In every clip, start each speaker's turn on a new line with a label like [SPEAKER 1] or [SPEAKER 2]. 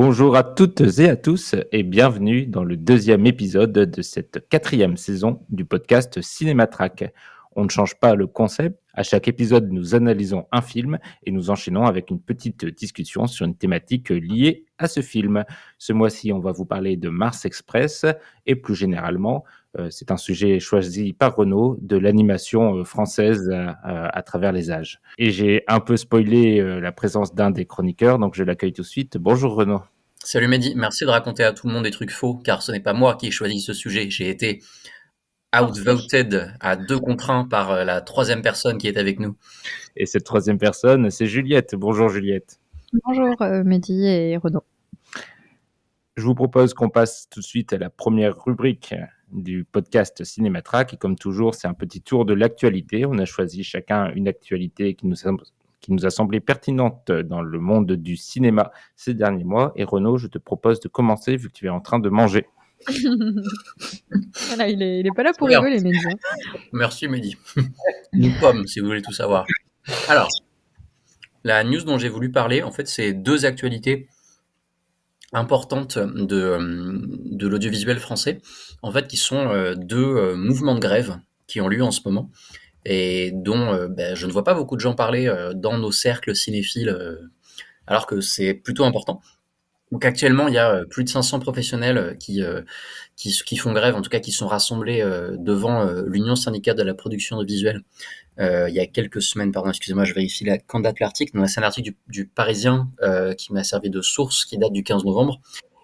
[SPEAKER 1] Bonjour à toutes et à tous et bienvenue dans le deuxième épisode de cette quatrième saison du podcast Cinématrack. On ne change pas le concept. À chaque épisode, nous analysons un film et nous enchaînons avec une petite discussion sur une thématique liée à ce film. Ce mois-ci, on va vous parler de Mars Express et plus généralement, euh, c'est un sujet choisi par Renault, de l'animation euh, française euh, à travers les âges. Et j'ai un peu spoilé la présence d'un des chroniqueurs, donc je l'accueille tout de suite. Bonjour Renaud.
[SPEAKER 2] Salut Mehdi, merci de raconter à tout le monde des trucs faux, car ce n'est pas moi qui ai choisi ce sujet. J'ai été outvoted à deux contre un par euh, la troisième personne qui est avec nous.
[SPEAKER 1] Et cette troisième personne, c'est Juliette. Bonjour Juliette.
[SPEAKER 3] Bonjour euh, Mehdi et Renaud.
[SPEAKER 1] Je vous propose qu'on passe tout de suite à la première rubrique du podcast Cinématrack. Et comme toujours, c'est un petit tour de l'actualité. On a choisi chacun une actualité qui nous, a, qui nous a semblé pertinente dans le monde du cinéma ces derniers mois. Et Renaud, je te propose de commencer vu que tu es en train de manger.
[SPEAKER 3] voilà, il est, il est pas là pour rigoler, Mehdi. hein.
[SPEAKER 2] Merci Mehdi. Une pomme, si vous voulez tout savoir. Alors, la news dont j'ai voulu parler, en fait, c'est deux actualités importantes de, de l'audiovisuel français, en fait, qui sont euh, deux euh, mouvements de grève qui ont lieu en ce moment et dont euh, ben, je ne vois pas beaucoup de gens parler euh, dans nos cercles cinéphiles, euh, alors que c'est plutôt important. Donc actuellement, il y a plus de 500 professionnels qui, qui, font grève, en tout cas qui sont rassemblés devant l'Union syndicale de la production visuelle il y a quelques semaines. Pardon, excusez-moi, je vérifie la, quand date l'article. C'est un article du, Parisien qui m'a servi de source, qui date du 15 novembre,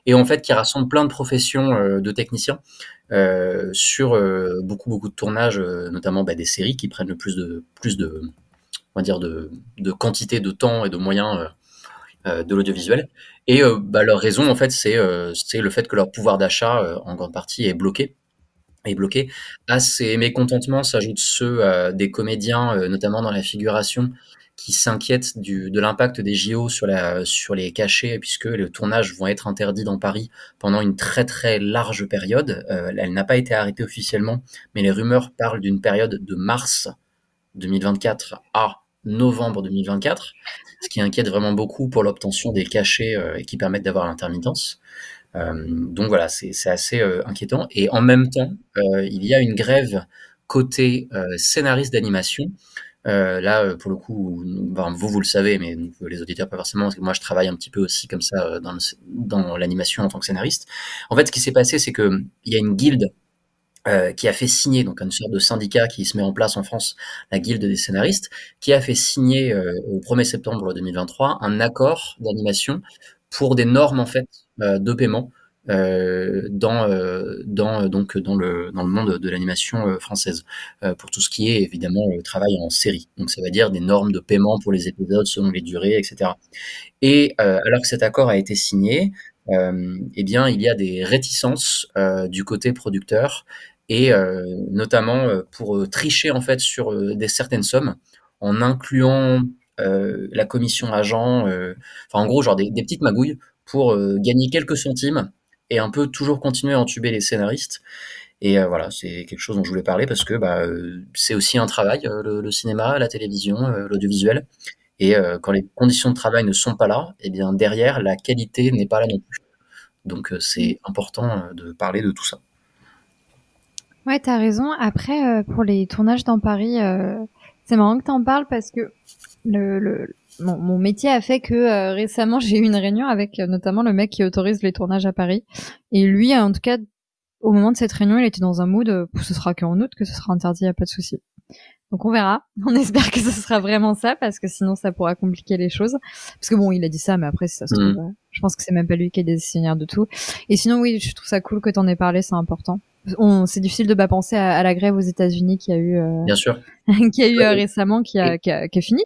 [SPEAKER 2] et en fait qui rassemble plein de professions euh, de techniciens euh, sur euh, beaucoup beaucoup de tournages, notamment bah, des séries qui prennent le plus de plus de on va dire de, de quantité de temps et de moyens de l'audiovisuel. Et bah, leur raison, en fait, c'est c'est le fait que leur pouvoir d'achat, en grande partie, est bloqué. Est bloqué. À ces mécontentements s'ajoutent ceux des comédiens, notamment dans la figuration, qui s'inquiètent du- de l'impact des JO sur, les cachets, puisque les tournages vont être interdits dans Paris pendant une très très large période. Euh, elle n'a pas été arrêtée officiellement, mais les rumeurs parlent d'une période de mars 2024 à novembre 2024 ce qui inquiète vraiment beaucoup pour l'obtention des cachets euh, qui permettent d'avoir l'intermittence. Euh, donc voilà, c'est c'est assez inquiétant. Et en même temps, il y a une grève côté scénariste d'animation. Euh, là, euh, pour le coup, vous, vous le savez, mais donc, les auditeurs pas forcément, parce que moi, je travaille un petit peu aussi comme ça euh, dans l'animation en tant que scénariste. En fait, ce qui s'est passé, c'est que il y a une guilde euh, qui a fait signer, donc une sorte de syndicat qui se met en place en France, la Guilde des scénaristes, qui a fait signer euh, au 1er septembre 2023 un accord d'animation pour des normes en fait euh, de paiement euh, dans euh, euh, donc dans le dans le monde de l'animation française pour tout ce qui est évidemment le travail en série. Donc ça veut dire des normes de paiement pour les épisodes selon les durées, etc. Et alors que cet accord a été signé, eh bien il y a des réticences du côté producteur et notamment pour tricher en fait sur des certaines sommes en incluant la commission agent, enfin en gros genre des, petites magouilles pour gagner quelques centimes et un peu toujours continuer à entuber les scénaristes. Et euh, voilà, c'est quelque chose dont je voulais parler parce que bah, euh, c'est aussi un travail, euh, le, cinéma, la télévision, l'audiovisuel. Et quand les conditions de travail ne sont pas là, eh bien derrière, la qualité n'est pas là non plus. Donc c'est important de parler de tout ça.
[SPEAKER 3] Ouais, t'as raison. Après, pour les tournages dans Paris, c'est marrant que t'en parles parce que le mon, mon métier a fait que euh, récemment j'ai eu une réunion avec euh, notamment le mec qui autorise les tournages à Paris. Et lui, en tout cas, au moment de cette réunion, il était dans un mood, euh, ce sera qu'en août que ce sera interdit, y a pas de souci. Donc on verra. On espère que ce sera vraiment ça parce que sinon ça pourra compliquer les choses. Parce que bon, il a dit ça, mais après si ça se trouve,
[SPEAKER 2] Mhm.
[SPEAKER 3] euh, je pense que c'est même pas lui qui est décisionnaire de tout. Et sinon oui, je trouve ça cool que t'en aies parlé, c'est important. On, c'est difficile de pas penser à, à la grève aux États-Unis qui a eu, euh,
[SPEAKER 2] Bien sûr.
[SPEAKER 3] qui a eu euh, récemment, qui a, qui a, qui a fini.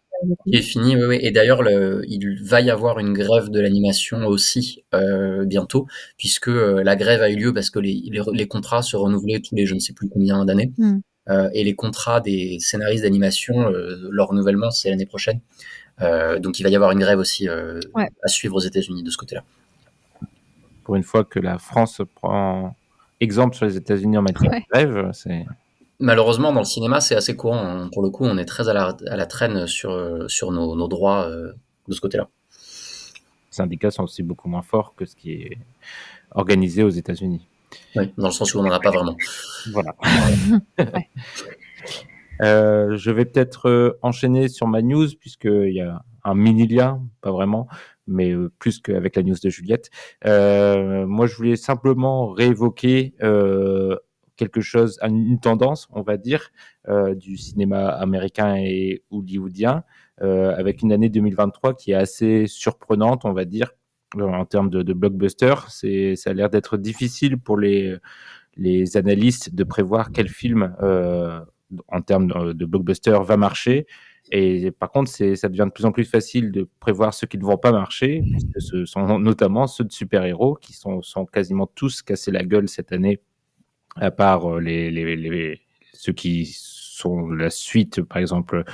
[SPEAKER 2] Qui est fini, oui, oui. Et d'ailleurs, le- il va y avoir une grève de l'animation aussi euh, bientôt, puisque euh, la grève a eu lieu parce que les, les, les contrats se renouvelaient tous les je ne sais plus combien d'années.
[SPEAKER 3] Mm.
[SPEAKER 2] Euh, et les contrats des scénaristes d'animation, euh, leur renouvellement, c'est l'année prochaine. Euh, donc il va y avoir une grève aussi euh,
[SPEAKER 3] Ouais.
[SPEAKER 2] à suivre aux États-Unis de ce côté-là.
[SPEAKER 1] Pour une fois que la France prend exemple sur les États-Unis en matière
[SPEAKER 3] Ouais.
[SPEAKER 1] de grève, c'est
[SPEAKER 2] Malheureusement, dans le cinéma, c'est assez courant. hein. Pour le coup, on est très à la, à la traîne sur, sur nos, nos droits euh, de ce côté-là.
[SPEAKER 1] les syndicats sont aussi beaucoup moins forts que ce qui est organisé aux États-Unis.
[SPEAKER 2] Oui, dans le sens où on n'en a pas vraiment.
[SPEAKER 1] Voilà. Euh, je vais peut-être euh, enchaîner sur ma news puisqu'il y a un mini lien, pas vraiment, mais euh, plus qu'avec la news de Juliette. Euh, moi, je voulais simplement réévoquer euh, quelque chose, une tendance, on va dire, du cinéma américain et hollywoodien, avec une année 2023 qui est assez surprenante, on va dire, en termes de, blockbuster. C'est, ça a l'air d'être difficile pour les les analystes de prévoir quel film en termes de blockbuster va marcher. Et par contre, ça devient de plus en plus facile de prévoir ceux qui ne vont pas marcher, puisque ce sont notamment ceux de super-héros qui sont, quasiment tous cassés la gueule cette année, à part euh, ceux qui sont la suite, par exemple,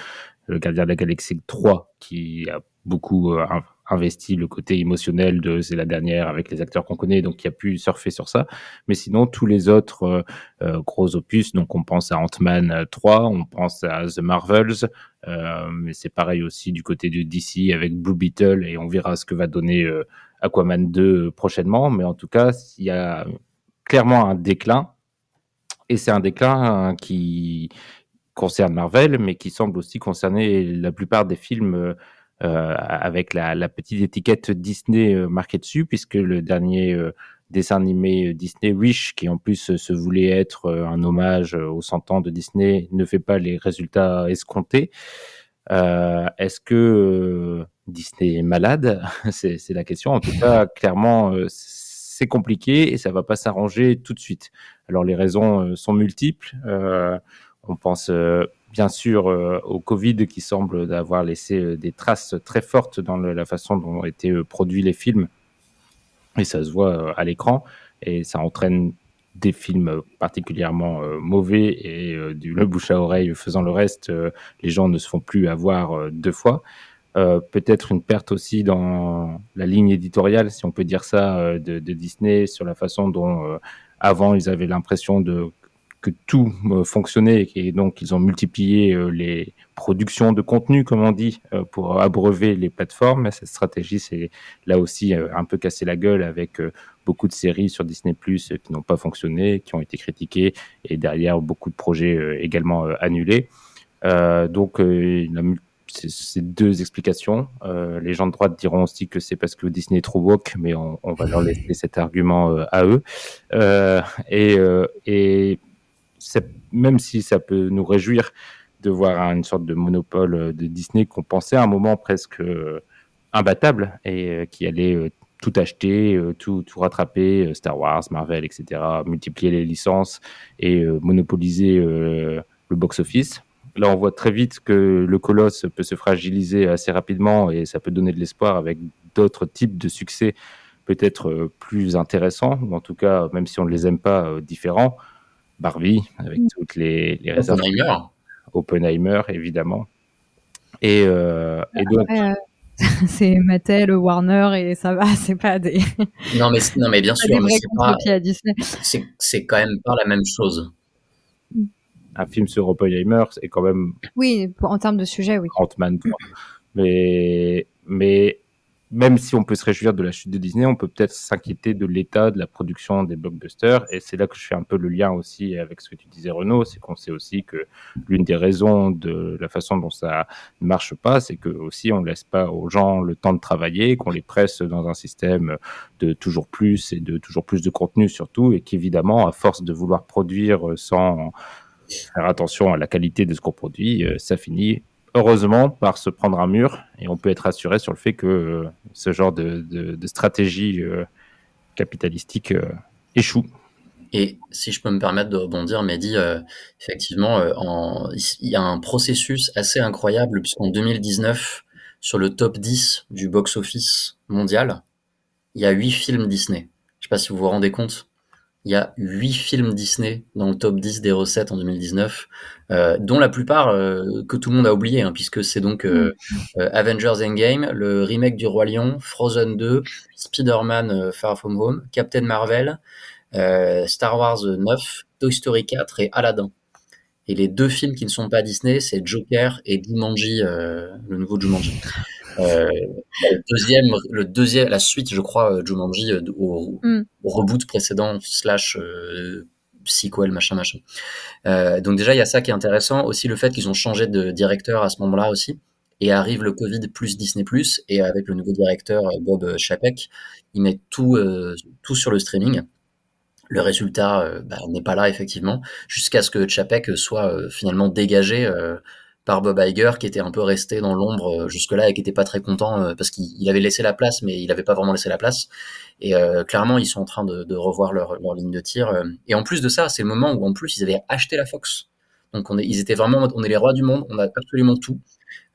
[SPEAKER 1] le Gardien de la Galaxie 3, qui a beaucoup euh, investi le côté émotionnel de c'est la dernière avec les acteurs qu'on connaît, donc qui a pu surfer sur ça. Mais sinon, tous les autres euh, euh, gros opus, donc on pense à Ant-Man euh, 3, on pense à The Marvels, euh, mais c'est pareil aussi du côté de DC avec Blue Beetle, et on verra ce que va donner euh, Aquaman 2 prochainement. Mais en tout cas, il y a clairement un déclin, et c'est un déclin euh, qui concerne Marvel, mais qui semble aussi concerner la plupart des films euh, avec la, petite étiquette Disney euh, marquée dessus, puisque le dernier euh, dessin animé Disney Wish, qui en plus se voulait être un hommage aux 100 ans de Disney, ne fait pas les résultats escomptés. Est-ce que Disney est malade? C'est la question. En tout cas, clairement, c'est compliqué et ça va pas s'arranger tout de suite. Alors les raisons sont multiples. On pense bien sûr euh, au Covid qui semble avoir laissé euh, des traces très fortes dans la façon dont ont été euh, produits les films. Et ça se voit à l'écran. Et ça entraîne des films particulièrement mauvais et du le bouche à oreille faisant le reste, les gens ne se font plus avoir deux fois. Peut-être une perte aussi dans la ligne éditoriale, si on peut dire ça, de, Disney sur la façon dont avant ils avaient l'impression de que tout euh, fonctionnait et donc ils ont multiplié euh, les productions de contenu, comme on dit, euh, pour abreuver les plateformes. Cette stratégie, c'est là aussi un peu cassé la gueule avec beaucoup de séries sur Disney Plus qui n'ont pas fonctionné, qui ont été critiquées et derrière beaucoup de projets également annulés. Donc, mu- c'est c'est deux explications. Les gens de droite diront aussi que c'est parce que Disney est trop woke, mais on, va leur laisser cet argument à eux. Et même si ça peut nous réjouir de voir une sorte de monopole euh, de Disney qu'on pensait à un moment presque euh, imbattable et euh, qui allait tout acheter, tout, rattraper, Star Wars, Marvel, etc., multiplier les licences et monopoliser le box-office. Là, on voit très vite que le colosse peut se fragiliser assez rapidement et ça peut donner de l'espoir avec d'autres types de succès peut-être plus intéressants, en tout cas, même si on ne les aime pas, différents. Barbie, avec toutes les, les réserves.
[SPEAKER 2] Oppenheimer.
[SPEAKER 1] Oppenheimer, évidemment. Et, euh, et donc,
[SPEAKER 3] euh, c'est Mattel, Warner et ça va, c'est pas des,
[SPEAKER 2] Non mais, non, mais bien sûr, mais c'est quand même pas la même chose.
[SPEAKER 1] un film sur Oppenheimer, c'est quand même
[SPEAKER 3] Oui, pour- en termes de sujet, oui.
[SPEAKER 1] Ant-Man 3. Mais, mais même si on peut se réjouir de la chute de Disney, on peut peut-être s'inquiéter de l'état de la production des blockbusters. Et c'est là que je fais un peu le lien aussi avec ce que tu disais, Renaud. C'est qu'on sait aussi que l'une des raisons de la façon dont ça ne marche pas, c'est que aussi on laisse pas aux gens le temps de travailler, qu'on les presse dans un système de toujours plus et de toujours plus de contenu surtout, et qu'évidemment, à force de vouloir produire sans faire attention à la qualité de ce qu'on produit, euh, ça finit heureusement par se prendre un mur et on peut être rassuré sur le fait que euh, ce genre de, stratégie euh, capitalistique euh, échoue.
[SPEAKER 2] Et si je peux me permettre de rebondir, Mehdi, effectivement, en, il y a un processus assez incroyable, puisqu'en 2019, sur le top 10 du box-office mondial, il y a 8 films Disney. Je sais pas si vous vous rendez compte. Il y a 8 films Disney dans le top 10 des recettes en 2019, euh, dont la plupart euh, que tout le monde a oublié, hein, puisque c'est donc euh, euh, Avengers Endgame, le remake du Roi Lion, Frozen 2, Spider-Man Far From Home, Captain Marvel, euh, Star Wars 9, Toy Story 4 et Aladdin. Et les deux films qui ne sont pas Disney, c'est Joker et Jumanji, euh, le nouveau Jumanji. Euh, le deuxième, le deuxième, la suite, je crois, euh, Jumanji au,
[SPEAKER 3] Mm.
[SPEAKER 2] au reboot précédent slash euh, sequel, machin, machin. Donc déjà, il y a ça qui est intéressant. Aussi le fait qu'ils ont changé de directeur à ce moment-là aussi. Et arrive le Covid plus Disney+, et avec le nouveau directeur Bob Chapek, il met tout, tout sur le streaming. Le résultat euh, bah, n'est pas là, effectivement, jusqu'à ce que Chapek soit euh, finalement dégagé euh, par Bob Iger, qui était un peu resté dans l'ombre jusque-là et qui était pas très content parce qu'il il avait laissé la place, mais il avait pas vraiment laissé la place. Et clairement, ils sont en train de, revoir leur, ligne de tir. Et en plus de ça, c'est le moment où en plus ils avaient acheté la Fox. Donc on est, ils étaient vraiment, on est les rois du monde, on a absolument tout.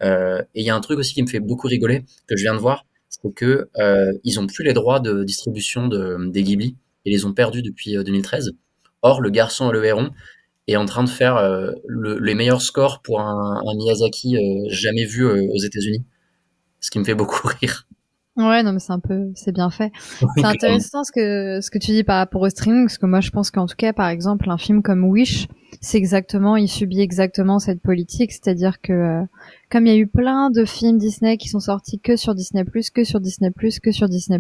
[SPEAKER 2] Et il y a un truc aussi qui me fait beaucoup rigoler que je viens de voir, c'est euh, ils ont plus les droits de distribution de, des Ghibli et les ont perdus depuis euh, 2013. Or, le garçon et le héron est en train de faire euh, le- les meilleurs scores pour un, un Miyazaki euh, jamais vu euh, aux États-Unis, ce qui me fait beaucoup rire.
[SPEAKER 3] Ouais, non, mais c'est un peu, c'est bien fait. C'est intéressant ce que ce que tu dis par rapport au streaming, parce que moi je pense qu'en tout cas, par exemple, un film comme Wish, c'est exactement, il subit exactement cette politique, c'est-à-dire que euh, comme il y a eu plein de films Disney qui sont sortis que sur Disney+, que sur Disney+, que sur Disney+,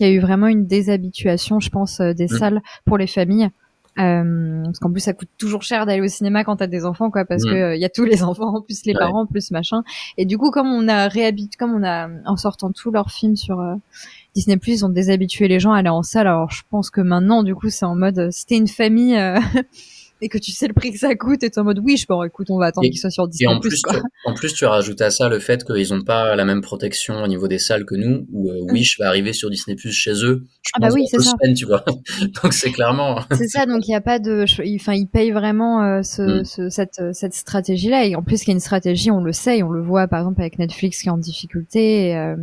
[SPEAKER 3] il y a eu vraiment une déshabituation, je pense, euh, des
[SPEAKER 2] Mm.
[SPEAKER 3] salles pour les familles. Euh, parce qu'en plus ça coûte toujours cher d'aller au cinéma quand t'as des enfants quoi parce
[SPEAKER 2] Mm.
[SPEAKER 3] que euh, y a tous les enfants plus les
[SPEAKER 2] Ouais.
[SPEAKER 3] parents plus machin et du coup comme on a réhabitué comme on a en sortant tous leurs films sur euh, Disney Plus ils ont déshabitué les gens à aller en salle alors je pense que maintenant du coup c'est en mode t'es une famille et que tu sais le prix que ça coûte et t'es en mode oui je bon écoute on va attendre
[SPEAKER 2] Et-
[SPEAKER 3] qu'il soit sur
[SPEAKER 2] Et
[SPEAKER 3] Disney
[SPEAKER 2] en
[SPEAKER 3] Plus quoi
[SPEAKER 2] tu, en plus, tu rajoutes à ça le fait qu'ils n'ont pas la même protection au niveau des salles que nous, où euh, Wish va arriver sur Disney Plus chez eux. Je
[SPEAKER 3] Ah bah
[SPEAKER 2] pense
[SPEAKER 3] oui, c'est ça.
[SPEAKER 2] semaines, tu vois. Donc c'est clairement.
[SPEAKER 3] c'est ça donc il y a pas de enfin ils payent vraiment euh, ce,
[SPEAKER 2] Mm.
[SPEAKER 3] ce- cette euh, cette stratégie là et en plus qu'il y a une stratégie on le sait et on le voit par exemple avec Netflix qui est en difficulté et, euh,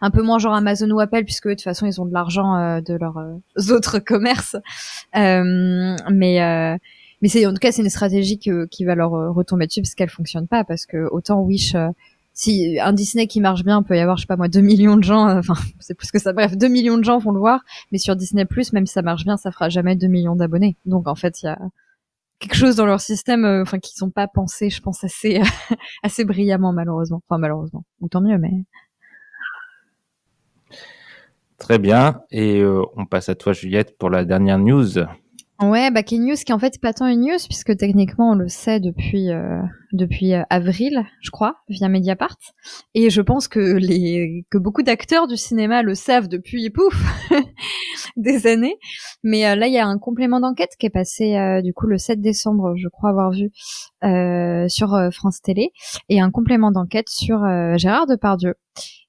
[SPEAKER 3] un peu moins genre Amazon ou Apple puisque de toute façon ils ont de l'argent euh, de leurs euh, autres commerces Euh, mais euh, mais c'est en tout cas c'est une stratégie que, qui va leur euh, retomber dessus parce qu'elle fonctionne pas parce que autant Wish euh, si un Disney qui marche bien peut y avoir je sais pas moi 2 millions de gens euh, enfin c'est plus que ça bref 2 millions de gens vont le voir mais sur Disney Plus même si ça marche bien ça fera jamais 2 millions d'abonnés donc en fait il y a quelque chose dans leur système euh, enfin qu'ils ont pas pensé je pense assez assez brillamment malheureusement enfin malheureusement ou tant mieux mais
[SPEAKER 1] Très bien. Et euh, on passe à toi, Juliette, pour la dernière news.
[SPEAKER 3] Ouais, bah News qui en fait pas tant une news puisque techniquement on le sait depuis euh, depuis euh, avril, je crois, via Mediapart. Et je pense que les que beaucoup d'acteurs du cinéma le savent depuis pouf des années. Mais euh, là il y a un complément d'enquête qui est passé euh, du coup le 7 décembre, je crois avoir vu euh, sur France Télé et un complément d'enquête sur Gérard Depardieu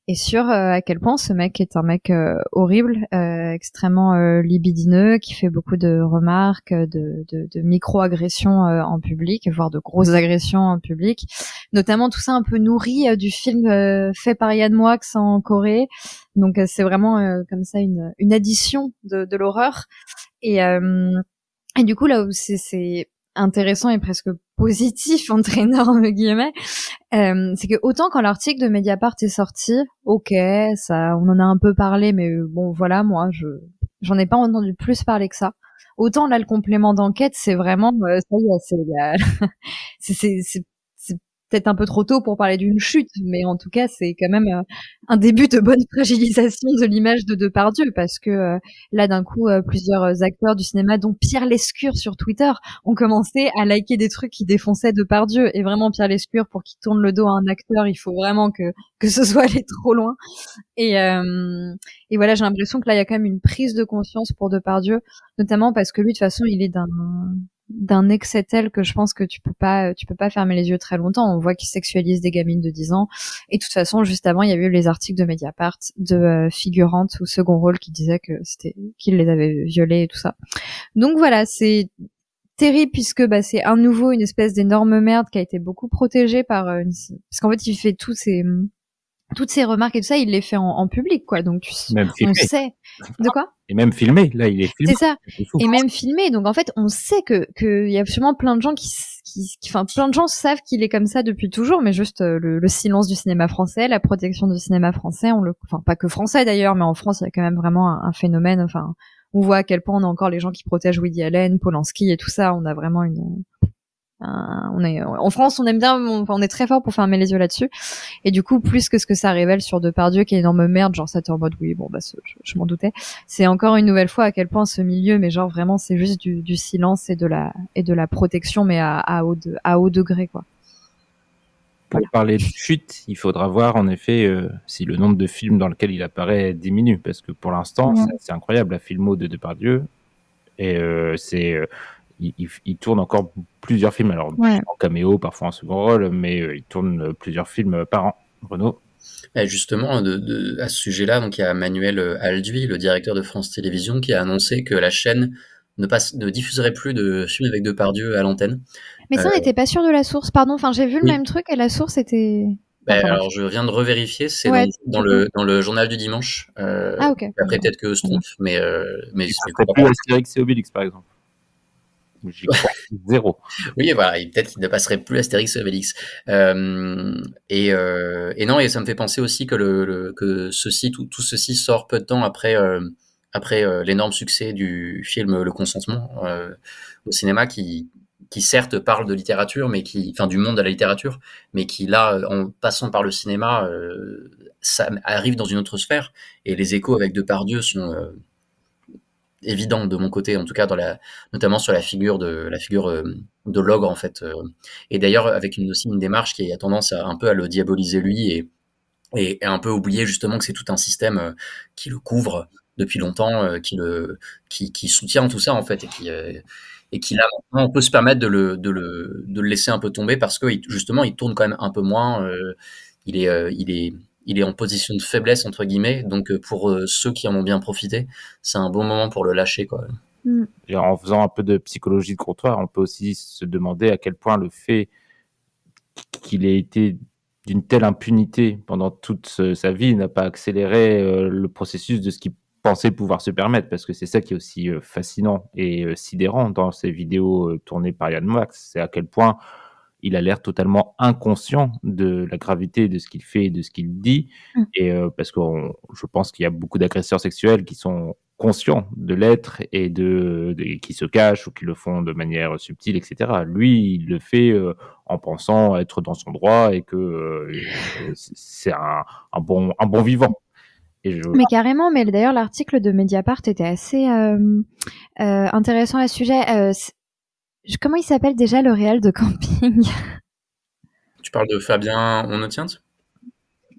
[SPEAKER 3] et sur euh, à quel point ce mec est un mec euh, horrible, euh, extrêmement euh, libidineux, qui fait beaucoup de remarques, de, de, de micro-agressions euh, en public, voire de grosses agressions en public. Notamment tout ça un peu nourri euh, du film euh, fait par Yann Moix en Corée. Donc euh, c'est vraiment euh, comme ça une, une addition de, de l'horreur. Et, euh, et du coup là où c'est intéressant et presque positif entre énormes guillemets, euh, c'est que autant quand l'article de Mediapart est sorti, ok, ça, on en a un peu parlé, mais bon, voilà, moi, je, j'en ai pas entendu plus parler que ça. Autant là, le complément d'enquête, c'est vraiment, euh, ça y est, c'est, euh, c'est peut-être un peu trop tôt pour parler d'une chute, mais en tout cas, c'est quand même euh, un début de bonne fragilisation de l'image de Depardieu, parce que euh, là, d'un coup, euh, plusieurs acteurs du cinéma, dont Pierre Lescure sur Twitter, ont commencé à liker des trucs qui défonçaient Depardieu. Et vraiment, Pierre Lescure, pour qu'il tourne le dos à un acteur, il faut vraiment que, que ce soit allé trop loin. Et, et voilà, j'ai l'impression que là, il y a quand même une prise de conscience pour Depardieu, notamment parce que lui, de toute façon, il est d'un d'un excès tel que je pense que tu peux pas tu peux pas fermer les yeux très longtemps. On voit qu'il sexualise des gamines de 10 ans et de toute façon juste avant il y a eu les articles de Mediapart de euh, figurantes ou second rôle qui disaient que c'était qu'il les avait violées et tout ça. Donc voilà, c'est terrible puisque bah, c'est un nouveau une espèce d'énorme merde qui a été beaucoup protégée par euh, une... parce qu'en fait il fait tous ces toutes ces remarques et tout ça, il les fait en, en public, quoi. Donc, tu,
[SPEAKER 1] Même
[SPEAKER 3] on sait. De quoi?
[SPEAKER 1] Et même filmé, là, il est filmé.
[SPEAKER 3] C'est ça. Et même filmé. Donc, en fait, on sait que qu'il y a sûrement plein de gens qui, qui, enfin, plein de gens savent qu'il est comme ça depuis toujours, mais juste euh, le, le silence du cinéma français, la protection du cinéma français, on le, enfin, pas que français d'ailleurs, mais en France, il y a quand même vraiment un, un phénomène. Enfin, on voit à quel point on a encore les gens qui protègent Woody Allen, Polanski et tout ça. On a vraiment une un- on est en France, on aime bien, on, on est très fort pour fermer les yeux là-dessus. Et du coup, plus que ce que ça révèle sur Depardieu, qui est une énorme merde, genre ça t'es en mode oui, bon bah je, je m'en doutais. C'est encore une nouvelle fois à quel point ce milieu, mais genre vraiment, c'est juste du, du silence et de la et de la protection, mais à, à haut de, à haut degré quoi.
[SPEAKER 1] Pour parler de chute, il faudra voir en effet euh, si le nombre de films dans lesquels il apparaît diminue, parce que pour l'instant, c'est- c'est incroyable la filmo de Depardieu, et euh, c'est euh, il, il- il tourne encore plusieurs films, alors
[SPEAKER 3] Ouais.
[SPEAKER 1] en caméo, parfois en second rôle, mais euh, il tourne euh, plusieurs films par an. Renaud,
[SPEAKER 2] Et justement, de, de- à ce sujet-là, donc il y a Manuel euh, Alduy, le directeur de France Télévisions, qui a annoncé que la chaîne ne, passe, ne diffuserait plus de films avec Depardieu à l'antenne.
[SPEAKER 3] Mais ça, on
[SPEAKER 2] Euh,
[SPEAKER 3] n'était pas sûr de la source, pardon. Enfin, j'ai vu le
[SPEAKER 2] oui.
[SPEAKER 3] même truc et la source était.
[SPEAKER 2] Ben,
[SPEAKER 3] Enfin,
[SPEAKER 2] alors, je viens de revérifier, c'est
[SPEAKER 3] Ouais,
[SPEAKER 2] dans, dans le, dans le journal du dimanche. Euh,
[SPEAKER 3] Ah ok.
[SPEAKER 2] Après, peut-être que je trompe, mais, euh, mais c'est
[SPEAKER 1] plus Astérix et Obélix, par exemple. Zéro.
[SPEAKER 2] Oui, voilà, peut-être qu'il ne passerait plus Astérix et Obélix. Euh, et, euh, non, et ça me fait penser aussi que, ceci, tout, ceci sort peu de temps après, euh, euh, l'énorme succès du film Le Consentement euh, au cinéma, qui, certes parle de littérature, mais qui, enfin du monde de la littérature, mais qui là, en passant par le cinéma, euh, ça arrive dans une autre sphère. Et les échos avec Depardieu sont évidents de mon côté, en tout cas dans la, notamment sur la figure de la figure euh, de l'ogre en fait. euh. Et d'ailleurs avec une, aussi une démarche qui a tendance un peu à le diaboliser lui et, et, un peu oublier justement que c'est tout un système euh, qui le couvre depuis longtemps, qui le qui, soutient tout ça en fait et qui et qui là on peut se permettre de le de le de le laisser un peu tomber parce que justement il tourne quand même un peu moins. il est il est en position de faiblesse entre guillemets. Donc euh, pour euh, ceux qui en ont bien profité c'est un bon moment pour le lâcher quoi.
[SPEAKER 1] Et en faisant un peu de psychologie de comptoir, on peut aussi se demander à quel point le fait qu'il ait été d'une telle impunité pendant toute sa vie n'a pas accéléré euh, le processus de ce qu'il pensait pouvoir se permettre, parce que c'est ça qui est aussi euh, fascinant et euh, sidérant dans ces vidéos euh, tournées par Yann Max, c'est à quel point il a l'air totalement inconscient de la gravité de ce qu'il fait et de ce qu'il dit,
[SPEAKER 3] Mm.
[SPEAKER 1] et euh, parce que on- je pense qu'il y a beaucoup d'agresseurs sexuels qui sont conscients de l'être et de, de- qui se cachent ou qui le font de manière subtile, etc. Lui, il le fait euh, en pensant être dans son droit et que euh, c'est un, un bon un bon vivant. Et je,
[SPEAKER 3] Mais carrément, mais d'ailleurs l'article de Mediapart était assez euh, euh, intéressant à ce sujet. Euh, comment il s'appelle déjà le réel de camping?
[SPEAKER 2] Tu parles de Fabien Onotient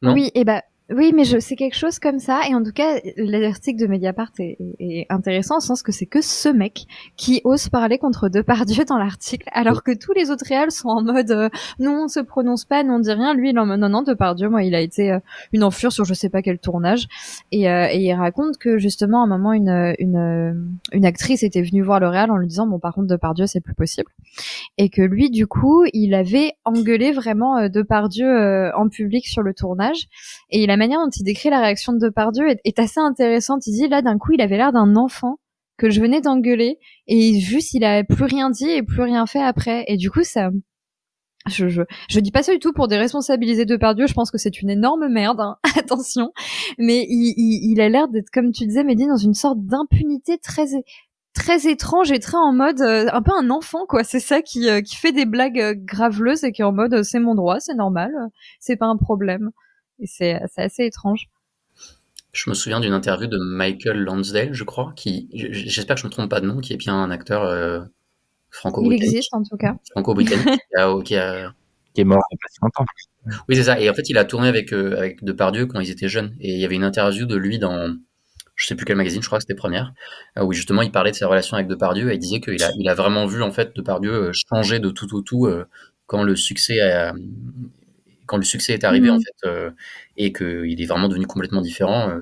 [SPEAKER 2] Non?
[SPEAKER 3] Oui, et bah oui, mais c'est quelque chose comme ça. Et en tout cas, l'article de Mediapart est, est- intéressant en sens que c'est que ce mec qui ose parler contre Depardieu dans l'article, alors que tous les autres réels sont en mode euh, non, on se prononce pas, non, on dit rien. Lui, il en non, non, Depardieu, moi, il a été euh, une enflure sur je sais pas quel tournage. Et, euh, et il raconte que justement, à un moment, une, une, euh, une actrice était venue voir le réel en lui disant bon, par contre, Depardieu, c'est plus possible. Et que lui, du coup, il avait engueulé vraiment euh, Depardieu en public sur le tournage. Et la manière dont il décrit la réaction de Depardieu est, est assez intéressante. Il dit là, d'un coup, il avait l'air d'un enfant que je venais d'engueuler et juste il a plus rien dit et plus rien fait après. Et du coup, ça, je, je, je dis pas ça du tout pour déresponsabiliser Depardieu. Je pense que c'est une énorme merde. hein. Attention, mais il, a l'air d'être, comme tu disais, Mehdi, dans une sorte d'impunité très très étrange et très en mode euh, un peu un enfant quoi c'est ça qui euh, qui fait des blagues euh, graveleuses et qui est en mode c'est mon droit c'est normal c'est pas un problème et c'est assez étrange
[SPEAKER 2] Je me souviens d'une interview de Michael Lansdale, je crois, qui, j'espère que je me trompe pas de nom, qui est bien un acteur euh,
[SPEAKER 3] il
[SPEAKER 2] franco-britannique.
[SPEAKER 3] existe en tout cas
[SPEAKER 2] Franco-britannique, qui a- qui a-
[SPEAKER 1] qui est mort il y a pas si longtemps.
[SPEAKER 2] Oui, c'est ça. Et en fait, il a tourné avec, euh, avec Depardieu quand ils étaient jeunes. Et il y avait une interview de lui dans, je sais plus quel magazine, je crois que c'était Première, euh, où justement il parlait de ses relations avec Depardieu et il disait qu'il a, il a vraiment vu en fait Depardieu euh, changer de tout au tout, euh, quand le succès a- quand le succès est arrivé en fait euh, et qu'il est vraiment devenu complètement différent, euh,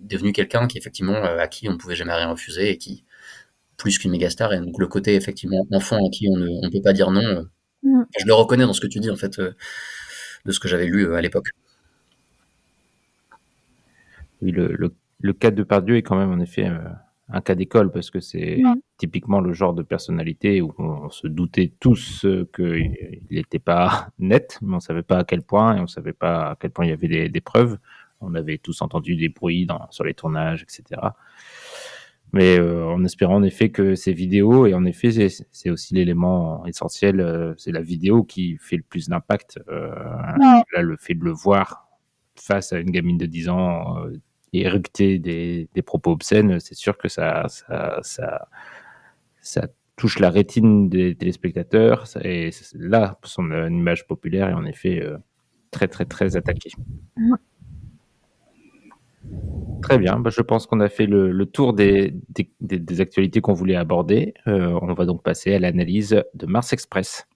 [SPEAKER 2] devenu quelqu'un qui effectivement euh, à qui on ne pouvait jamais rien refuser et qui plus qu'une méga star et donc le côté effectivement enfant à qui on ne on peut pas dire non, euh,
[SPEAKER 3] Mhm.
[SPEAKER 2] je le reconnais dans ce que tu dis en fait euh, de ce que j'avais lu euh, à l'époque.
[SPEAKER 1] Oui, le, le, le cas de Pardieu est quand même en effet euh, un cas d'école parce que c'est
[SPEAKER 3] Ouais.
[SPEAKER 1] Typiquement le genre de personnalité où on, se doutait tous euh, qu'il n'était pas net, mais on savait pas à quel point et on savait pas à quel point il y avait des, des preuves. On avait tous entendu des bruits dans, sur les tournages, etc. Mais euh, en espérant en effet que ces vidéos, et en effet c'est- aussi l'élément essentiel, euh, c'est la vidéo qui fait le plus d'impact. Euh, Là, le fait de le voir face à une gamine de 10 ans euh, et éructer des, des propos obscènes, c'est sûr que ça, ça, ça, ça touche la rétine des téléspectateurs. Et là, son image populaire est en effet euh, très, très, très attaquée.
[SPEAKER 3] Ouais.
[SPEAKER 1] Très bien, bah, je pense qu'on a fait le, le tour des, des, des- des actualités qu'on voulait aborder. Euh, on va donc passer à l'analyse de Mars Express.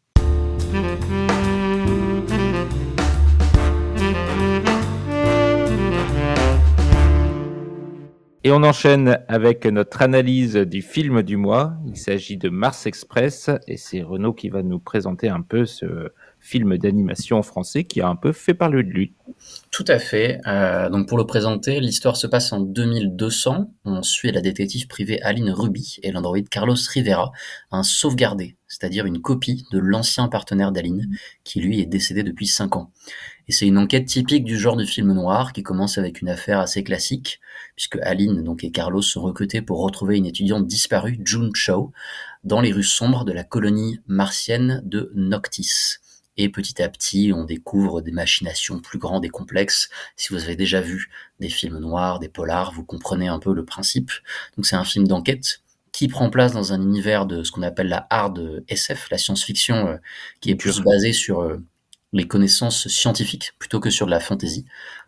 [SPEAKER 1] Et on enchaîne avec notre analyse du film du mois. Il s'agit de Mars Express et c'est Renaud qui va nous présenter un peu ce film d'animation français qui a un peu fait parler de lui.
[SPEAKER 2] Tout à fait. Euh, donc pour le présenter, l'histoire se passe en 2200. On suit la détective privée Aline Ruby et l'androïde Carlos Rivera, un sauvegardé, c'est-à-dire une copie de l'ancien partenaire d'Aline, qui lui est décédé depuis 5 ans. Et c'est une enquête typique du genre du film noir qui commence avec une affaire assez classique, puisque Aline donc, et Carlos sont recrutés pour retrouver une étudiante disparue, June Chow, dans les rues sombres de la colonie martienne de Noctis. Et petit à petit, on découvre des machinations plus grandes et complexes. Si vous avez déjà vu des films noirs, des polars, vous comprenez un peu le principe. Donc c'est un film d'enquête qui prend place dans un univers de ce qu'on appelle la hard SF, la science-fiction, euh, qui est plus basée sur les connaissances scientifiques plutôt que sur de la fantasy.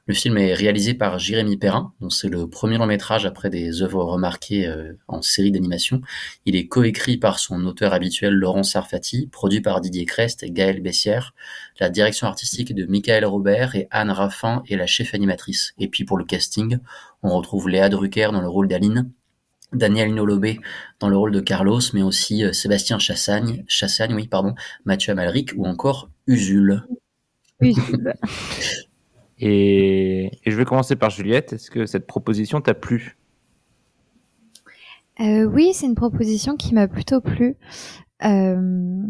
[SPEAKER 2] Le film est réalisé par Jérémy Perrin, dont c'est le premier long métrage après des œuvres remarquées euh, en série d'animation. Il est coécrit par son auteur habituel Laurent Sarfati, produit par Didier Crest et Gaël Bessière. La direction artistique de Michael Robert et Anne Raffin est la chef animatrice. Et puis pour le casting, on retrouve Léa Drucker dans le rôle d'Aline, Daniel Nolobé dans le rôle de Carlos, mais aussi euh, Sébastien Chassagne, Chassagne, oui, pardon, Mathieu Amalric ou encore Usul.
[SPEAKER 3] Usul.
[SPEAKER 1] Et, et je vais commencer par Juliette. Est-ce que cette proposition t'a plu?
[SPEAKER 3] Euh, oui, c'est une proposition qui m'a plutôt plu. Euh,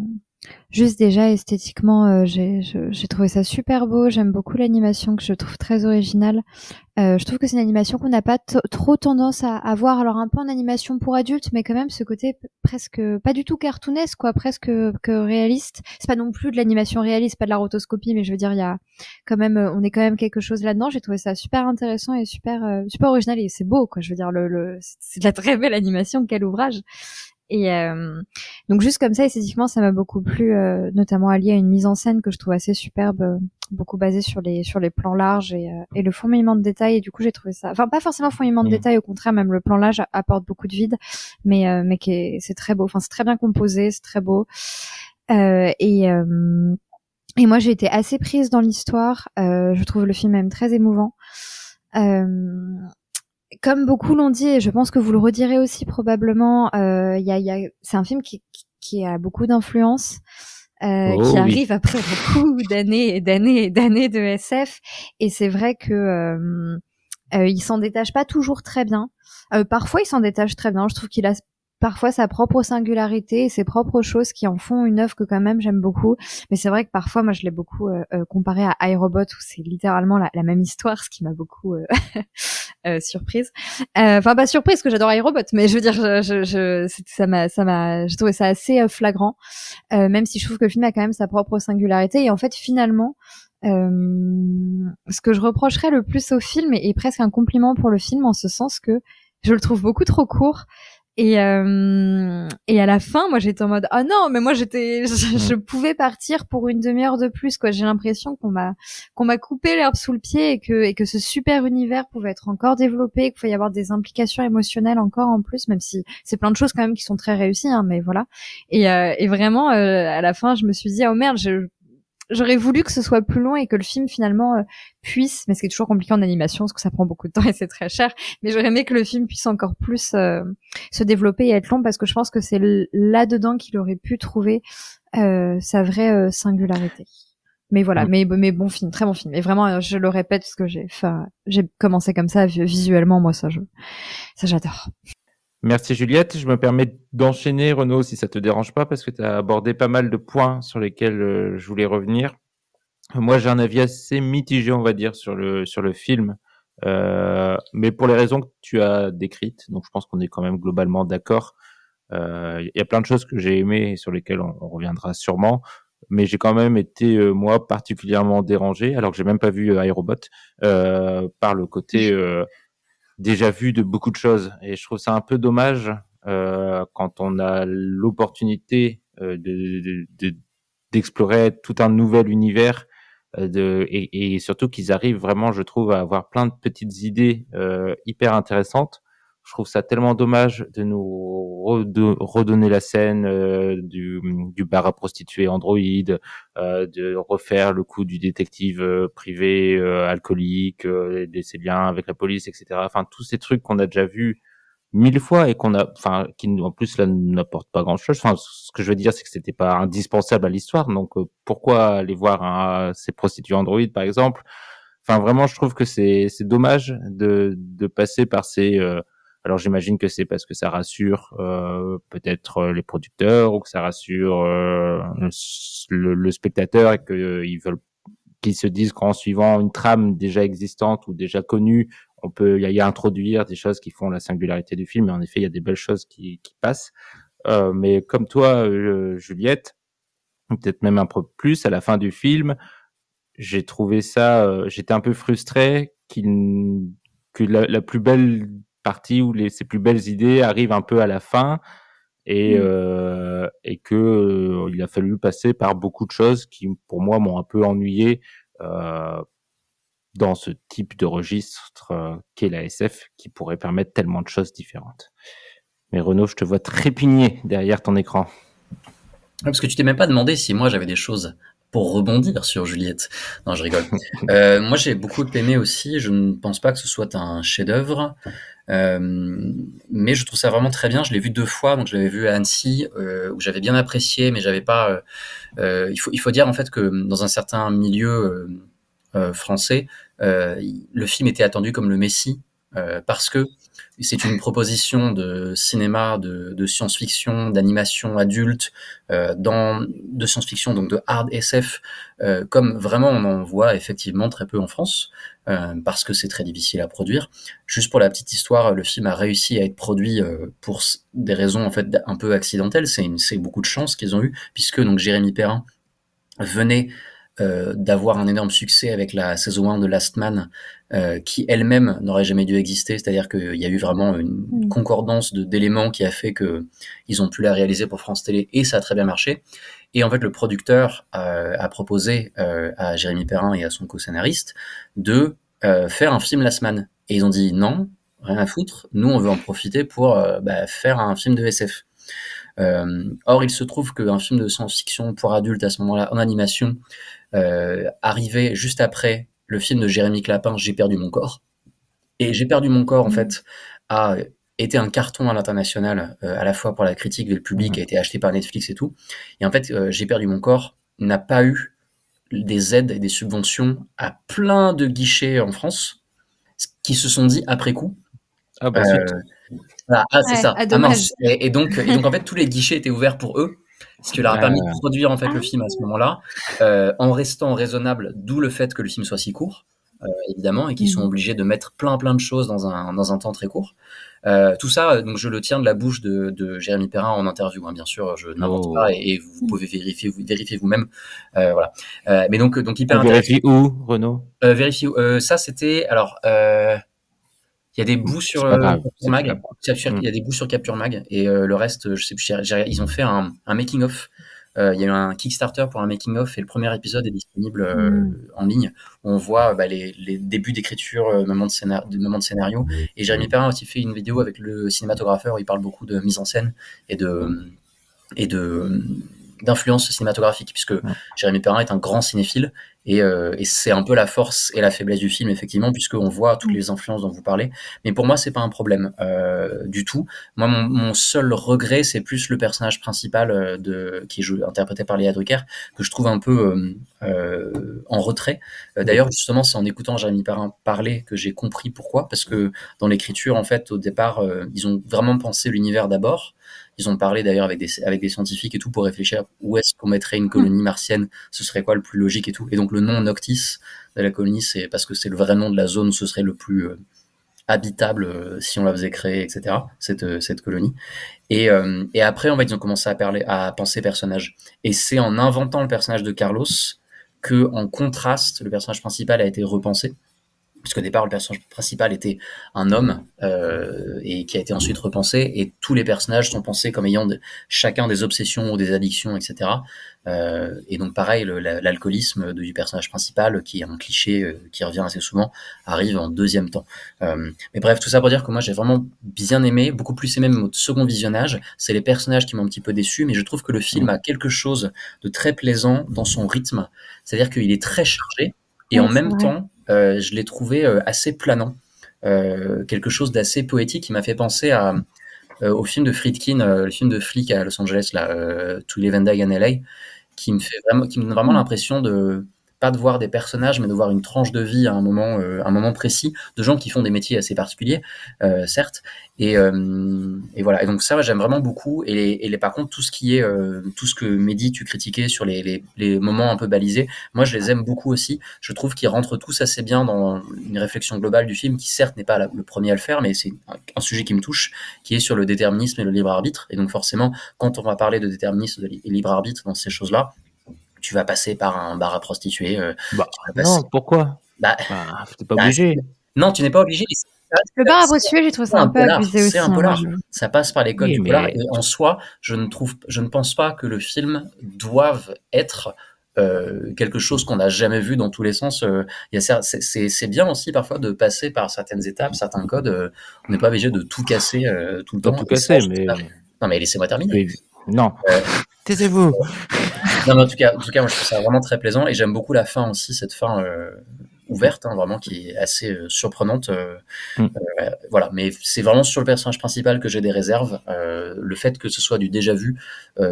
[SPEAKER 3] juste déjà esthétiquement, euh, j'ai j'ai trouvé ça super beau. J'aime beaucoup l'animation que je trouve très originale. Euh, je trouve que c'est une animation qu'on n'a pas trop tendance à, à voir. Alors un peu en animation pour adultes, mais quand même ce côté presque pas du tout cartoonesque, quoi, presque que réaliste. C'est pas non plus de l'animation réaliste, pas de la rotoscopie, mais je veux dire, il y a quand même, euh, on est quand même quelque chose là-dedans. J'ai trouvé ça super intéressant et super euh, super original et c'est beau, quoi. Je veux dire, le, le c'est de la très belle animation, quel ouvrage. Et euh, donc juste comme ça, esthétiquement, ça m'a beaucoup plu, euh, notamment allié à une mise en scène que je trouve assez superbe, euh, beaucoup basée sur les sur les plans larges et, euh, et le fourmillement de détails. Et du coup, j'ai trouvé ça, enfin pas forcément fourmillement de
[SPEAKER 1] Mhm.
[SPEAKER 3] détails, au contraire, même le plan large apporte beaucoup de vide, mais euh, mais qui est, c'est très beau. Enfin, c'est très bien composé, c'est très beau. Euh, et euh, et moi, j'ai été assez prise dans l'histoire. Euh, je trouve le film même très émouvant. Euh, comme beaucoup l'ont dit, et je pense que vous le redirez aussi probablement, euh, y a, y a, c'est un film qui, qui- qui a beaucoup d'influence, euh,
[SPEAKER 1] Oh
[SPEAKER 3] qui
[SPEAKER 1] oui.
[SPEAKER 3] arrive après beaucoup d'années et d'années et d'années de SF. Et c'est vrai que euh, euh, il s'en détache pas toujours très bien. Euh, parfois, il s'en détache très bien. Je trouve qu'il a parfois sa propre singularité et ses propres choses qui en font une œuvre que quand même j'aime beaucoup. Mais c'est vrai que parfois, moi, je l'ai beaucoup euh, euh, comparé à iRobot où c'est littéralement la, même histoire, ce qui m'a beaucoup euh, euh, surprise. Euh, Enfin, pas surprise parce que j'adore iRobot, mais je veux dire, je, je, je- ça m'a, ça m'a, j'ai trouvé ça assez euh, flagrant, même si je trouve que le film a quand même sa propre singularité. Et en fait, finalement, ce que je reprocherais le plus au film est presque un compliment pour le film en ce sens que je le trouve beaucoup trop court. Et, euh, Et à la fin, moi, j'étais en mode, ah non, mais moi, j'étais, je, je, pouvais partir pour une demi-heure de plus, quoi. J'ai l'impression qu'on m'a, qu'on m'a coupé l'herbe sous le pied et que, et que ce super univers pouvait être encore développé, qu'il pouvait y avoir des implications émotionnelles encore en plus, même si c'est plein de choses quand même qui sont très réussies, hein, mais voilà. Et, euh, et vraiment, euh, à la fin, je me suis dit, oh merde, je, j'aurais voulu que ce soit plus long et que le film finalement euh, puisse, mais ce qui est toujours compliqué en animation parce que ça prend beaucoup de temps et c'est très cher, mais j'aurais aimé que le film puisse encore plus euh, se développer et être long parce que je pense que c'est là-dedans qu'il aurait pu trouver euh, sa vraie singularité. Mais voilà, mm. mais, mais bon film, très bon film. Et vraiment, je le répète parce que j'ai, j'ai commencé comme ça visuellement, moi ça, je, ça j'adore.
[SPEAKER 1] Merci Juliette. Je me permets d'enchaîner, Renaud, si ça te dérange pas, parce que tu as abordé pas mal de points sur lesquels euh, je voulais revenir. Moi, j'ai un avis assez mitigé, on va dire, sur le, sur le film, euh, mais pour les raisons que tu as décrites. Donc, je pense qu'on est quand même globalement d'accord. Il euh, y a plein de choses que j'ai aimées et sur lesquelles on, reviendra sûrement, mais j'ai quand même été, euh, moi, particulièrement dérangé, alors que j'ai même pas vu Aérobot, par le côté déjà vu de beaucoup de choses. Et je trouve ça un peu dommage euh, quand on a l'opportunité euh, de, d'explorer tout un nouvel univers euh, de, et, et surtout qu'ils arrivent vraiment, je trouve, à avoir plein de petites idées euh, hyper intéressantes je trouve ça tellement dommage de nous redonner la scène euh, du, du, bar à prostituées Android, euh, de refaire le coup du détective euh, privé alcoolique, de ses liens avec la police, etc. Enfin, tous ces trucs qu'on a déjà vus mille fois et qu'on a, enfin, qui en plus là n'apportent pas grand-chose. Enfin, ce que je veux dire, c'est que c'était pas indispensable à l'histoire. Donc, pourquoi aller voir un, ces prostituées Android, par exemple? Enfin, vraiment, je trouve que c'est c'est dommage de de passer par ces alors j'imagine que c'est parce que ça rassure euh, peut-être euh, les producteurs ou que ça rassure euh, le, spectateur et qu'ils veulent qu'ils se disent qu'en suivant une trame déjà existante ou déjà connue, on peut y, y, introduire des choses qui font la singularité du film. Et en effet, il y a des belles choses qui, qui passent. Euh, mais comme toi, Juliette, peut-être même un peu plus à la fin du film, j'ai trouvé ça, j'étais un peu frustré qu'il que la, plus belle partie où les, ses plus belles idées arrivent un peu à la fin et, mmh. euh, et que euh, il a fallu passer par beaucoup de choses qui, pour moi, m'ont un peu ennuyé euh, dans ce type de registre euh, qu'est la SF, qui pourrait permettre tellement de choses différentes. Mais Renaud, je te vois trépigner derrière ton écran.
[SPEAKER 2] Parce que tu t'es même pas demandé si moi j'avais des choses pour rebondir sur Juliette. Non, je rigole. euh, moi, j'ai beaucoup aimé aussi. Je ne pense pas que ce soit un chef-d'œuvre, euh, mais je trouve ça vraiment très bien. Je l'ai vu deux fois. Donc, je l'avais vu à Annecy, euh, où j'avais bien apprécié, mais j'avais pas. Il faut il faut dire en fait que dans un certain milieu français, le film était attendu comme le Messie parce que c'est une proposition de cinéma, de, science-fiction, d'animation adulte, euh, dans, de science-fiction, donc de hard SF, euh, comme vraiment on en voit effectivement très peu en France, euh, parce que c'est très difficile à produire. Juste pour la petite histoire, le film a réussi à être produit euh, pour des raisons en fait un peu accidentelles. C'est beaucoup de chance qu'ils ont eu, puisque donc Jérémy Perrin venait euh, d'avoir un énorme succès avec la saison 1 de Last Man, euh, qui elle-même n'aurait jamais dû exister. C'est-à-dire qu'il y a eu vraiment une mm. concordance d'éléments qui a fait que ils ont pu la réaliser pour France Télé et ça a très bien marché. Et en fait, le producteur euh, a proposé à Jérémy Perrin et à son co-scénariste de faire un film Last Man. Et ils ont dit non, rien à foutre. Nous, on veut en profiter pour bah, faire un film de SF. Or, il se trouve qu'un film de science-fiction pour adultes à ce moment-là, en animation, euh, arrivé juste après le film de Jérémy Clapin, J'ai perdu mon corps. Et J'ai perdu mon corps, en mmh. fait, a été un carton à l'international, euh, à la fois pour la critique et le public, mmh. a été acheté par Netflix et tout. Et en fait, euh, J'ai perdu mon corps n'a pas eu des aides et des subventions à plein de guichets en France, qui se sont dit après coup.
[SPEAKER 1] Ah, bah,
[SPEAKER 2] ah, c'est ça. Ah, et, donc, et donc, en fait, tous les guichets étaient ouverts pour eux ce qui leur a permis de produire en fait le film à ce moment-là, euh, en restant raisonnable, d'où le fait que le film soit si court, euh, évidemment, et qu'ils sont mm. obligés de mettre plein plein de choses dans un, dans un temps très court. Euh, tout ça, donc je le tiens de la bouche de, de Jérémy Perrin en interview, hein, bien sûr, je n'invente oh. pas, et, vous pouvez vérifier, vous vérifier vous-même, euh, voilà. Euh, mais donc donc hyper.
[SPEAKER 1] Vérifie où, Renaud?
[SPEAKER 2] Vérifie où Ça c'était alors. il Il y a des bouts sur euh, Capture Mag. Capture- Il y a des bouts sur Capture Mag et euh, le reste, je sais plus. Ils ont fait un, un making of. Euh, il y a eu un Kickstarter pour un making of et le premier épisode est disponible euh,
[SPEAKER 3] Mm.
[SPEAKER 2] en ligne. Où on voit bah, les, les débuts d'écriture, moments de, scénar de moments de scénario. Et Jérémy Perrin a aussi fait une vidéo avec le cinématographeur où il parle beaucoup de mise en scène et de et de d'influence cinématographique puisque Jérémy Perrin est un grand cinéphile et, euh, et c'est un peu la force et la faiblesse du film effectivement puisqu'on voit toutes les influences dont vous parlez. Mais pour moi c'est pas un problème euh, du tout. Moi mon, mon seul regret c'est plus le personnage principal euh, de qui est interprété par Léa Drucker que je trouve un peu euh, en retrait. Euh, d'ailleurs justement c'est en écoutant Jérémy Perrin parler que j'ai compris pourquoi parce que dans l'écriture en fait au départ ils ont vraiment pensé l'univers d'abord ils ont parlé d'ailleurs avec des, avec des scientifiques et tout pour réfléchir où est-ce qu'on mettrait une colonie martienne, ce serait quoi le plus logique et tout. Et donc le nom Noctis de la colonie, c'est parce que c'est le vrai nom de la zone où ce serait le plus euh, habitable euh, si on la faisait créer, etc. Cette, euh, cette colonie. Et, euh, et après, en fait, ils ont commencé à, parler, à penser personnage. Et c'est en inventant le personnage de Carlos que, en contraste, le personnage principal a été repensé puisqu'au départ le personnage principal était un homme euh, et qui a été ensuite repensé et tous les personnages sont pensés comme ayant de- chacun des obsessions ou des addictions etc Euh, et donc pareil l'alcoolisme du personnage principal qui est un cliché euh, qui revient assez souvent arrive en deuxième temps. Mais bref tout ça pour dire que moi j'ai vraiment bien aimé beaucoup plus aimé même au second visionnage. C'est les personnages qui m'ont un petit peu déçu mais je trouve que le film a quelque chose de très plaisant dans son rythme. C'est à dire qu'il est très chargé et
[SPEAKER 3] Ouais,
[SPEAKER 2] en
[SPEAKER 3] c'est
[SPEAKER 2] même
[SPEAKER 3] vrai.
[SPEAKER 2] temps je l'ai trouvé euh, assez planant, euh, quelque chose d'assez poétique qui m'a fait penser à, euh, au film de Friedkin, euh, le film de flic à Los Angeles, là, euh, To Live and Die in LA, qui me fait vraiment, qui me donne vraiment l'impression de pas de voir des personnages, mais de voir une tranche de vie à un moment, euh, un moment précis, de gens qui font des métiers assez particuliers, euh, certes. Et, euh, et voilà. Et donc ça, j'aime vraiment beaucoup. Et, et les, par contre, tout ce qui est, euh, tout ce que Mehdi tu critiquais sur les, les, les moments un peu balisés, moi je les aime beaucoup aussi. Je trouve qu'ils rentrent tous assez bien dans une réflexion globale du film, qui certes n'est pas le premier à le faire, mais c'est un, sujet qui me touche, qui est sur le déterminisme et le libre arbitre. Et donc forcément, quand on va parler de déterminisme et libre arbitre dans ces choses-là, tu vas passer par un bar à prostituées. euh,
[SPEAKER 1] Bah,
[SPEAKER 2] passer-
[SPEAKER 1] non, pourquoi?
[SPEAKER 2] Bah,
[SPEAKER 1] Bah, T'es pas
[SPEAKER 2] bah,
[SPEAKER 1] obligé.
[SPEAKER 2] non, tu n'es pas obligé.
[SPEAKER 3] Le bar à prostituées, j'ai trouvé ça un peu
[SPEAKER 2] polar,
[SPEAKER 3] abusé aussi.
[SPEAKER 2] C'est un
[SPEAKER 3] hein,
[SPEAKER 2] polar. Ça passe par les codes
[SPEAKER 1] Oui,
[SPEAKER 2] du
[SPEAKER 1] mais-
[SPEAKER 2] polar. Et en soi, je ne trouve, je ne pense pas que le film doive être euh, quelque chose qu'on n'a jamais vu dans tous les sens. Euh, il y a cer- c'est- c'est c'est bien aussi parfois de passer par certaines étapes, certains codes. euh, on n'est pas obligé de tout casser euh, tout le
[SPEAKER 1] Pas
[SPEAKER 2] temps.
[SPEAKER 1] tout casser, mais.
[SPEAKER 2] Non, mais laissez-moi terminer.
[SPEAKER 1] Non.
[SPEAKER 2] Euh,
[SPEAKER 1] Taisez-vous.
[SPEAKER 2] Non, mais en tout cas, en tout cas, moi, je trouve ça vraiment très plaisant et j'aime beaucoup la fin aussi, cette fin euh, ouverte, hein, vraiment qui est assez euh, surprenante. euh,
[SPEAKER 1] Mm.
[SPEAKER 2] voilà, mais c'est vraiment sur le personnage principal que j'ai des réserves. Le fait que ce soit du déjà vu,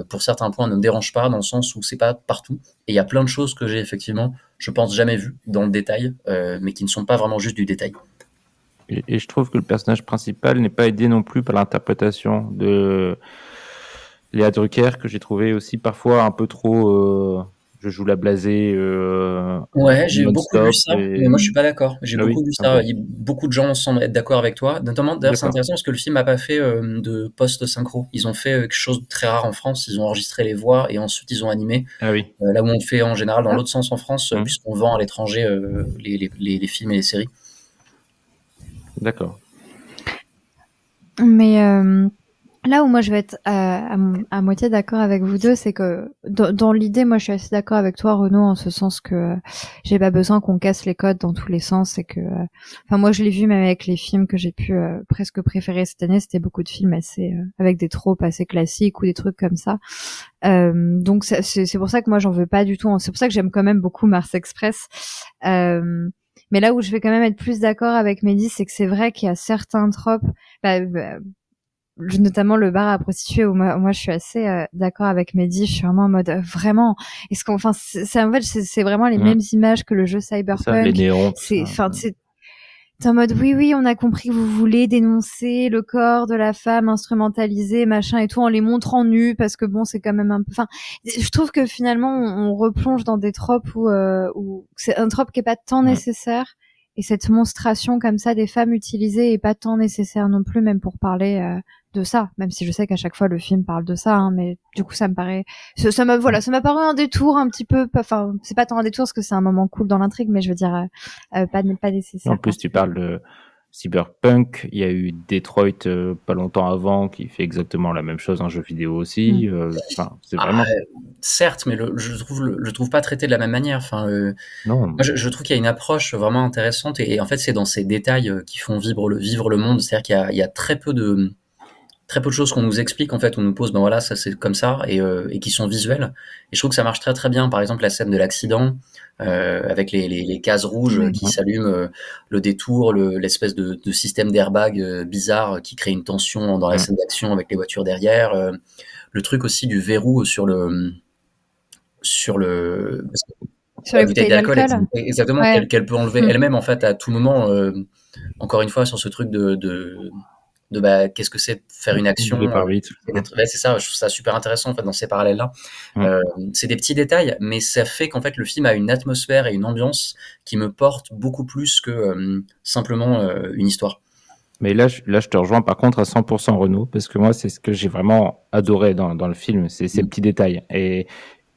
[SPEAKER 2] pour certains points, ne me dérange pas dans le sens où c'est pas partout. Et il y a plein de choses que j'ai effectivement, je pense, jamais vues dans le détail, mais qui ne sont pas vraiment juste du détail.
[SPEAKER 1] Et, et je trouve que le personnage principal n'est pas aidé non plus par l'interprétation de Léa Drucker, que j'ai trouvé aussi parfois un peu trop. euh, je joue la blasée. euh,
[SPEAKER 2] Ouais, j'ai beaucoup vu ça,
[SPEAKER 1] et-
[SPEAKER 2] mais moi je suis pas d'accord. J'ai
[SPEAKER 1] Ah oui,
[SPEAKER 2] beaucoup vu ça. Il- beaucoup de gens semblent être d'accord avec toi. Notamment, d'ailleurs, c'est intéressant parce que le film n'a pas fait euh, de post-synchro. Ils ont fait quelque chose de très rare en France. Ils ont enregistré les voix et ensuite ils ont animé.
[SPEAKER 1] Ah oui.
[SPEAKER 2] Euh, là où on le fait en général dans
[SPEAKER 3] Ah.
[SPEAKER 2] l'autre sens en France,
[SPEAKER 1] Mhm.
[SPEAKER 2] puisqu'on vend à l'étranger euh, les, les, les, les films et les séries.
[SPEAKER 1] D'accord.
[SPEAKER 3] Mais euh, là où moi je vais être à, à, à moitié d'accord avec vous deux, c'est que dans, dans l'idée, moi je suis assez d'accord avec toi, Renaud, en ce sens que euh, j'ai pas besoin qu'on casse les codes dans tous les sens et que, euh, enfin moi je l'ai vu même avec les films que j'ai pu euh, presque préférer cette année, c'était beaucoup de films assez euh, avec des tropes assez classiques ou des trucs comme ça. Euh, donc c'est pour ça que moi j'en veux pas du tout. C'est pour ça que j'aime quand même beaucoup Mars Express. Euh, mais là où je vais quand même être plus d'accord avec Mehdi, c'est que c'est vrai qu'il y a certains tropes, bah, bah, notamment le bar à prostituées où moi, moi je suis assez euh, d'accord avec Mehdi. Je suis vraiment en mode euh, vraiment. Est-ce qu'on, enfin, c'est en fait c'est vraiment les mêmes images que le jeu Cyberpunk. C'est, enfin, c'est en mode oui oui on a compris que vous voulez dénoncer le corps de la femme instrumentalisé machin et tout en les montrant nus parce que bon c'est quand même un peu enfin je trouve que finalement on, on replonge dans des tropes où, euh, où c'est un trope qui est pas tant
[SPEAKER 1] Ouais.
[SPEAKER 3] nécessaire et cette monstration comme ça des femmes utilisées est pas tant nécessaire non plus même pour parler euh, de ça même si je sais qu'à chaque fois le film parle de ça hein, mais du coup ça me paraît ça ça m'a voilà ça m'a paru un détour un petit peu enfin c'est pas tant un détour parce que c'est un moment cool dans l'intrigue mais je veux dire euh, euh, pas pas nécessaire
[SPEAKER 1] En plus, tu parles de Cyberpunk, il y a eu Detroit euh, pas longtemps avant qui fait exactement la même chose en jeu vidéo aussi.
[SPEAKER 2] Mm.
[SPEAKER 1] Euh, enfin, c'est vraiment.
[SPEAKER 2] Ah, certes, mais le, je trouve le, je trouve pas traité de la même manière. Enfin, euh,
[SPEAKER 1] non.
[SPEAKER 2] moi, je, je trouve qu'il y a une approche vraiment intéressante et, et en fait, c'est dans ces détails qui font vivre le vivre le monde. C'est-à-dire qu'il y a très peu de très peu de choses qu'on nous explique en fait, on nous pose ben voilà ça c'est comme ça et, euh, et qui sont visuelles. Et je trouve que ça marche très très bien. Par exemple la scène de l'accident euh, avec les, les, les, cases rouges
[SPEAKER 1] Mmh.
[SPEAKER 2] qui s'allument, euh, le détour, le- l'espèce de, de système d'airbag euh, bizarre qui crée une tension dans la
[SPEAKER 1] Mmh.
[SPEAKER 2] scène d'action avec les voitures derrière. euh, le truc aussi du verrou sur le sur le
[SPEAKER 3] Sur
[SPEAKER 2] la bouteille d'alcool,
[SPEAKER 3] d'alcool.
[SPEAKER 2] ex- exactement,
[SPEAKER 3] Ouais.
[SPEAKER 2] qu'elle peut enlever
[SPEAKER 3] Mm.
[SPEAKER 2] elle-même en fait à tout moment. euh, encore une fois sur ce truc de de, de bah, qu'est-ce que c'est de faire une action.
[SPEAKER 1] Par
[SPEAKER 2] euh,
[SPEAKER 1] vite.
[SPEAKER 2] ouais, c'est ça, je trouve ça super intéressant en fait dans ces parallèles-là. Euh, c'est des petits détails, mais ça fait qu'en fait le film a une atmosphère et une ambiance qui me portent beaucoup plus que euh, simplement euh, une histoire.
[SPEAKER 1] Mais là, je, là, je te rejoins par contre à 100% Renaud, parce que moi, c'est ce que j'ai vraiment adoré dans, dans le film, c'est ces
[SPEAKER 2] Mm.
[SPEAKER 1] petits détails. Et,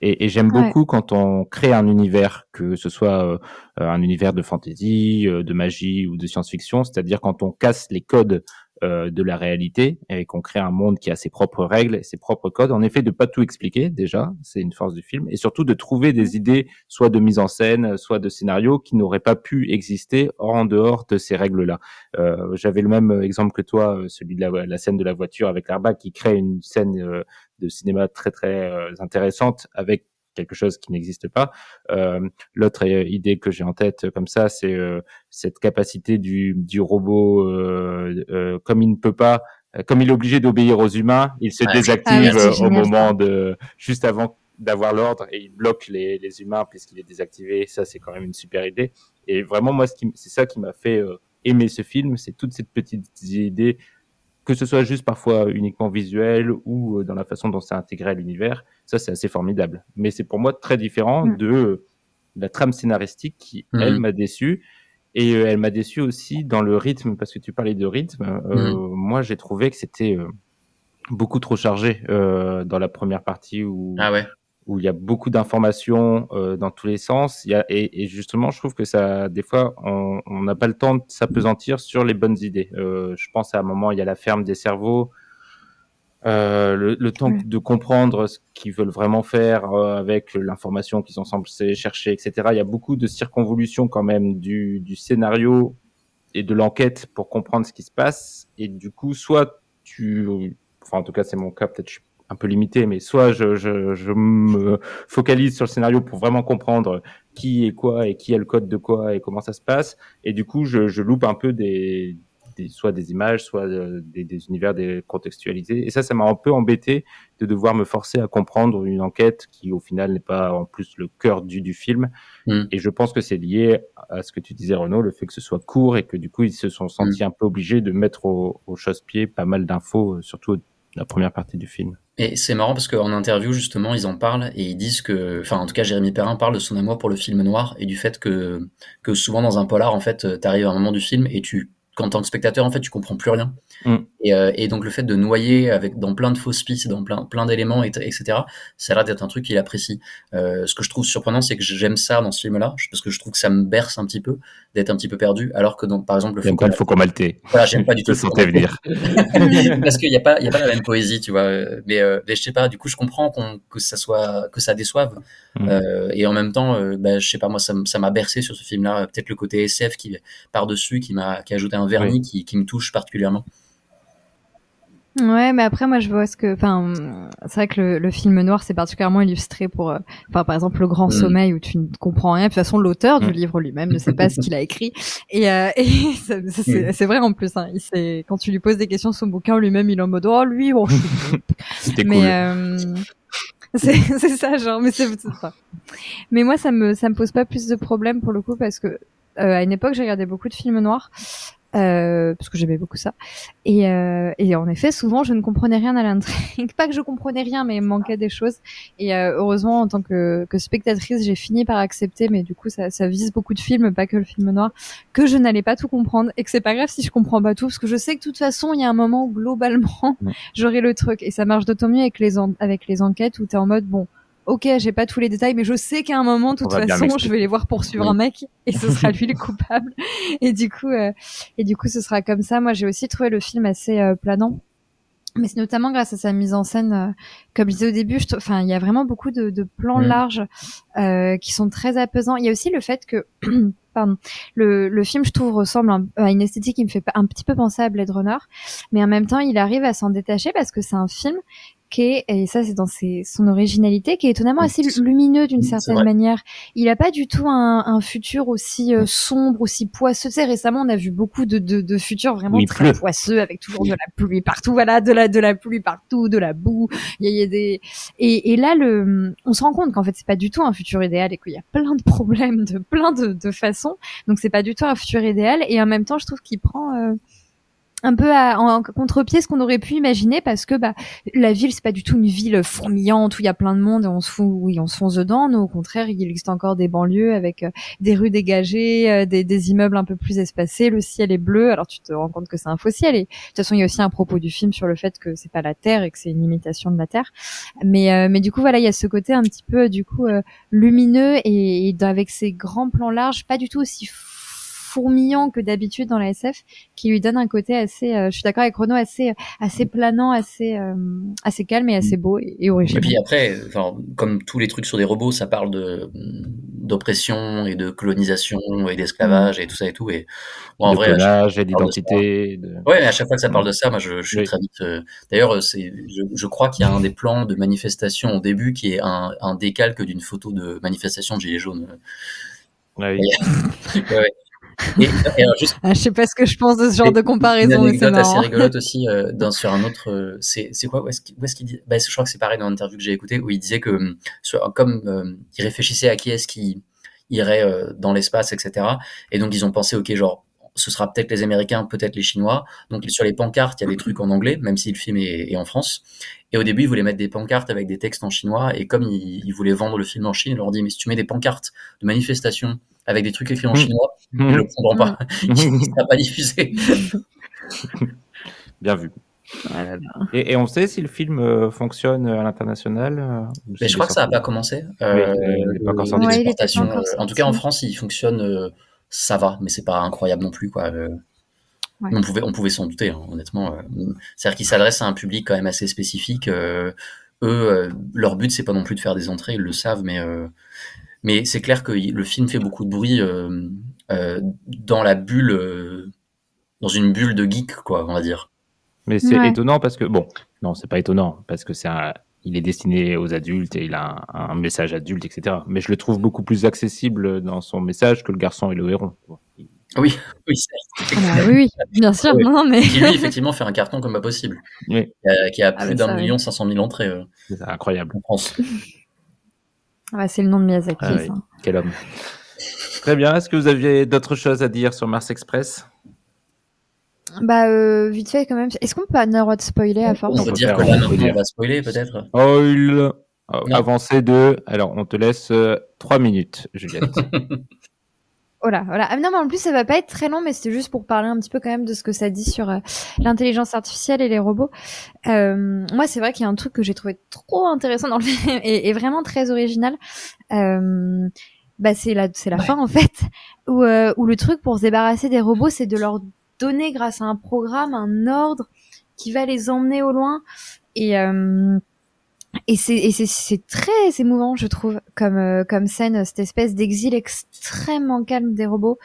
[SPEAKER 1] et, et j'aime
[SPEAKER 3] Ouais.
[SPEAKER 1] beaucoup quand on crée un univers, que ce soit euh, un univers de fantasy, euh, de magie ou de science-fiction, c'est-à-dire quand on casse les codes euh, de la réalité et qu'on crée un monde qui a ses propres règles, ses propres codes. En effet, de pas tout expliquer déjà, c'est une force du film, et surtout de trouver des idées, soit de mise en scène, soit de scénario, qui n'auraient pas pu exister en dehors de ces règles-là. Euh, J'avais le même exemple que toi, euh, celui de la, la scène de la voiture avec l'airbag, qui crée une scène euh, de cinéma très très euh, intéressante avec quelque chose qui n'existe pas. Euh, L'autre euh, idée que j'ai en tête euh, comme ça, c'est euh, cette capacité du, du robot, euh, euh, comme il ne peut pas, euh, comme il est obligé d'obéir aux humains, il se
[SPEAKER 2] Ouais.
[SPEAKER 1] désactive
[SPEAKER 3] Ah oui,
[SPEAKER 1] au
[SPEAKER 3] ça.
[SPEAKER 1] moment de, juste avant d'avoir l'ordre et il bloque les, les humains puisqu'il est désactivé. Ça, c'est quand même une super idée. Et vraiment, moi, ce c'est ça qui m'a fait euh, aimer ce film, c'est toutes ces petites idées, que ce soit juste parfois uniquement visuel ou euh, dans la façon dont c'est intégré à l'univers. Ça, c'est assez formidable. Mais c'est pour moi très différent
[SPEAKER 3] Mm.
[SPEAKER 1] de euh, la trame scénaristique qui,
[SPEAKER 2] Mhm.
[SPEAKER 1] elle, m'a déçu. Et euh, elle m'a déçu aussi dans le rythme, parce que tu parlais de rythme. Euh, Moi, j'ai trouvé que c'était beaucoup trop chargé euh, dans la première partie où
[SPEAKER 2] Ah ouais.
[SPEAKER 1] Où il y a beaucoup d'informations euh, dans tous les sens. Il y a, et, et justement, je trouve que ça, des fois, on n'a pas le temps de s'apesantir sur les bonnes idées. Euh, je pense à un moment, il y a la ferme des cerveaux. Euh, le, le temps de comprendre ce qu'ils veulent vraiment faire avec l'information qu'ils sont censés chercher, etc. Il y a beaucoup de circonvolutions quand même du, du scénario et de l'enquête pour comprendre ce qui se passe. Et du coup, soit tu, enfin en tout cas c'est mon cas, peut-être je suis un peu limité, mais soit je, je, je me focalise sur le scénario pour vraiment comprendre qui est quoi et qui a le code de quoi et comment ça se passe. Et du coup, je, je loupe un peu des, des soit des images, soit euh, des, des univers décontextualisés. Et ça, ça m'a un peu embêté de devoir me forcer à comprendre une enquête qui, au final, n'est pas en plus le cœur du, du film.
[SPEAKER 2] Mm.
[SPEAKER 1] Et je pense que c'est lié à ce que tu disais, Renaud, le fait que ce soit court et que du coup, ils se sont sentis un peu obligés de mettre au, au chausse-pied pas mal d'infos, euh, surtout la première partie du film.
[SPEAKER 2] Et c'est marrant parce qu'en interview, justement, ils en parlent et ils disent que, enfin, en tout cas, Jérémy Perrin parle de son amour pour le film noir et du fait que, que souvent dans un polar, en fait, t'arrives à un moment du film et tu, qu'en tant que spectateur, en fait, tu comprends plus rien.
[SPEAKER 1] Mm.
[SPEAKER 2] Et, euh, et donc, le fait de noyer avec, dans plein de fausses pistes, dans plein, plein d'éléments, et- etc., ça a l'air d'être un truc qu'il apprécie. Euh, ce que je trouve surprenant, c'est que j'aime ça dans ce film-là, parce que je trouve que ça me berce un petit peu, d'être un petit peu perdu, alors que dans, par exemple, le
[SPEAKER 1] J'aime pas le
[SPEAKER 2] Faucon-
[SPEAKER 1] maltais.
[SPEAKER 2] Voilà, j'aime pas du tout
[SPEAKER 1] Je
[SPEAKER 2] le Faucon
[SPEAKER 1] venir.
[SPEAKER 2] parce qu'il n'y a pas il y a pas la même poésie tu vois mais, euh, mais je sais pas du coup je comprends qu'on que ça soit que ça déçoive
[SPEAKER 1] Mm.
[SPEAKER 2] Euh, et en même temps euh, bah, je sais pas moi ça m'a bercé sur ce film là peut-être le côté SF qui par dessus qui m'a qui a ajouté un vernis qui, qui me touche particulièrement
[SPEAKER 3] Ouais, mais après, moi, je vois ce que. Enfin, c'est vrai que le, le film noir, c'est particulièrement illustré pour. euh, Enfin, par exemple, Le Grand
[SPEAKER 2] Mm.
[SPEAKER 3] Sommeil, où tu ne comprends rien. De toute façon, l'auteur du
[SPEAKER 1] Mm.
[SPEAKER 3] livre lui-même ne sait pas ce qu'il a écrit. Et, euh, et c'est vrai en plus. Hein, il sait, quand tu lui poses des questions sur son bouquin, lui-même, il est en mode oh lui, bon, je suis
[SPEAKER 1] C'était
[SPEAKER 3] mais
[SPEAKER 1] cool.
[SPEAKER 3] euh, c'est ça genre mais c'est ça. Mais moi ça me ça me pose pas plus de problèmes pour le coup parce que euh, à une époque j'ai regardé beaucoup de films noirs euh, parce que j'aimais beaucoup ça. Et euh, et en effet souvent je ne comprenais rien à l'intrigue. Pas que je comprenais rien mais il me manquait des choses. Et euh, heureusement en tant que que spectatrice j'ai fini par accepter mais du coup ça ça vise beaucoup de films pas que le film noir que je n'allais pas tout comprendre. Et que c'est pas grave si je comprends pas tout parce que je sais que de toute façon il y a un moment où globalement j'aurai le truc. Et ça marche d'autant mieux avec les en- avec les enquêtes où t'es en mode bon ok, j'ai pas tous les détails, mais je sais qu'à un moment, de toute façon, je vais les voir poursuivre un mec et ce sera lui le coupable. Et du coup, euh, et du coup, ce sera comme ça. Moi, j'ai aussi trouvé le film assez euh, planant mais c'est notamment grâce à sa mise en scène, euh, comme je disais au début, enfin, il y a vraiment beaucoup de, de plans larges euh, qui sont très apaisants. Il y a aussi le fait que, pardon, le, le film, je trouve, ressemble à une esthétique qui me fait un petit peu penser à Blade Runner, mais en même temps, il arrive à s'en détacher parce que c'est un film qui est, et ça c'est dans ses, son originalité, qui est étonnamment assez lumineux d'une certaine manière. Il a pas du tout un, un futur aussi euh, sombre, aussi poisseux. Tu sais, récemment on a vu beaucoup de, de, de futurs vraiment très poisseux, avec toujours de la pluie partout, voilà, de la de la pluie partout, de la boue. Il y, a, des et, et là le, on se rend compte qu'en fait c'est pas du tout un futur idéal et qu'il y a plein de problèmes de plein de, de façons. Donc c'est pas du tout un futur idéal et en même temps je trouve qu'il prend euh, un peu à, en contre-pied ce qu'on aurait pu imaginer parce que bah la ville c'est pas du tout une ville fourmillante où il y a plein de monde et on se fout oui on se fonce dedans. Au contraire il existe encore des banlieues avec euh, des rues dégagées euh, des, immeubles un peu plus espacés. Le ciel est bleu. Alors tu te rends compte que c'est un faux ciel et de toute façon il y a aussi un propos du film sur le fait que c'est pas la terre et que c'est une imitation de la terre. Mais euh, mais du coup voilà il y a ce côté un petit peu du coup lumineux et, avec ces grands plans larges pas du tout aussi fourmillant que d'habitude dans la SF, qui lui donne un côté assez, euh, je suis d'accord avec Renaud, assez, assez planant, assez, euh, assez calme et assez beau et, original.
[SPEAKER 2] Et puis après, comme tous les trucs sur des robots, ça parle de d'oppression et de colonisation et d'esclavage et tout ça et tout. Et
[SPEAKER 1] en vrai, et d'identité. De...
[SPEAKER 2] Ouais, mais à chaque fois que ça parle de ça, moi, je, je suis très vite. Euh, d'ailleurs, c'est, je, je, crois qu'il y a un des plans de manifestation au début qui est un, un décalque d'une photo de manifestation de gilets jaunes.
[SPEAKER 1] Ah oui.
[SPEAKER 2] ouais, ouais. Et,
[SPEAKER 3] juste, ah, je sais pas ce que je pense de ce genre de comparaison.
[SPEAKER 2] Une anecdote assez rigolote aussi euh, dans, sur un autre. Euh, c'est quoi Où est-ce qu'il dit bah, Je crois que c'est pareil dans l'interview que j'ai écouté où il disait que comme euh, il réfléchissait à qui est-ce qui irait euh, dans l'espace, etc. Et donc ils ont pensé, ok, genre ce sera peut-être les Américains, peut-être les Chinois. Donc sur les pancartes, il y a des trucs en anglais, même si le film est, est en France. Et au début, ils voulaient mettre des pancartes avec des textes en chinois. Et comme ils, ils voulaient vendre le film en Chine, ils leur dit mais si tu mets des pancartes de manifestation avec des trucs écrits en chinois, mmh. je le prendront pas. il ne sera pas diffusé.
[SPEAKER 1] Bien vu. Et, on sait si le film euh, fonctionne à l'international euh,
[SPEAKER 2] Mais je crois que ça n'a pas commencé. Euh, il pas encore en tout cas, en France, il fonctionne, ça va, mais c'est pas incroyable non plus. Quoi. On pouvait, on pouvait s'en douter, hein, honnêtement. C'est-à-dire qu'il s'adresse à un public quand même assez spécifique. eux, leur but, c'est pas non plus de faire des entrées, ils le savent, mais mais c'est clair que le film fait beaucoup de bruit euh, euh, dans la bulle, euh, dans une bulle de geek, quoi, on va dire.
[SPEAKER 1] Mais c'est étonnant parce que bon, non, c'est pas étonnant parce que c'est il est destiné aux adultes et il a un, message adulte, etc. Mais je le trouve beaucoup plus accessible dans son message que le garçon et le héron.
[SPEAKER 2] Oui, oui,
[SPEAKER 3] ah bah oui, bien sûr. Non, mais...
[SPEAKER 2] Qui lui, effectivement, fait un carton comme pas possible.
[SPEAKER 1] Oui.
[SPEAKER 2] Qui a, ah plus d'un million cinq cent mille entrées.
[SPEAKER 1] C'est incroyable.
[SPEAKER 2] En France.
[SPEAKER 3] Ah, c'est le nom de Miyazaki. Ah ça.
[SPEAKER 1] Quel homme. Très bien. Est-ce que vous aviez d'autres choses à dire sur Mars Express?
[SPEAKER 3] Bah, euh, vite fait quand même. Est-ce qu'on peut pas avoir de spoiler à force?
[SPEAKER 2] On peut dire que là, on va spoiler peut-être.
[SPEAKER 1] Oh, il... Avancé de. Alors, on te laisse euh, trois minutes, Juliette.
[SPEAKER 3] Voilà, voilà. Ah, non, mais en plus, ça va pas être très long, mais c'était juste pour parler un petit peu quand même de ce que ça dit sur euh, l'intelligence artificielle et les robots. Euh, moi, c'est vrai qu'il y a un truc que j'ai trouvé trop intéressant dans le film et, vraiment très original. Euh, bah, c'est la, c'est la fin en fait, où, euh, où le truc pour se débarrasser des robots, c'est de leur donner grâce à un programme un ordre qui va les emmener au loin. Et euh, et c'est très émouvant je trouve comme euh, comme scène cette espèce d'exil extrêmement calme des robots.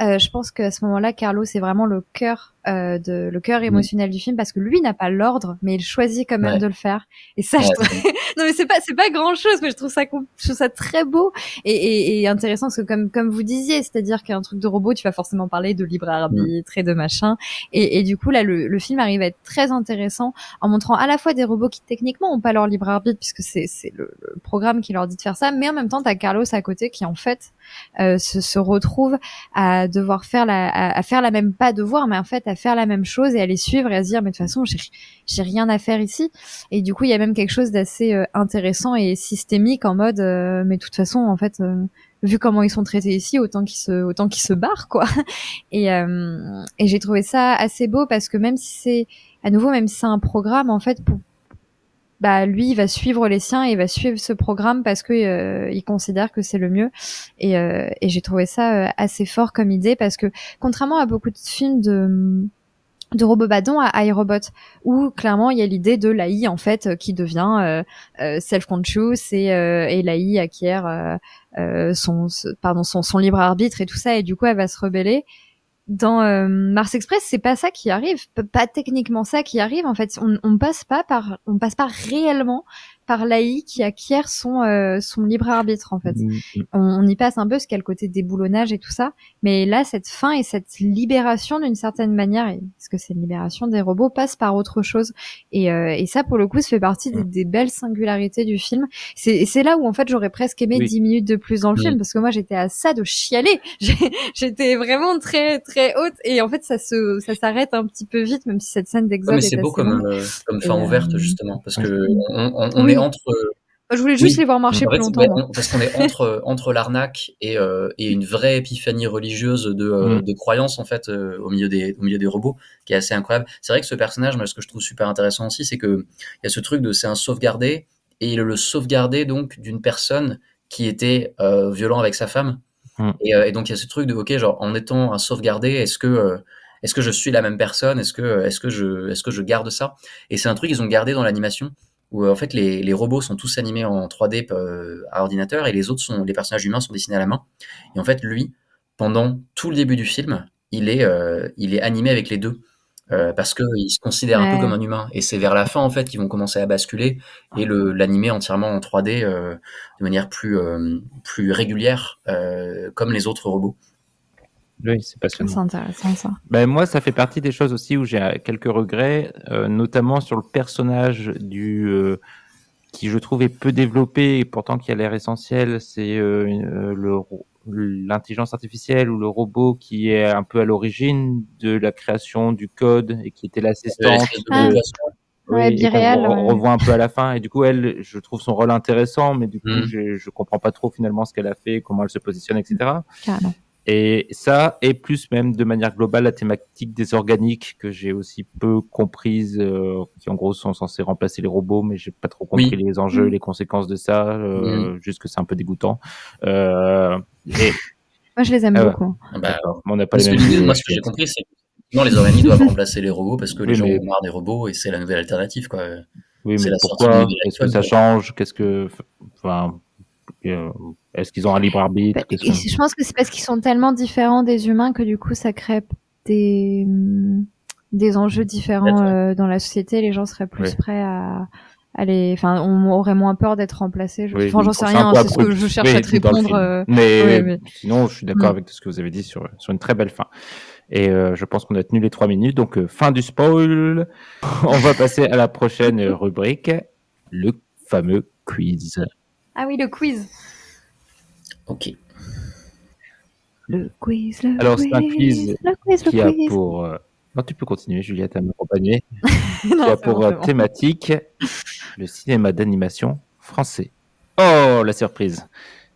[SPEAKER 3] Euh, je pense qu'à ce moment-là Carlos c'est vraiment le cœur euh, de le cœur émotionnel du film parce que lui n'a pas l'ordre mais il choisit quand même de le faire. Et ça je trouve... non mais c'est pas c'est pas grand chose mais je trouve ça je trouve ça très beau et, et, et intéressant parce que comme comme vous disiez c'est-à-dire qu'un truc de robot tu vas forcément parler de libre arbitre et de machin. Et, et du coup là le, le, film arrive à être très intéressant en montrant à la fois des robots qui techniquement ont pas leur libre arbitre puisque c'est c'est le, programme qui leur dit de faire ça mais en même temps t'as Carlos à côté qui en fait euh, se, se retrouve à devoir faire la à, à faire la même pas devoir mais en fait à faire la même chose et à les suivre et à se dire mais de toute façon j'ai rien à faire ici. Et du coup il y a même quelque chose d'assez euh, intéressant et systémique en mode euh, mais de toute façon en fait euh, vu comment ils sont traités ici autant qu'ils se autant qu'ils se barrent quoi. Et et j'ai trouvé ça assez beau parce que même si c'est à nouveau même si c'est un programme en fait pour bah lui il va suivre les siens et il va suivre ce programme parce que euh, il considère que c'est le mieux. Et, euh, et j'ai trouvé ça euh, assez fort comme idée parce que contrairement à beaucoup de films de de robots badons à iRobot où clairement il y a l'idée de l'AI en fait euh, qui devient euh, euh, self-conscious et, et l'AI acquiert son pardon son, son libre arbitre et tout ça et du coup elle va se rebeller dans Mars Express, c'est pas ça qui arrive, pas techniquement ça qui arrive. En fait, on, on passe pas par, on passe pas réellement par l'AI qui acquiert son euh, son libre arbitre en fait. Mm, mm. On, y passe un peu ce a le côté déboulonnage et tout ça, mais là cette fin et cette libération d'une certaine manière, est-ce que c'est une libération des robots passe par autre chose et, euh, et ça pour le coup ça fait partie des, mm. des belles singularités du film. C'est c'est là où en fait j'aurais presque aimé dix 10 minutes de plus dans le film parce que moi j'étais à ça de chialer, j'étais vraiment très très haute et en fait ça se ça s'arrête un petit peu vite même si cette scène d'exode.
[SPEAKER 2] c'est beau comme euh, comme fin ouverte justement parce que on, on, entre.
[SPEAKER 3] Je voulais juste les voir marcher plus longtemps.
[SPEAKER 2] parce qu'on est entre entre l'arnaque et, euh, et une vraie épiphanie religieuse de, euh, mm. de croyance en fait euh, au milieu des au milieu des robots, qui est assez incroyable. C'est vrai que ce personnage, moi, ce que je trouve super intéressant aussi, c'est que il y a ce truc de c'est un sauvegardé et il le sauvegardé donc d'une personne qui était violent avec sa femme. Mm. Et, et, donc il y a ce truc de ok genre en étant un sauvegardé, est-ce que est-ce que je suis la même personne? Est-ce que est-ce que je est-ce que je garde ça? Et c'est un truc qu'ils ont gardé dans l'animation où en fait les, les, robots sont tous animés en 3D euh, à ordinateur et les autres sont les personnages humains sont dessinés à la main. Et en fait lui, pendant tout le début du film, il est euh, il est animé avec les deux. Euh, parce qu'il se considère un peu comme un humain. Et c'est vers la fin, en fait, qu'ils vont commencer à basculer et l'animer entièrement en 3D de manière plus, plus régulière, comme les autres robots.
[SPEAKER 1] Oui, c'est passionnant.
[SPEAKER 3] C'est intéressant ça.
[SPEAKER 1] Ben, moi, ça fait partie des choses aussi où j'ai quelques regrets, euh, notamment sur le personnage du euh, qui je trouvais peu développé et pourtant qui a l'air essentiel, c'est euh, le l'intelligence artificielle ou le robot qui est un peu à l'origine de la création du code et qui était l'assistante.
[SPEAKER 3] Ah. Ouais,
[SPEAKER 1] on, revoit un peu à la fin et du coup elle je trouve son rôle intéressant mais du coup mm. je, je comprends pas trop finalement ce qu'elle a fait comment elle se positionne etc
[SPEAKER 3] Carrément.
[SPEAKER 1] Et ça, et plus même de manière globale, la thématique des organiques que j'ai aussi peu comprise, euh, qui en gros sont censés remplacer les robots, mais j'ai pas trop compris les enjeux, les conséquences de ça, euh, juste que c'est un peu dégoûtant. Euh, et...
[SPEAKER 3] Moi, je les aime beaucoup.
[SPEAKER 2] Ah bah, on n'a pas les mêmes. Moi, ce que j'ai compris, c'est que non, les organiques doivent remplacer les robots parce que les gens ont marre des robots et c'est la nouvelle alternative, quoi.
[SPEAKER 1] Oui, mais pourquoi Est-ce que ça change? Qu'est-ce que, enfin, euh, est-ce qu'ils ont un libre arbitre
[SPEAKER 3] bah, Je pense que c'est parce qu'ils sont tellement différents des humains que du coup ça crée des des enjeux différents euh, dans la société. Les gens seraient plus prêts à aller, enfin, on aurait moins peur d'être remplacé. Je... enfin, j'en sais rien, c'est ce que je cherche à te répondre.
[SPEAKER 1] Euh, mais, sinon, je suis d'accord mm. avec tout ce que vous avez dit sur, sur une très belle fin. Et euh, je pense qu'on a tenu les trois minutes. Donc, fin du spoil. on va passer à la prochaine rubrique, le fameux quiz.
[SPEAKER 3] Ah oui, le quiz.
[SPEAKER 2] Ok.
[SPEAKER 3] Le quiz, le
[SPEAKER 1] Alors,
[SPEAKER 3] c'est
[SPEAKER 1] un quiz, qui a pour. Euh, non, tu peux continuer, Juliette, à m'accompagner. qui a pour euh, thématique le cinéma d'animation français. Oh, la surprise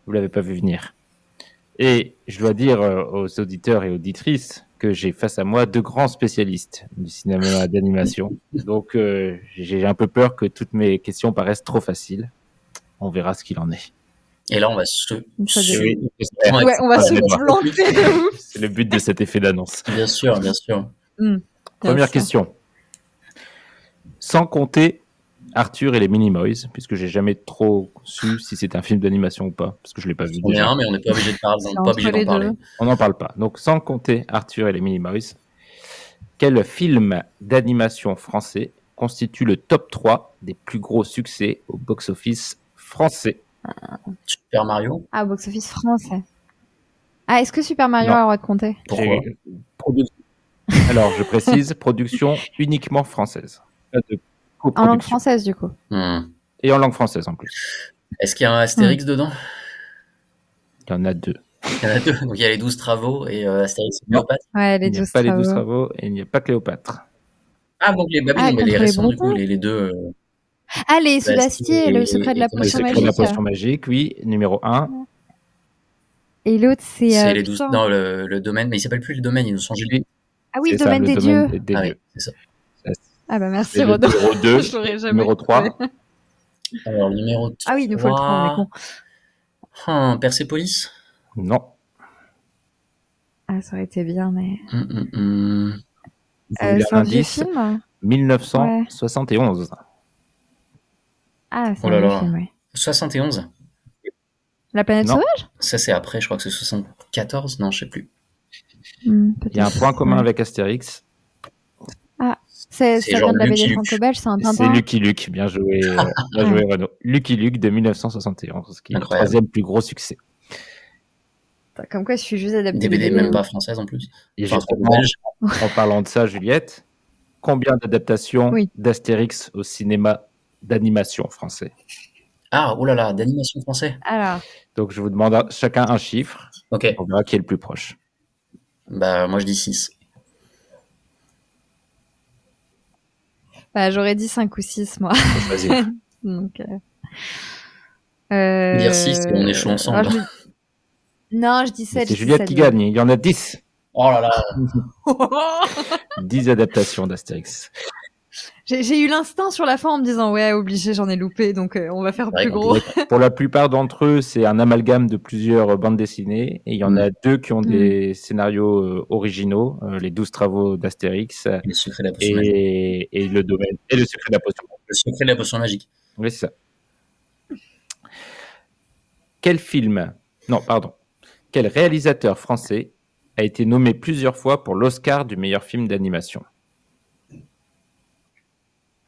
[SPEAKER 1] Vous l'avez pas vu venir. Et je dois dire euh, aux auditeurs et auditrices que j'ai face à moi deux grands spécialistes du cinéma d'animation. Donc, j'ai un peu peur que toutes mes questions paraissent trop faciles. On verra ce qu'il en est.
[SPEAKER 2] Et là, on va se.
[SPEAKER 3] Ouais, on va se planter
[SPEAKER 1] C'est le but de cet effet d'annonce.
[SPEAKER 2] Bien sûr, bien sûr.
[SPEAKER 3] Hmm,
[SPEAKER 1] Première question. Sans compter Arthur et les Minimoys, puisque j'ai jamais trop su si c'est un film d'animation ou pas, parce que je l'ai pas vu.
[SPEAKER 2] On est un, mais on n'est pas obligé de parler. On pas obligé d'en parler.
[SPEAKER 1] On n'en parle pas. Donc, sans compter Arthur et les Minimoys, quel film d'animation français constitue le top 3 des plus gros succès au box-office français?
[SPEAKER 2] Super Mario.
[SPEAKER 3] Ah, box-office français. Ah, est-ce que Super Mario a le droit de compter?
[SPEAKER 2] Pourquoi
[SPEAKER 1] Alors, je précise, production uniquement française.
[SPEAKER 3] en langue française, du coup.
[SPEAKER 2] Hmm.
[SPEAKER 1] Et en langue française, en plus.
[SPEAKER 2] Est-ce qu'il y a un Astérix hmm. dedans?
[SPEAKER 1] Il y en a deux.
[SPEAKER 2] Il y en a deux. Donc, il y a les 12 travaux et euh, Astérix et Cléopâtre.
[SPEAKER 3] Ouais, les
[SPEAKER 1] il n'y a pas les 12 travaux et il n'y a pas Cléopâtre.
[SPEAKER 2] Ah, donc les, ah, mais les récents, du coup, les, les deux... Euh,
[SPEAKER 3] ah, les Soudastiers, le secret de la potion magique. Le secret de la
[SPEAKER 1] potion magique, oui, numéro 1.
[SPEAKER 3] Et l'autre, c'est.
[SPEAKER 2] C'est euh, les 12. Non, le, le, domaine, mais il s'appelle plus le domaine, ils ont changé.
[SPEAKER 3] Ah oui, le domaine des dieux.
[SPEAKER 2] ah, oui, c'est ça.
[SPEAKER 3] Ah bah merci, Rodolphe.
[SPEAKER 1] Numéro 2, numéro 3.
[SPEAKER 2] Alors, numéro 3.
[SPEAKER 3] Ah oui, il nous faut le 3, on est con.
[SPEAKER 2] Hum, Persepolis
[SPEAKER 1] Non.
[SPEAKER 3] Ah, ça aurait été bien, mais.
[SPEAKER 2] Hum, hum.
[SPEAKER 1] Vous
[SPEAKER 3] Euh, c'est
[SPEAKER 1] un indice?
[SPEAKER 3] film?
[SPEAKER 1] 1971.
[SPEAKER 3] Ah, c'est
[SPEAKER 2] Oh
[SPEAKER 3] un
[SPEAKER 2] là là.
[SPEAKER 3] film, ouais.
[SPEAKER 2] 71
[SPEAKER 3] La planète
[SPEAKER 1] Non.
[SPEAKER 3] sauvage?
[SPEAKER 2] Ça, c'est après, je crois que c'est 74 Non, je sais plus.
[SPEAKER 3] Hmm,
[SPEAKER 1] Il y a un point commun
[SPEAKER 3] Ouais.
[SPEAKER 1] avec Astérix.
[SPEAKER 3] C'est,
[SPEAKER 2] C'est
[SPEAKER 3] ça
[SPEAKER 2] genre
[SPEAKER 3] de la BD
[SPEAKER 2] Lucky Luke.
[SPEAKER 3] franco-belge, c'est un
[SPEAKER 1] C'est
[SPEAKER 3] Tintin.
[SPEAKER 1] Lucky Luke. Bien joué, euh, bien joué Renaud. Lucky Luke de 1971, qui est le troisième plus gros succès.
[SPEAKER 3] Comme quoi, je suis juste adapté.
[SPEAKER 2] Des BD même pas françaises en plus.
[SPEAKER 1] Et
[SPEAKER 2] Enfin,
[SPEAKER 1] en parlant de ça, Juliette, combien d'adaptations
[SPEAKER 3] Oui.
[SPEAKER 1] d'Astérix au cinéma d'animation français
[SPEAKER 2] Ah, oh là là, d'animation français.
[SPEAKER 3] Alors,
[SPEAKER 1] Donc je vous demande à chacun un chiffre.
[SPEAKER 2] Ok,
[SPEAKER 1] On verra qui est le plus proche.
[SPEAKER 2] bah moi je dis 6.
[SPEAKER 3] bah, j'aurais dit 5 ou 6, moi.
[SPEAKER 1] Choisir.
[SPEAKER 3] Donc, euh... euh,
[SPEAKER 2] Dire six, et on est chaud ensemble.
[SPEAKER 3] alors, je dis- Non, je dis 7.
[SPEAKER 1] C'est Juliette qui gagne. Il y en a 10.
[SPEAKER 2] Oh là là,
[SPEAKER 1] 10 adaptations d'Astérix.
[SPEAKER 3] J'ai eu l'instinct sur la fin en me disant, ouais, obligé, j'en ai loupé, donc euh, on va faire plus gros.
[SPEAKER 1] Pour la plupart d'entre eux, c'est un amalgame de plusieurs bandes dessinées. Et il y en a deux qui ont des scénarios euh, originaux, euh, les 12 travaux d'Astérix
[SPEAKER 2] le secret de la potion magique.
[SPEAKER 1] et, et le domaine et le secret de la potion.
[SPEAKER 2] Le secret de la potion magique.
[SPEAKER 1] Oui, c'est ça. Quel film, non, pardon, quel réalisateur français a été nommé plusieurs fois pour l'Oscar du meilleur film d'animation?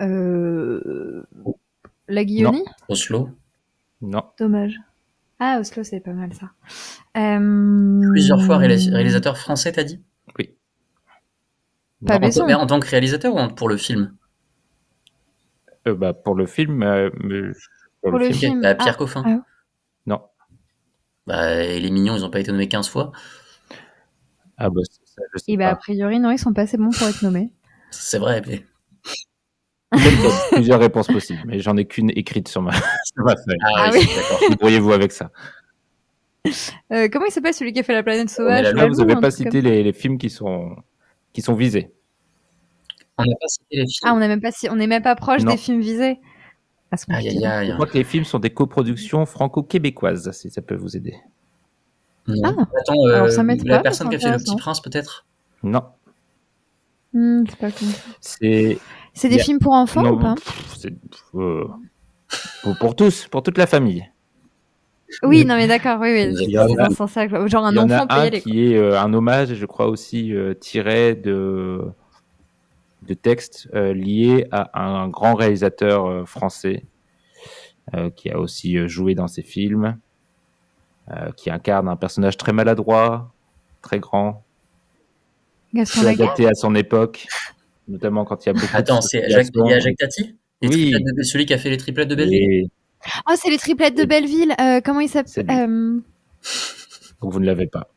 [SPEAKER 3] Euh... La Guillaunie
[SPEAKER 2] Oslo.
[SPEAKER 1] Non,
[SPEAKER 3] Dommage. Ah, Oslo, c'est pas mal ça. Euh...
[SPEAKER 2] Plusieurs fois réalis- réalisateur français, t'as dit?
[SPEAKER 1] Oui.
[SPEAKER 3] Pas
[SPEAKER 1] Non,
[SPEAKER 3] Besson.
[SPEAKER 2] Mais en tant que réalisateur ou pour le film?
[SPEAKER 1] Euh, bah, pour le film, euh, mais- pour
[SPEAKER 3] Pour le film.
[SPEAKER 2] bah, Pierre
[SPEAKER 3] Ah,
[SPEAKER 2] Coffin.
[SPEAKER 3] ah.
[SPEAKER 1] non.
[SPEAKER 2] Bah, et les mignons, ils ont pas été nommés 15 fois.
[SPEAKER 1] Ah bah, ça, je sais
[SPEAKER 3] Et bah, a priori, non, ils sont pas assez bons pour être nommés.
[SPEAKER 2] C'est vrai, mais.
[SPEAKER 1] Peut-être y a plusieurs réponses possibles, mais j'en ai qu'une écrite sur ma, sur ma feuille.
[SPEAKER 2] Ah,
[SPEAKER 3] Ah
[SPEAKER 2] oui,
[SPEAKER 3] oui.
[SPEAKER 1] Débrouillez-vous avec ça.
[SPEAKER 3] Euh, comment il s'appelle celui qui a fait la planète sauvage
[SPEAKER 2] là,
[SPEAKER 1] Là, vous n'avez pas cité les, les films qui sont, qui sont visés.
[SPEAKER 2] On n'a pas cité les films.
[SPEAKER 3] Ah, on n'est même pas si... on n'est même pas proche
[SPEAKER 1] Non.
[SPEAKER 3] des films visés. Ah, c'est
[SPEAKER 2] Aïe,
[SPEAKER 3] compliqué.
[SPEAKER 2] aïe,
[SPEAKER 1] Je
[SPEAKER 2] aïe.
[SPEAKER 1] crois que les films sont des coproductions franco-québécoises, si ça peut vous aider.
[SPEAKER 3] Ah.
[SPEAKER 2] Attends, euh,
[SPEAKER 3] Alors, ça m'aide
[SPEAKER 2] la
[SPEAKER 3] pas,
[SPEAKER 2] personne qui a fait Le Petit. Prince, peut-être?
[SPEAKER 1] Non,
[SPEAKER 3] Hmm, c'est pas
[SPEAKER 1] c'est
[SPEAKER 3] C'est des films pour enfants
[SPEAKER 1] non,
[SPEAKER 3] ou pas
[SPEAKER 1] pff, euh, pour, pour tous, pour toute la famille.
[SPEAKER 3] Oui, non mais d'accord, oui, oui.
[SPEAKER 2] Il
[SPEAKER 1] y en a-
[SPEAKER 3] Genre un
[SPEAKER 1] Il y en
[SPEAKER 3] enfant
[SPEAKER 1] a
[SPEAKER 3] peut y
[SPEAKER 1] un qui est euh, un hommage, je crois aussi euh, tiré de, de textes euh, liés à un grand réalisateur euh, français euh, qui a aussi euh, joué dans ses films, euh, qui incarne un personnage très maladroit, très grand, adapté à son époque, notamment quand il y a beaucoup
[SPEAKER 2] Attends,
[SPEAKER 1] de
[SPEAKER 2] c'est Jacques,
[SPEAKER 1] situations.
[SPEAKER 2] il y a Jacques Tati
[SPEAKER 1] Oui.
[SPEAKER 2] de- Celui qui a fait les triplettes de Belleville
[SPEAKER 1] Et-
[SPEAKER 3] Oh, c'est les triplettes de Belleville. Euh, comment il s'appelle euh...
[SPEAKER 1] donc vous ne l'avez pas.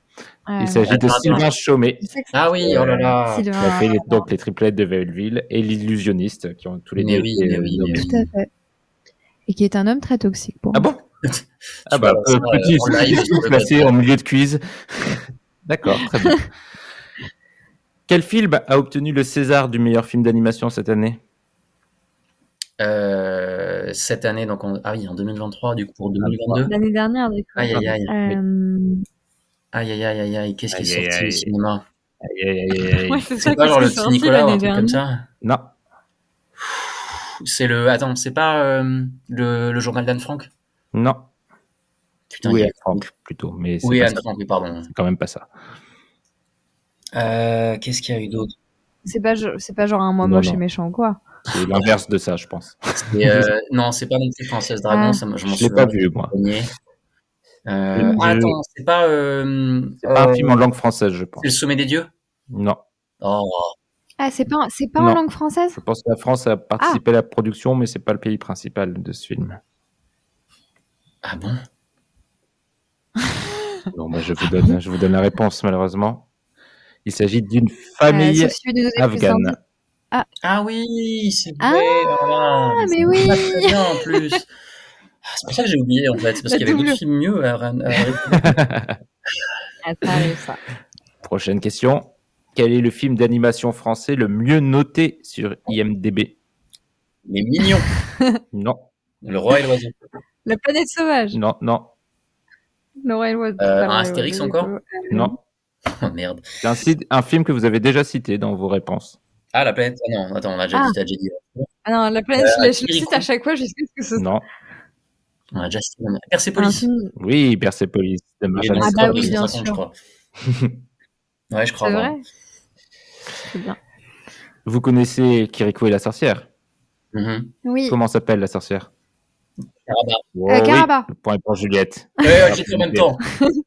[SPEAKER 3] euh,
[SPEAKER 1] Il s'agit de. Sylvain Chaumet.
[SPEAKER 2] Ah oui, oh là là.
[SPEAKER 1] qui a fait les, donc les triplettes de Belleville et l'illusionniste qui ont tous les
[SPEAKER 2] Mais
[SPEAKER 1] deux
[SPEAKER 2] oui,
[SPEAKER 1] été
[SPEAKER 2] mais oui, mais oui.
[SPEAKER 3] Tout à fait. Et qui est un homme très toxique pour
[SPEAKER 1] Ah
[SPEAKER 3] moi.
[SPEAKER 1] bon? Ah bah, euh, petit,
[SPEAKER 2] euh,
[SPEAKER 1] placé en milieu de quiz. D'accord, très bien. Quel film a obtenu le César du meilleur film d'animation cette année?
[SPEAKER 2] Euh, cette année, donc en... ah oui, en 2023, du coup, pour 2022.
[SPEAKER 3] L'année dernière, du coup.
[SPEAKER 2] Aïe, aïe, aïe.
[SPEAKER 3] Euh...
[SPEAKER 2] Aïe, aïe, aïe, aïe, aïe. Qu'est-ce qui est
[SPEAKER 1] aïe,
[SPEAKER 2] sorti au cinéma?
[SPEAKER 1] Aïe, aïe, aïe, aïe.
[SPEAKER 3] Ouais, c'est
[SPEAKER 2] pas genre le petit Nicolas ou un truc comme ça?
[SPEAKER 1] Non,
[SPEAKER 2] C'est le. Attends, c'est pas euh, le, le journal d'Anne Frank?
[SPEAKER 1] Non.
[SPEAKER 2] Putain,
[SPEAKER 1] Oui,
[SPEAKER 2] il y a-
[SPEAKER 1] Anne Frank plutôt, mais
[SPEAKER 2] Oui,
[SPEAKER 1] pas
[SPEAKER 2] Anne
[SPEAKER 1] ça.
[SPEAKER 2] Frank, oui, pardon.
[SPEAKER 1] C'est quand même pas ça.
[SPEAKER 2] Euh, Qu'est-ce qu'il y a eu d'autre?
[SPEAKER 3] C'est pas, je- c'est pas genre un mois
[SPEAKER 1] Non,
[SPEAKER 3] moche
[SPEAKER 1] non.
[SPEAKER 3] et méchant ou quoi?
[SPEAKER 1] C'est l'inverse de ça, je pense.
[SPEAKER 2] Euh, Non, c'est pas non plus Princesse Dragon,
[SPEAKER 3] Ah.
[SPEAKER 2] ça, je m'en
[SPEAKER 1] Je l'ai
[SPEAKER 2] souviens.
[SPEAKER 1] pas vu, moi.
[SPEAKER 2] Euh, ah, attends, c'est pas. Euh...
[SPEAKER 1] C'est pas un film en langue française, je pense.
[SPEAKER 2] C'est le sommet des dieux?
[SPEAKER 1] Non,
[SPEAKER 2] Oh,
[SPEAKER 3] Ah, c'est pas, c'est pas en langue française?
[SPEAKER 1] Je pense que la France a participé à la production, mais c'est pas le pays principal de ce film.
[SPEAKER 2] ah bon?
[SPEAKER 1] Bon, bah, je vous donne, je vous donne la réponse, malheureusement. Il s'agit d'une
[SPEAKER 3] Euh,
[SPEAKER 1] famille afghane.
[SPEAKER 3] d'indices.
[SPEAKER 2] Ah oui, c'est
[SPEAKER 3] Ah,
[SPEAKER 2] vrai. voilà.
[SPEAKER 3] mais
[SPEAKER 2] C'est
[SPEAKER 3] oui.
[SPEAKER 2] pas très bien en plus. Ah, C'est pour ça que j'ai oublié en fait. C'est parce qu'il y avait d'autres films mieux à, à- à-
[SPEAKER 3] Ah, ça.
[SPEAKER 1] Prochaine question. Quel est le film d'animation français le mieux noté sur IMDb?
[SPEAKER 2] Les mignons.
[SPEAKER 1] Non.
[SPEAKER 2] Le roi et l'oiseau.
[SPEAKER 3] La planète sauvage.
[SPEAKER 1] Non, non,
[SPEAKER 3] Le roi et l'oiseau.
[SPEAKER 2] Euh, un Astérix encore.
[SPEAKER 3] Euh,
[SPEAKER 1] non.
[SPEAKER 2] Oh, merde.
[SPEAKER 1] C'est un, film que vous avez déjà cité dans vos réponses.
[SPEAKER 2] Ah, la planète. Ah non, attends, on a déjà
[SPEAKER 3] Ah.
[SPEAKER 2] dit, t'as déjà dit.
[SPEAKER 3] Ah non, la planète,
[SPEAKER 2] Euh,
[SPEAKER 3] je, la- je le
[SPEAKER 2] Kirikou.
[SPEAKER 3] cite à chaque fois jusqu'à ce que ce soit
[SPEAKER 1] Non.
[SPEAKER 2] On a déjà cité.
[SPEAKER 3] film.
[SPEAKER 1] Oui, Persepolis de
[SPEAKER 2] dans
[SPEAKER 3] Ah
[SPEAKER 2] le
[SPEAKER 3] bah oui, bien
[SPEAKER 2] 150,
[SPEAKER 3] sûr.
[SPEAKER 2] je crois. ouais, je crois.
[SPEAKER 3] C'est vrai C'est bien.
[SPEAKER 1] Vous connaissez Kiriko et la sorcière?
[SPEAKER 2] Mhm.
[SPEAKER 3] Oui.
[SPEAKER 1] Comment s'appelle la sorcière?
[SPEAKER 2] Caraba.
[SPEAKER 1] Oh,
[SPEAKER 3] Euh, Caraba.
[SPEAKER 1] point est pour Juliette.
[SPEAKER 2] Ouais, j'ai fait en même temps.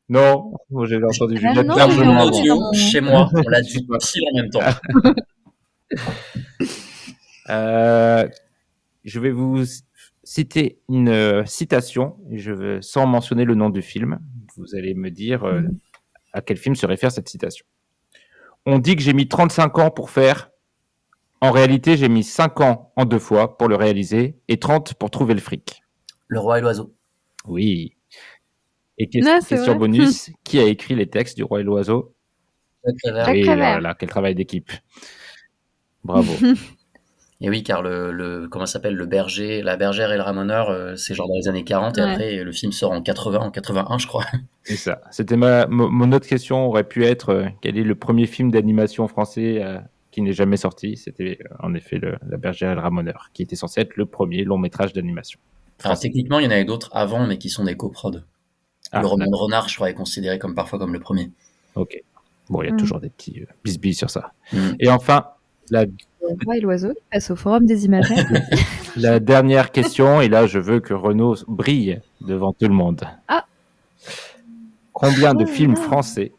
[SPEAKER 1] Non, moi j'avais entendu
[SPEAKER 3] Ah
[SPEAKER 1] Juliette
[SPEAKER 3] non,
[SPEAKER 2] Là,
[SPEAKER 3] mais
[SPEAKER 2] mon
[SPEAKER 3] on
[SPEAKER 1] largement
[SPEAKER 3] l'a
[SPEAKER 2] audio,
[SPEAKER 1] avant.
[SPEAKER 3] dans mon-
[SPEAKER 2] chez moi, on l'a dit pile en même temps.
[SPEAKER 1] Euh, je vais vous citer une euh, citation, je veux, sans mentionner le nom du film. Vous allez me dire euh, à quel film se réfère cette citation. On dit que j'ai mis 35 ans pour faire. En réalité, j'ai mis 5 ans en deux fois pour le réaliser et 30 pour trouver le fric.
[SPEAKER 2] Le roi et l'oiseau.
[SPEAKER 1] Oui. Et que-
[SPEAKER 3] Non,
[SPEAKER 1] question bonus, qui a écrit les textes du Roi et l'Oiseau?
[SPEAKER 2] Jacques
[SPEAKER 1] Oui, voilà, quel travail d'équipe. Bravo.
[SPEAKER 2] Et oui, car le, le comment ça s'appelle le berger, la bergère et le ramoneur, euh, c'est genre dans les années 40 et après le film sort en 80, en 81, je crois.
[SPEAKER 1] C'est ça. C'était ma, mo- mon autre question aurait pu être euh, quel est le premier film d'animation français euh, qui n'est jamais sorti? C'était en effet le, La bergère et le ramoneur, qui était censé être le premier long métrage d'animation.
[SPEAKER 2] Enfin, techniquement, il y en avait d'autres avant, mais qui sont des coprods.
[SPEAKER 1] Ah,
[SPEAKER 2] le roman de Renard, je crois, est considéré comme parfois comme le premier.
[SPEAKER 1] Ok. Bon, il y a
[SPEAKER 3] Mm.
[SPEAKER 1] toujours des petits euh, bisbilles sur ça.
[SPEAKER 2] Mm.
[SPEAKER 1] Et enfin, la,
[SPEAKER 3] Le roi et l'oiseau qui passe au forum des imaginaires.
[SPEAKER 1] la dernière question, et là je veux que Renaud brille devant tout le monde.
[SPEAKER 3] Ah.
[SPEAKER 1] Combien de
[SPEAKER 3] Oh
[SPEAKER 1] films français,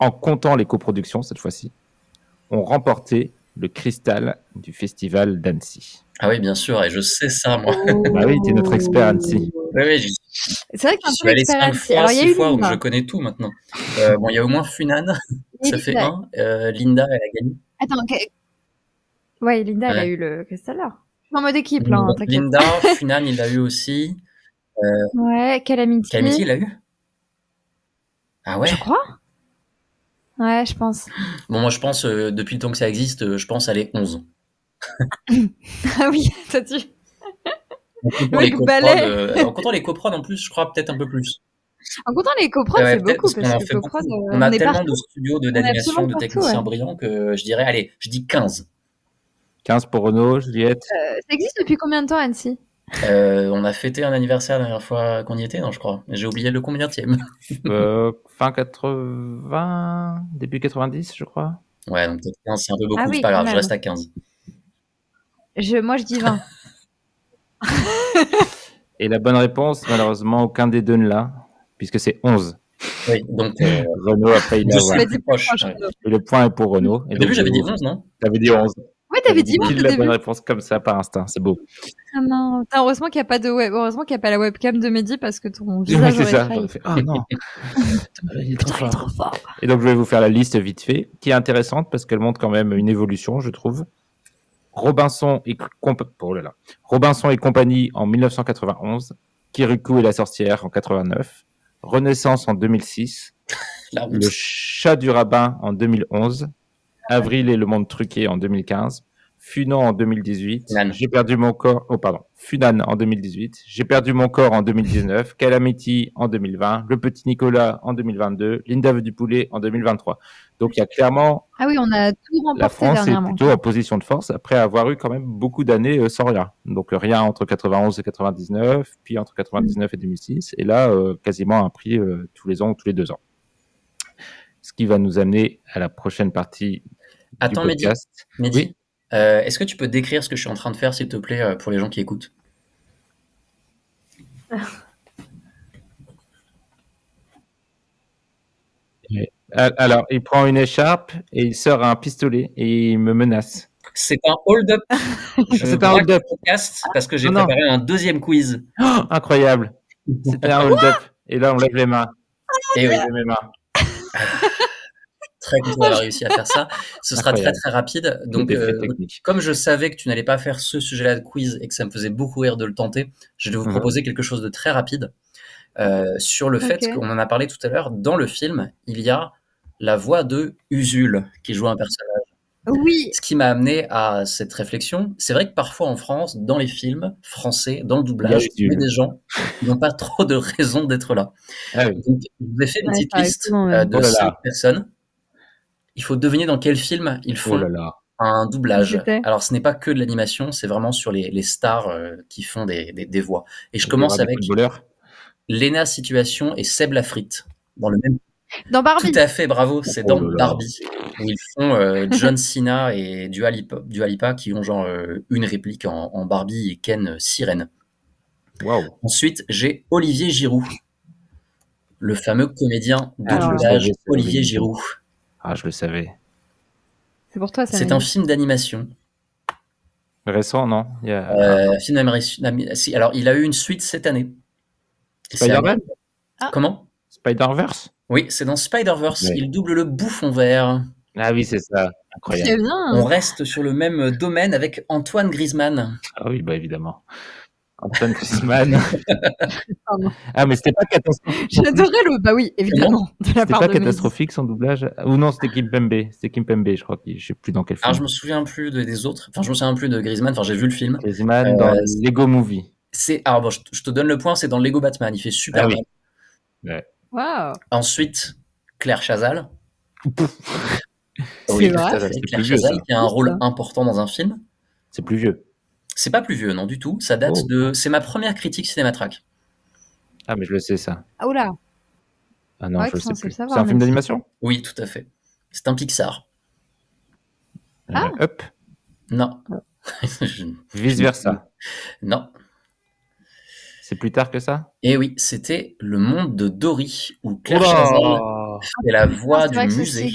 [SPEAKER 1] en comptant les coproductions cette fois-ci, ont remporté le cristal du festival d'Annecy
[SPEAKER 2] Ah oui, bien sûr, et je sais ça, moi.
[SPEAKER 1] Bah oui, t'es notre expert, Annecy.
[SPEAKER 2] Oui, oui, j'y
[SPEAKER 3] C'est vrai qu'il y a un
[SPEAKER 2] suis allé cinq fois,
[SPEAKER 3] Alors,
[SPEAKER 2] six fois, donc
[SPEAKER 3] Linda.
[SPEAKER 2] je connais tout maintenant. Euh, bon, il y a au moins Funan, ça fait
[SPEAKER 3] Linda.
[SPEAKER 2] un. Euh, Linda, elle a gagné.
[SPEAKER 3] Attends, que- ouais, Linda, elle a eu le cristal d'or. Je suis en mode équipe, là, hein.
[SPEAKER 2] Linda, Funan, il l'a eu aussi.
[SPEAKER 3] Ouais, Calamity.
[SPEAKER 2] Calamity, il l'a eu? Ah ouais
[SPEAKER 3] Je crois. Ouais, je pense.
[SPEAKER 2] Bon, moi, je pense, euh, depuis le temps que ça existe, euh, je pense aller 11.
[SPEAKER 3] ah oui, toi tu.
[SPEAKER 2] En comptant,
[SPEAKER 3] Le
[SPEAKER 2] les euh, en comptant les coprods, en plus, je crois peut-être un peu plus.
[SPEAKER 3] En comptant les coprods,
[SPEAKER 2] Ouais,
[SPEAKER 3] c'est beaucoup,
[SPEAKER 2] parce
[SPEAKER 3] que
[SPEAKER 2] beaucoup.
[SPEAKER 3] euh,
[SPEAKER 2] On a
[SPEAKER 3] est
[SPEAKER 2] tellement
[SPEAKER 3] partout.
[SPEAKER 2] de studios, de-
[SPEAKER 3] On
[SPEAKER 2] d'animation, de
[SPEAKER 3] partout,
[SPEAKER 2] techniciens
[SPEAKER 3] ouais.
[SPEAKER 2] brillants que je dirais, allez, je dis 15.
[SPEAKER 1] 15 pour Renaud, Juliette.
[SPEAKER 3] Euh, ça existe depuis combien de temps, Annecy?
[SPEAKER 2] Euh, on a fêté un anniversaire la dernière fois qu'on y était, non, je crois. J'ai oublié le combienième.
[SPEAKER 1] Euh, fin 80, début 90, je crois.
[SPEAKER 2] Ouais, donc peut-être 15, c'est un peu beaucoup,
[SPEAKER 3] Ah oui,
[SPEAKER 2] c'est pas grave, je reste à 15.
[SPEAKER 3] je, Moi, je dis 20.
[SPEAKER 1] Et la bonne réponse, malheureusement, aucun des deux ne l'a, puisque c'est 11.
[SPEAKER 2] Oui, donc euh,
[SPEAKER 1] Renaud, après, il
[SPEAKER 2] je
[SPEAKER 1] a
[SPEAKER 2] plus proche. ouais.
[SPEAKER 1] Et le point est pour Renaud. Et
[SPEAKER 2] Au début, j'avais dit
[SPEAKER 1] vous-
[SPEAKER 2] 11, non?
[SPEAKER 1] T'avais dit 11.
[SPEAKER 3] T'avais dit 11
[SPEAKER 1] pile la
[SPEAKER 3] début.
[SPEAKER 1] bonne réponse comme ça par instinct, c'est beau.
[SPEAKER 3] Ah non, heureusement qu'il n'y a pas de web, heureusement qu'il n'y a pas la webcam de Mehdi parce que ton
[SPEAKER 1] Oui,
[SPEAKER 3] visage
[SPEAKER 1] c'est
[SPEAKER 3] aurait
[SPEAKER 1] ça. fait, Ah non. il est trop
[SPEAKER 3] Putain, il est
[SPEAKER 1] fort.
[SPEAKER 3] trop fort.
[SPEAKER 1] Et donc, je vais vous faire la liste vite fait, qui est intéressante parce qu'elle montre quand même une évolution, je trouve. Robinson et, comp- oh là là. Robinson et compagnie en 1991, Kirikou et la sorcière en 89, Renaissance en 2006,
[SPEAKER 2] La honte.
[SPEAKER 1] Le chat du rabbin en 2011, Avril et le monde truqué en 2015, Funan en 2018,
[SPEAKER 2] Funan.
[SPEAKER 1] J'ai perdu mon corps, oh pardon, Funan en 2018, J'ai perdu mon corps en 2019, Calamity en 2020, Le petit Nicolas en 2022, Linda veut du poulet en 2023. Donc il y a clairement
[SPEAKER 3] Ah oui, on a tout
[SPEAKER 1] la France est plutôt en position de force après avoir eu quand même beaucoup d'années euh, sans rien. Donc rien entre 91 et 99, puis entre 99 et 2006, et là euh, quasiment un prix euh, tous les ans ou tous les deux ans. Ce qui va nous amener à la prochaine partie
[SPEAKER 2] Attends,
[SPEAKER 1] du
[SPEAKER 2] Mehdi.
[SPEAKER 1] podcast.
[SPEAKER 2] Mehdi,
[SPEAKER 1] Oui.
[SPEAKER 2] Euh, est-ce que tu peux décrire ce que je suis en train de faire, s'il te plaît, euh, pour les gens qui écoutent?
[SPEAKER 1] Al- Alors, il prend une écharpe et il sort un pistolet et il me menace.
[SPEAKER 2] C'est un hold-up.
[SPEAKER 1] C'est un hold-up.
[SPEAKER 2] parce que j'ai
[SPEAKER 1] non.
[SPEAKER 2] préparé un deuxième quiz.
[SPEAKER 1] Oh, incroyable. C'était un hold-up. Et là, on lève les mains.
[SPEAKER 2] Et oui,
[SPEAKER 1] On lève mes mains.
[SPEAKER 2] très content d'avoir réussi à faire ça. Ce sera très
[SPEAKER 1] Incroyable.
[SPEAKER 2] très rapide. Donc, euh, comme je savais que tu n'allais pas faire ce sujet-là de quiz et que ça me faisait beaucoup rire de le tenter, je vais vous
[SPEAKER 1] Mhm.
[SPEAKER 2] proposer quelque chose de très rapide euh, sur le fait qu'on en a parlé tout à l'heure. Dans le film, il y a la voix de Usul qui joue un personnage.
[SPEAKER 3] Oui.
[SPEAKER 2] Ce qui m'a amené à cette réflexion, c'est vrai que parfois en France, dans les films français, dans le doublage, il y a des gens qui n'ont pas trop de raison d'être là.
[SPEAKER 1] Ah oui.
[SPEAKER 2] Donc, je vous ai fait une
[SPEAKER 3] Ouais,
[SPEAKER 2] petite liste
[SPEAKER 3] ouais.
[SPEAKER 2] euh, de
[SPEAKER 1] Oh là là.
[SPEAKER 2] cinq personnes. Il faut deviner dans quel film ils font
[SPEAKER 1] Oh là là.
[SPEAKER 2] un doublage. Alors, ce n'est pas que de l'animation, c'est vraiment sur les, les stars euh, qui font des, des- des voix. Et je
[SPEAKER 1] Il
[SPEAKER 2] commence avec. Lena Situation et Seb Lafrite. Dans le même...
[SPEAKER 3] Dans Barbie.
[SPEAKER 2] Tout à fait, bravo, c'est
[SPEAKER 1] Oh
[SPEAKER 2] dans
[SPEAKER 1] là.
[SPEAKER 2] Barbie, où ils font euh, John Cena et Dua Lipa, Dua Lipa qui ont genre euh, une réplique en, en Barbie et Ken euh, Sirène.
[SPEAKER 1] Waouh.
[SPEAKER 2] Ensuite, j'ai Olivier Giroud, le fameux comédien de doublage Olivier. Giroud.
[SPEAKER 1] Ah, je le savais.
[SPEAKER 3] C'est pour toi, ça.
[SPEAKER 2] C'est un film d'animation.
[SPEAKER 1] Récent, non? Il y a
[SPEAKER 2] Euh, film alors, il a eu une suite cette année.
[SPEAKER 1] Spider-Man?
[SPEAKER 3] Ah.
[SPEAKER 2] Comment?
[SPEAKER 1] Spider-Verse?
[SPEAKER 2] Oui, c'est dans Spider-Verse. Il double le bouffon vert.
[SPEAKER 1] Ah oui, c'est ça. Incroyable.
[SPEAKER 3] bien.
[SPEAKER 2] On reste sur le même domaine avec Antoine Griezmann.
[SPEAKER 1] Ah oui, bah évidemment. Antoine ah, mais c'était pas catastrophique.
[SPEAKER 3] J'adorais le. Bah oui, évidemment.
[SPEAKER 1] C'était pas
[SPEAKER 3] de
[SPEAKER 1] catastrophique son doublage Ou non, c'était Kim Pembe. C'était Kim Pembe, je crois. Je sais plus dans quel film.
[SPEAKER 2] Alors, je me souviens plus de- des autres. Enfin, je me souviens plus de Griezmann. Enfin, j'ai vu le film.
[SPEAKER 1] Griezmann
[SPEAKER 2] Euh,
[SPEAKER 1] dans Lego Movie.
[SPEAKER 2] C'est, alors bon, je, je te donne le point, c'est dans Lego Batman. Il fait super
[SPEAKER 1] Ah oui.
[SPEAKER 2] bien.
[SPEAKER 3] Waouh.
[SPEAKER 2] Ensuite, Claire Chazal.
[SPEAKER 3] C'est vrai.
[SPEAKER 1] ça, c'est
[SPEAKER 2] Claire
[SPEAKER 1] vieux,
[SPEAKER 2] Chazal
[SPEAKER 1] ça.
[SPEAKER 2] qui a un rôle
[SPEAKER 3] Ça.
[SPEAKER 2] important dans un film.
[SPEAKER 1] C'est plus vieux.
[SPEAKER 2] C'est pas plus vieux, non, du tout. Ça date
[SPEAKER 1] Oh.
[SPEAKER 2] de. C'est ma première critique Cinématrack.
[SPEAKER 1] Ah, mais je le sais, ça.
[SPEAKER 3] Ah, oula.
[SPEAKER 1] Ah non,
[SPEAKER 3] Ouais,
[SPEAKER 1] je le sais plus.
[SPEAKER 3] le
[SPEAKER 1] C'est un film d'animation?
[SPEAKER 2] Oui, tout à fait. C'est un Pixar.
[SPEAKER 3] Ah.
[SPEAKER 1] Euh, Up.
[SPEAKER 2] Non. Je-
[SPEAKER 1] Vice versa.
[SPEAKER 2] non.
[SPEAKER 1] C'est plus tard que ça?
[SPEAKER 2] Et oui, c'était Le Monde de Dory, où Claire
[SPEAKER 1] Oula
[SPEAKER 2] Chazal fait la voix
[SPEAKER 3] Ah, c'est vrai
[SPEAKER 2] du musée,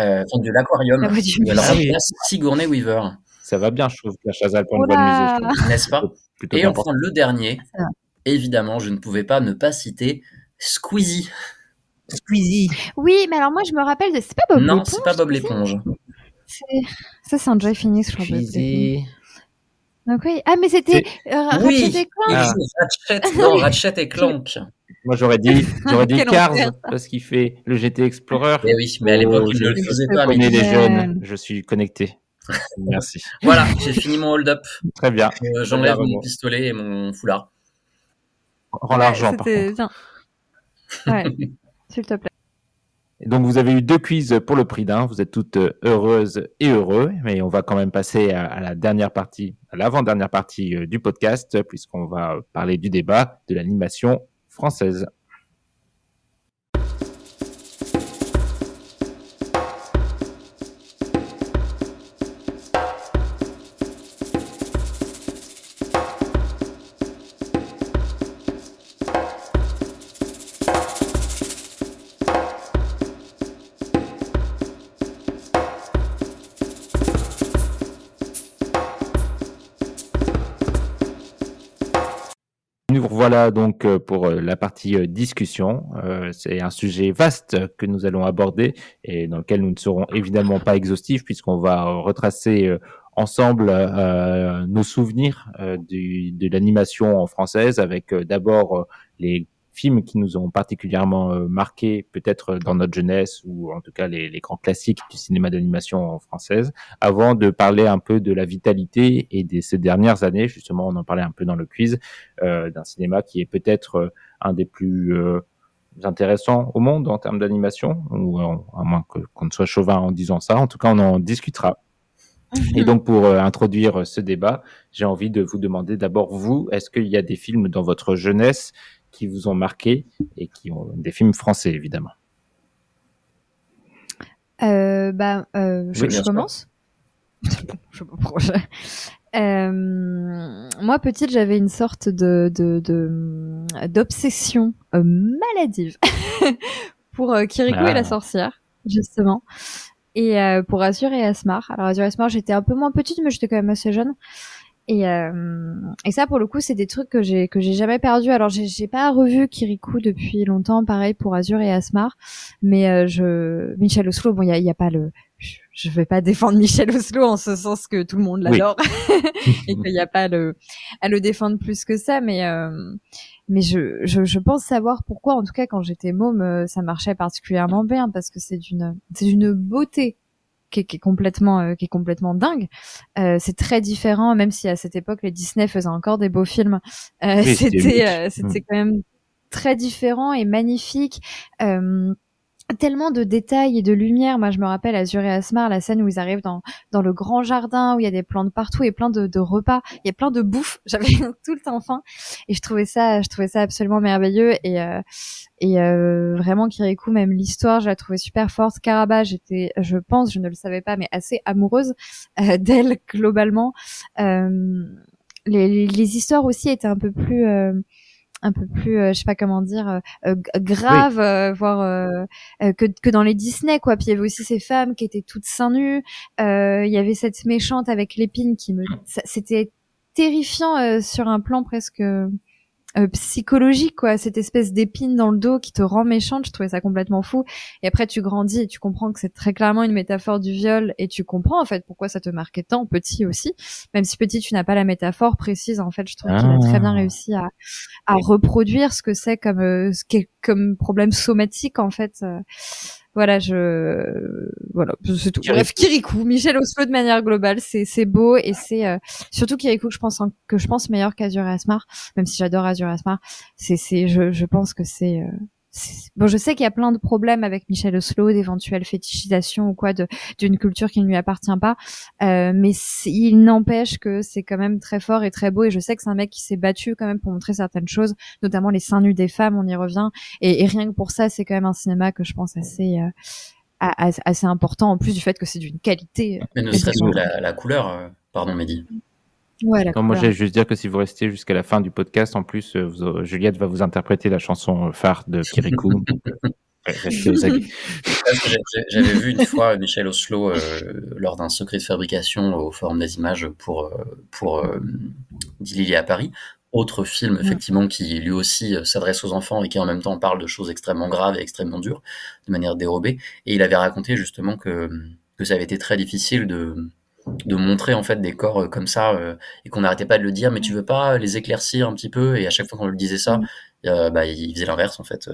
[SPEAKER 2] euh, enfin, de l'aquarium,
[SPEAKER 3] La voix du
[SPEAKER 2] où elle
[SPEAKER 3] musée.
[SPEAKER 2] remplace Sigourney Weaver,
[SPEAKER 1] Ça va bien, je trouve, la Chazal pour une voix de musée. je
[SPEAKER 3] Oula.
[SPEAKER 1] trouve.
[SPEAKER 2] n'est-ce pas
[SPEAKER 1] Plutôt
[SPEAKER 2] Et enfin, le dernier, évidemment, je ne pouvais pas ne pas citer Squeezie.
[SPEAKER 1] Squeezie.
[SPEAKER 3] Oui, mais alors moi je me rappelle de. C'est pas Bob
[SPEAKER 2] non,
[SPEAKER 3] l'éponge,
[SPEAKER 2] c'est pas Bob l'éponge.
[SPEAKER 3] Ça, c'est un Joy Phoenix, je crois.
[SPEAKER 1] Squeezie.
[SPEAKER 3] Donc, oui. Ah, mais c'était euh, Ratchet
[SPEAKER 2] Oui,
[SPEAKER 3] et Clank.
[SPEAKER 1] Ah.
[SPEAKER 2] Ratchet dans Ratchet et Clank.
[SPEAKER 1] Moi, j'aurais dit, j'aurais dit Cars, parce qu'il fait le GT Explorer.
[SPEAKER 2] Mais oui, mais à l'époque,
[SPEAKER 1] Oh,
[SPEAKER 2] il
[SPEAKER 1] je-
[SPEAKER 2] ne le faisait
[SPEAKER 3] je
[SPEAKER 2] pas.
[SPEAKER 1] Je connais les jeunes, je suis connecté. Merci.
[SPEAKER 2] Voilà, j'ai fini mon hold-up.
[SPEAKER 1] Très bien.
[SPEAKER 2] Euh, J'enlève mon pistolet et mon foulard.
[SPEAKER 1] Rends l'argent, par contre.
[SPEAKER 3] bien. Ouais, s'il te plaît.
[SPEAKER 1] Et donc, vous avez eu deux quiz pour le prix d'un. Vous êtes toutes euh, heureuses et heureux. Mais on va quand même passer à, à la dernière partie, à l'avant-dernière partie euh, du podcast, puisqu'on va parler du débat de l'animation française. Voilà donc euh, pour euh, la partie euh, discussion. C'est un sujet vaste que nous allons aborder et dans lequel nous ne serons évidemment pas exhaustifs puisqu'on va retracer ensemble nos souvenirs de l'animation française avec d'abord les films qui nous ont particulièrement euh, marqués peut-être dans notre jeunesse ou en tout cas les, grands classiques du cinéma d'animation française avant de parler un peu de la vitalité et de ces dernières années justement on en parlait un peu dans le quiz euh, d'un cinéma qui est peut-être euh, un des plus euh, intéressants au monde en termes d'animation, ou euh, à moins qu'on ne soit chauvin en disant ça. En tout cas, on en discutera. Et donc, pour euh, introduire ce débat, j'ai envie de vous demander d'abord, vous, est-ce qu'il y a des films dans votre jeunesse qui vous ont marqué et qui ont des films français, évidemment
[SPEAKER 3] Euh, bah, euh, je,
[SPEAKER 1] Oui,
[SPEAKER 3] je commence. je Euh, moi, petite, j'avais une sorte de de- de- d'obsession euh, maladive pour Kirikou
[SPEAKER 1] Ah.
[SPEAKER 3] et la sorcière, justement, et pour Azur et Asmar. Alors Azur et Asmar, j'étais un peu moins petite, mais j'étais quand même assez jeune. Et, euh, et ça, pour le coup, c'est des trucs que j'ai que j'ai jamais perdu. Alors, j'ai pas revu Kirikou depuis longtemps, pareil pour Azur et Asmar. Mais euh, je Michel Oslo, bon, il y a, y a pas le, je, vais pas défendre Michel Oslo en ce sens que tout le monde
[SPEAKER 1] Oui.
[SPEAKER 3] l'adore et qu'il n'y a pas le à le défendre plus que ça. Mais euh, mais je, je je pense savoir pourquoi. En tout cas, quand j'étais môme, euh, ça marchait particulièrement bien parce que c'est d'une c'est d'une beauté qui est, qui est complètement euh, qui est complètement dingue. Euh, c'est très différent, même si à cette époque les Disney faisaient encore des beaux films. Euh,
[SPEAKER 1] c'était
[SPEAKER 3] c'était euh,
[SPEAKER 1] Mm.
[SPEAKER 3] quand même très différent et magnifique. Euh, tellement de détails et de lumière. Moi, je me rappelle Azur et Asmar, la scène où ils arrivent dans, dans le grand jardin, où il y a des plantes partout et plein de, de repas. Il y a plein de bouffe. J'avais tout le temps faim. Et je trouvais ça, je trouvais ça absolument merveilleux. Et, euh, et euh, vraiment, Kirikou, même l'histoire, je la trouvais super forte. Karaba, j'étais, je pense, je ne le savais pas, mais assez amoureuse euh, d'elle globalement. Euh, les, les, les histoires aussi étaient un peu plus... un peu plus, euh, je sais pas comment dire, euh, grave, euh, voire euh, euh, que, que dans les Disney, quoi. Puis il y avait aussi ces femmes qui étaient toutes seins nus. Euh, Il y avait cette méchante avec l'épine qui me, c'était terrifiant euh, sur un plan presque euh, psychologique, quoi. Cette espèce d'épine dans le dos qui te rend méchante. Je trouvais ça complètement fou. Et après, tu grandis et tu comprends que c'est très clairement une métaphore du viol et tu comprends en fait pourquoi ça te marquait tant petit aussi. Même si petit, tu n'as pas la métaphore précise. En fait, je trouve qu'il a très bien
[SPEAKER 1] Ah.
[SPEAKER 3] réussi à à reproduire ce que c'est comme euh, comme problème somatique en fait. Voilà, je voilà, c'est tout. Bref, Kirikou, Michel Oslo de manière globale, c'est c'est beau et c'est euh, surtout Kirikou que je pense en- que je pense meilleur qu'Azur et Asmar, même si j'adore Azur et Asmar. C'est c'est je je pense que c'est euh, c'est- Bon, je sais qu'il y a plein de problèmes avec Michel Oslo, d'éventuelles fétichisations ou quoi de d'une culture qui ne lui appartient pas, euh, mais il n'empêche que c'est quand même très fort et très beau. Et je sais que c'est un mec qui s'est battu quand même pour montrer certaines choses, notamment les seins nus des femmes. On y revient. Et, et rien que pour ça, c'est quand même un cinéma que je pense assez euh, assez important. En plus du fait que c'est d'une qualité. euh,
[SPEAKER 2] Mais ne serait-ce que la, la couleur, euh, pardon Mehdi.
[SPEAKER 3] Ouais, la
[SPEAKER 1] Non, moi, j'allais juste dire que si vous restez jusqu'à la fin du podcast, en plus, euh, vous Juliette va vous interpréter la chanson phare de Kirikou. Euh,
[SPEAKER 2] J'avais vu une fois Michel Oslo euh, lors d'un secret de fabrication au Forum des images pour, euh, pour euh, Dilili à Paris. Autre film, effectivement, qui lui aussi euh, s'adresse aux enfants et qui en même temps parle de choses extrêmement graves et extrêmement dures, de manière dérobée. Et il avait raconté justement que, que ça avait été très difficile de, de montrer en fait des corps euh, comme ça euh, et qu'on n'arrêtait pas de le dire, mais tu veux pas les éclaircir un petit peu Et à chaque fois qu'on lui disait ça, euh, bah, il faisait l'inverse en fait.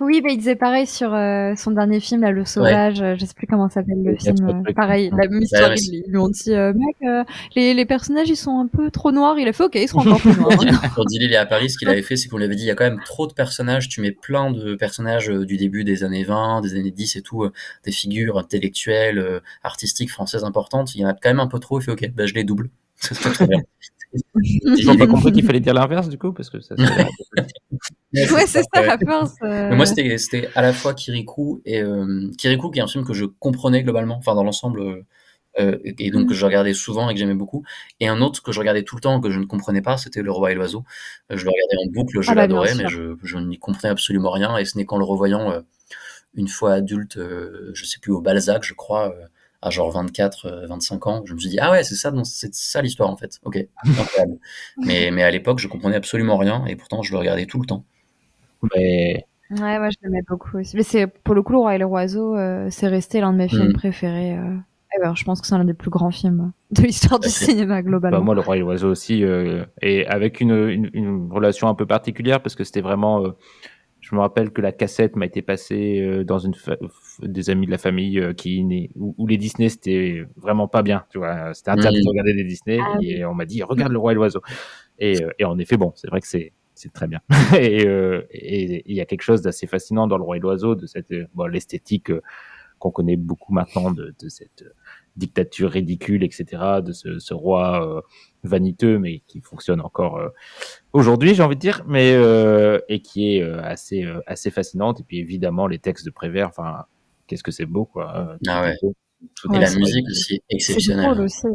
[SPEAKER 3] Oui, bah, il disait pareil sur euh, son dernier film, là, Le Sauvage. euh, Je sais plus comment s'appelle le film. euh, pareil, la même
[SPEAKER 2] Ouais,
[SPEAKER 3] histoire.
[SPEAKER 2] ouais,
[SPEAKER 3] ils, lui ont dit, euh, mec, les, les personnages, ils sont un peu trop noirs. Il a fait, ok, ils seront encore plus noirs.
[SPEAKER 2] Pour Dilly et à Paris, ce qu'il avait fait, c'est qu'on lui avait dit il y a quand même trop de personnages, tu mets plein de personnages du début des années 20, des années 10 et tout, des figures intellectuelles, artistiques françaises importantes, il y en a quand même un peu trop, il fait ok, bah je les double.
[SPEAKER 1] Ils n'ont pas compris qu'il fallait dire l'inverse, du coup, parce que ça.
[SPEAKER 3] ouais, c'est ça, à force. euh,
[SPEAKER 2] moi, c'était c'était à la fois Kirikou et euh, Kirikou, qui est un film que je comprenais globalement, enfin dans l'ensemble, euh, et donc que je regardais souvent et que j'aimais beaucoup. Et un autre que je regardais tout le temps que je ne comprenais pas, c'était Le Roi et l'Oiseau. Euh, Je le regardais en boucle, je
[SPEAKER 3] Ah bah,
[SPEAKER 2] l'adorais, mais je, je n'y comprenais absolument rien. Et ce n'est qu'en le revoyant euh, une fois adulte, euh, je sais plus au Balzac, je crois, euh, à genre 24, euh, 25 ans, je me suis dit ah ouais, c'est ça, c'est ça l'histoire en fait. Ok, incroyable. mais mais à l'époque, je comprenais absolument rien, et pourtant je le regardais tout le temps.
[SPEAKER 1] Mais
[SPEAKER 3] Ouais, moi, je l'aimais beaucoup aussi. Mais c'est, pour le coup, Le Roi et le Oiseau, euh, c'est resté l'un de mes films
[SPEAKER 2] Mm.
[SPEAKER 3] préférés. Euh... Et ben, je pense que c'est l'un des plus grands films de l'histoire du
[SPEAKER 2] Ok.
[SPEAKER 3] cinéma, globalement.
[SPEAKER 1] bah, moi, le roi et l'oiseau aussi, euh, et avec une, une, une relation un peu particulière parce que c'était vraiment. euh, je me rappelle que la cassette m'a été passée euh, dans une fa- f- des amis de la famille euh, qui où, où les Disney c'était vraiment pas bien, tu vois. C'était interdit
[SPEAKER 2] Mhm.
[SPEAKER 1] de regarder des Disney
[SPEAKER 3] Ah
[SPEAKER 1] et on m'a dit regarde le roi et l'oiseau. Et, euh, et en effet, bon, c'est vrai que c'est c'est très bien. et euh, et- et il y a quelque chose d'assez fascinant dans le roi et l'oiseau de cette euh, bon, l'esthétique euh, qu'on connaît beaucoup maintenant de, de cette euh, dictature ridicule, etc., de ce, ce roi euh, vaniteux, mais qui fonctionne encore euh, aujourd'hui, j'ai envie de dire, mais euh, et qui est euh, assez euh, assez fascinante. Et puis évidemment les textes de Prévert, enfin, qu'est-ce que c'est beau, quoi. euh,
[SPEAKER 2] Ah ouais.
[SPEAKER 1] beau, tout
[SPEAKER 2] Et la musique aussi exceptionnelle.
[SPEAKER 3] drôle aussi.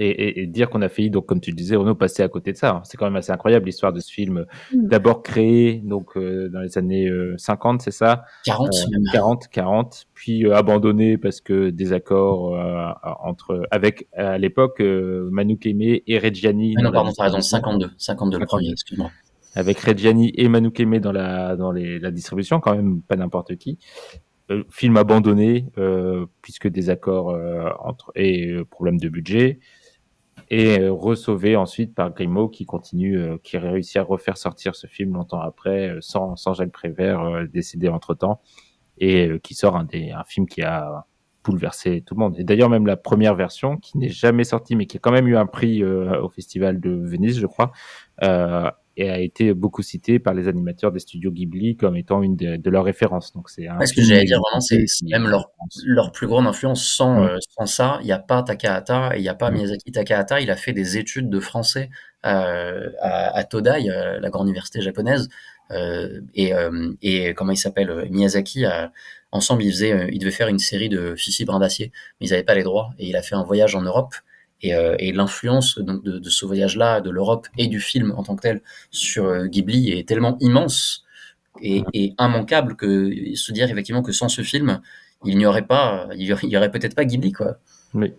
[SPEAKER 1] Et, et, et dire qu'on a failli, donc comme tu le disais, Renaud, passer à côté de ça. C'est quand même assez incroyable l'histoire de ce film.
[SPEAKER 3] Mm.
[SPEAKER 1] D'abord créé donc euh, dans les années euh, 50, c'est ça?
[SPEAKER 2] 40
[SPEAKER 1] Euh,
[SPEAKER 2] même.
[SPEAKER 1] 40, 40, puis euh, abandonné parce que désaccord euh, entre avec à l'époque euh, Manu Aimé et Reggiani.
[SPEAKER 2] Ah non, pardon, t'as raison,
[SPEAKER 1] distribution.
[SPEAKER 2] 52. 52 le
[SPEAKER 1] 52.
[SPEAKER 2] premier, excuse-moi.
[SPEAKER 1] Avec Reggiani et Manu Aimé dans la dans les, la distribution, quand même pas n'importe qui. Euh, film abandonné euh, puisque désaccord euh, entre et euh, problème de budget et euh, resauvé ensuite par Grimaud qui continue, euh, qui réussit à refaire sortir ce film longtemps après, euh, sans, sans Jacques Prévert, décédé entre temps, et qui sort un, des, un film qui a bouleversé tout le monde. Et d'ailleurs, même la première version, qui n'est jamais sortie, mais qui a quand même eu un prix euh, au Festival de Venise, je crois, euh, et a été beaucoup citée par les animateurs des studios Ghibli comme étant une de, de leurs références. Donc c'est
[SPEAKER 2] ce que j'allais dire vraiment, c'est même leur, leur plus grande influence. Sans, euh, sans ça, il n'y a pas Takahata et il n'y a pas Miyazaki Takahata. Il a fait des études de français euh, à, à, Todai, la grande université japonaise. Euh, et, et comment il s'appelle Miyazaki a, ensemble ils faisaient ils devaient faire une série de Fifi Brin d'acier mais ils n'avaient pas les droits et il a fait un voyage en Europe et, euh, et l'influence de, de, de, ce voyage-là, de l'Europe et du film en tant que tel sur euh, Ghibli est tellement immense et, et, immanquable que se dire effectivement que sans ce film, il n'y aurait pas, il y aurait, aurait peut-être pas Ghibli quoi.
[SPEAKER 1] Oui.